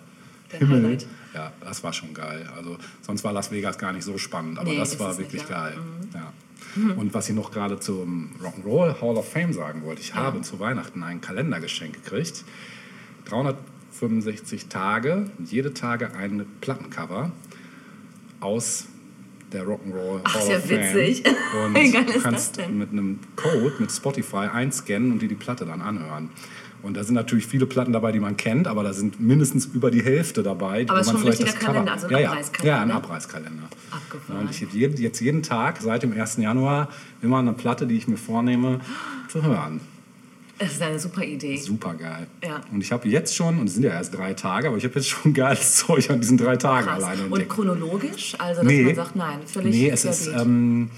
Speaker 2: Himmel.
Speaker 3: Highlight.
Speaker 2: Ja, das war schon geil. Also sonst war Las Vegas gar nicht so spannend, aber
Speaker 3: Nee,
Speaker 2: das war wirklich
Speaker 3: ja.
Speaker 2: geil. Ja. Und was ich noch gerade zum Rock'n'Roll Hall of Fame sagen wollte, ich habe zu Weihnachten einen Kalender geschenkt gekriegt. 365 Tage, jede Tage ein Plattencover aus der Rock'n'Roll Hall
Speaker 3: ja
Speaker 2: of Fame.
Speaker 3: witzig.
Speaker 2: Und
Speaker 3: Wie geil
Speaker 2: du
Speaker 3: ist das
Speaker 2: kannst
Speaker 3: denn?
Speaker 2: mit einem Code, mit Spotify einscannen und dir die Platte dann anhören. Und da sind natürlich viele Platten dabei, die man kennt, aber da sind mindestens über die Hälfte dabei.
Speaker 3: Aber
Speaker 2: wo
Speaker 3: ist
Speaker 2: man
Speaker 3: schon
Speaker 2: vielleicht das Cover-
Speaker 3: Kalender, also ein
Speaker 2: ja, ja.
Speaker 3: Abreißkalender?
Speaker 2: Ja, ein Abreißkalender.
Speaker 3: Abgefahren.
Speaker 2: Und ich jeden, jetzt jeden Tag seit dem 1. Januar immer eine Platte, die ich mir vornehme, zu hören.
Speaker 3: Das ist eine super Idee.
Speaker 2: Super geil.
Speaker 3: Ja.
Speaker 2: Und ich habe jetzt schon, und es sind ja erst drei Tage, aber ich habe jetzt schon geiles Zeug an diesen drei Tagen
Speaker 3: Krass.
Speaker 2: alleine
Speaker 3: Und
Speaker 2: entdeckt.
Speaker 3: chronologisch? Also, dass man sagt, nein, völlig
Speaker 2: Nee, es ist, ähm,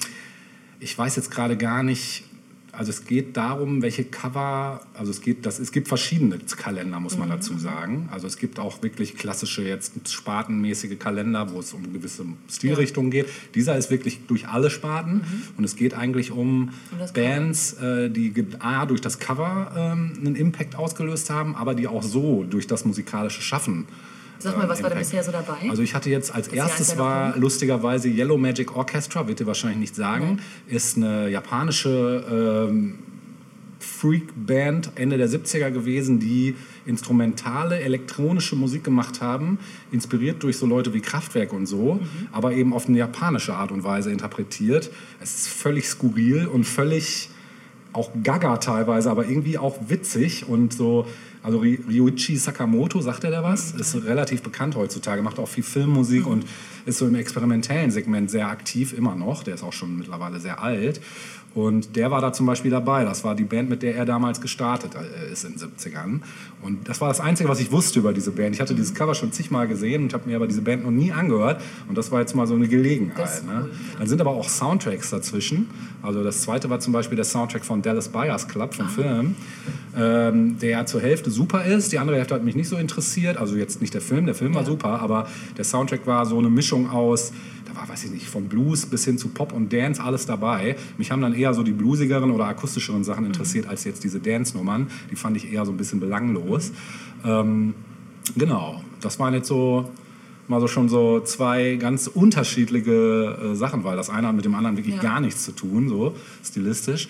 Speaker 2: ich weiß jetzt gerade gar nicht, also es geht darum, welche Cover, also es geht, das, es gibt verschiedene Kalender, muss man dazu sagen. Also es gibt auch wirklich klassische, jetzt spartenmäßige Kalender, wo es um gewisse Stilrichtungen geht. Dieser ist wirklich durch alle Sparten und es geht eigentlich um. Bands, äh, die A, durch das Cover ähm, einen Impact ausgelöst haben, aber die auch so durch das musikalische Schaffen
Speaker 3: Sag mal, was war da
Speaker 2: Impact.
Speaker 3: bisher so dabei?
Speaker 2: Also ich hatte jetzt als
Speaker 3: die
Speaker 2: erstes war lustigerweise Yellow Magic Orchestra, wird dir wahrscheinlich nicht sagen, ist eine japanische ähm, Freak-Band Ende der 70er gewesen, die instrumentale elektronische Musik gemacht haben, inspiriert durch so Leute wie Kraftwerk und so, aber eben auf eine japanische Art und Weise interpretiert. Es ist völlig skurril und völlig auch gaga teilweise, aber irgendwie auch witzig und so. Also Ry- Ryuichi Sakamoto, sagt er da was? Ist relativ bekannt heutzutage, macht auch viel Filmmusik und ist so im experimentellen Segment sehr aktiv, immer noch. Der ist auch schon mittlerweile sehr alt. Und der war da zum Beispiel dabei. Das war die Band, mit der er damals gestartet äh, ist in den 70ern. Und das war das Einzige, was ich wusste über diese Band. Ich hatte dieses Cover schon zigmal gesehen und habe mir aber diese Band noch nie angehört. Und das war jetzt mal so eine Gelegenheit. Ne? Dann sind aber auch Soundtracks dazwischen. Also das zweite war zum Beispiel der Soundtrack von Dallas Buyers Club vom Film, ähm, der zur Hälfte super ist. Die andere Hälfte hat mich nicht so interessiert. Also jetzt nicht der Film, der Film war
Speaker 3: Ja.
Speaker 2: super, aber der Soundtrack war so eine Mischung aus, da war, weiß ich nicht, von Blues bis hin zu Pop und Dance, alles dabei. Mich haben dann eher so die bluesigeren oder akustischeren Sachen interessiert als jetzt diese Dance-Nummern. Die fand ich eher so ein bisschen belanglos. Ähm, genau, das waren jetzt so mal so schon so zwei ganz unterschiedliche äh, Sachen, weil das eine hat mit dem anderen wirklich
Speaker 3: Ja.
Speaker 2: gar nichts zu tun, so stilistisch.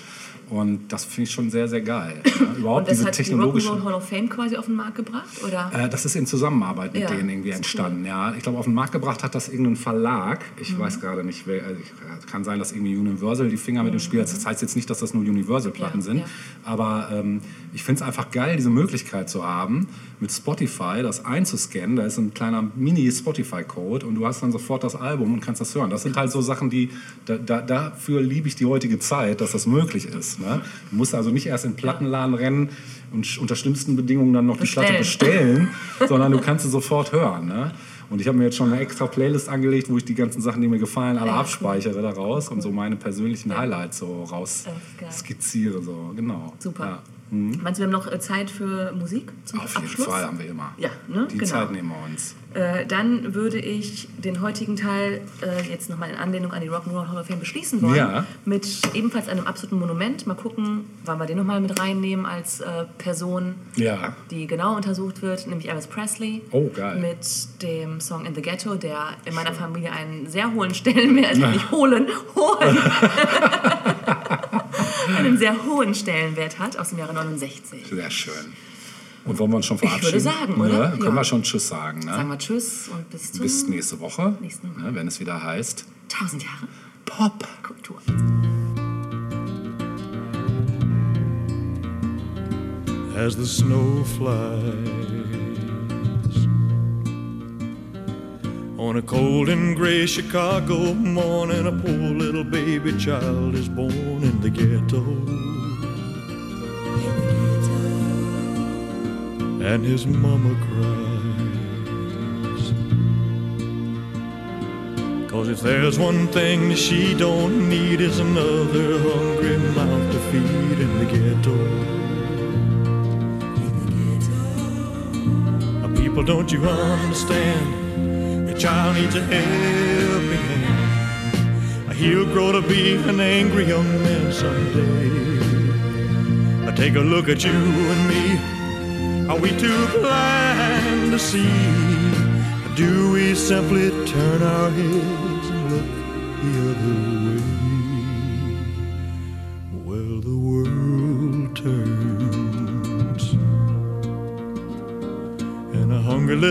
Speaker 2: Und das finde ich schon sehr, sehr geil. Ja, überhaupt
Speaker 3: Und das
Speaker 2: diese
Speaker 3: hat die
Speaker 2: technologische.
Speaker 3: Rock'n'Roll Hall of Fame quasi auf den Markt gebracht? Oder?
Speaker 2: Äh, das ist in Zusammenarbeit mit
Speaker 3: Ja,
Speaker 2: denen irgendwie entstanden. Ja, ich glaube, auf den Markt gebracht hat das irgendein Verlag. Ich
Speaker 3: Mhm.
Speaker 2: weiß gerade nicht, wer. Also ich, kann sein, dass irgendwie Universal die Finger mit dem Spiel hat. Das heißt jetzt nicht, dass das nur Universal-Platten
Speaker 3: Ja,
Speaker 2: sind. Aber ähm, ich finde es einfach geil, diese Möglichkeit zu haben, mit Spotify das einzuscannen. Da ist ein kleiner Mini-Spotify-Code und du hast dann sofort das Album und kannst das hören. Das sind halt so Sachen, die. Da, da, dafür liebe ich die heutige Zeit, dass das möglich ist. Ne? Du musst also nicht erst in den Plattenladen rennen und unter schlimmsten Bedingungen dann noch die Platte
Speaker 3: Bestellen.
Speaker 2: bestellen, sondern du kannst sie sofort hören. Ne? Und ich habe mir jetzt schon eine extra Playlist angelegt, wo ich die ganzen Sachen, die mir gefallen, alle
Speaker 3: Ja, cool.
Speaker 2: abspeichere daraus und so meine persönlichen Highlights so raus skizziere. So. Genau.
Speaker 3: Super.
Speaker 2: Ja. Mhm.
Speaker 3: Meinst du, wir haben noch äh, Zeit für Musik zum
Speaker 2: Auf jeden
Speaker 3: Abschluss?
Speaker 2: Fall haben wir immer.
Speaker 3: Ja, ne?
Speaker 2: Die
Speaker 3: Genau.
Speaker 2: Zeit nehmen wir uns.
Speaker 3: Äh, dann würde ich den heutigen Teil äh, jetzt nochmal in Anlehnung an die Rock'n'Roll Hall of Fame beschließen wollen.
Speaker 2: Ja.
Speaker 3: Mit ebenfalls einem absoluten Monument. Mal gucken, wann wir den nochmal mit reinnehmen als äh, Person,
Speaker 2: Ja.
Speaker 3: die genau untersucht wird, nämlich Elvis Presley.
Speaker 2: Oh, geil.
Speaker 3: Mit dem Song In the Ghetto, der in meiner Familie einen sehr hohen Stellenwert, nicht holen, hohen, einen sehr hohen Stellenwert hat, aus dem Jahre 69.
Speaker 2: Sehr schön. Und wollen wir uns schon
Speaker 3: würde
Speaker 2: verabschieden?
Speaker 3: sagen, oder?
Speaker 2: Ja, können
Speaker 3: Ja.
Speaker 2: wir schon Tschüss sagen. Ne?
Speaker 3: Sagen wir Tschüss und bis zum
Speaker 2: Bis nächste Woche,
Speaker 3: nächsten Mal.
Speaker 2: ne, wenn es wieder heißt
Speaker 3: 1000 Jahre
Speaker 2: Pop.
Speaker 3: Kultur.
Speaker 6: as the snow flies. On a cold and gray Chicago morning, a poor little baby child is born in the ghetto. And his mama cries. Cause if there's one thing that she don't need is another hungry mouth to feed in the ghetto. People, don't you understand? The child needs a helping hand. He'll grow to be an angry young man someday. Take a look at you and me. Are we too blind to see? Or do we simply turn our heads and look the other way?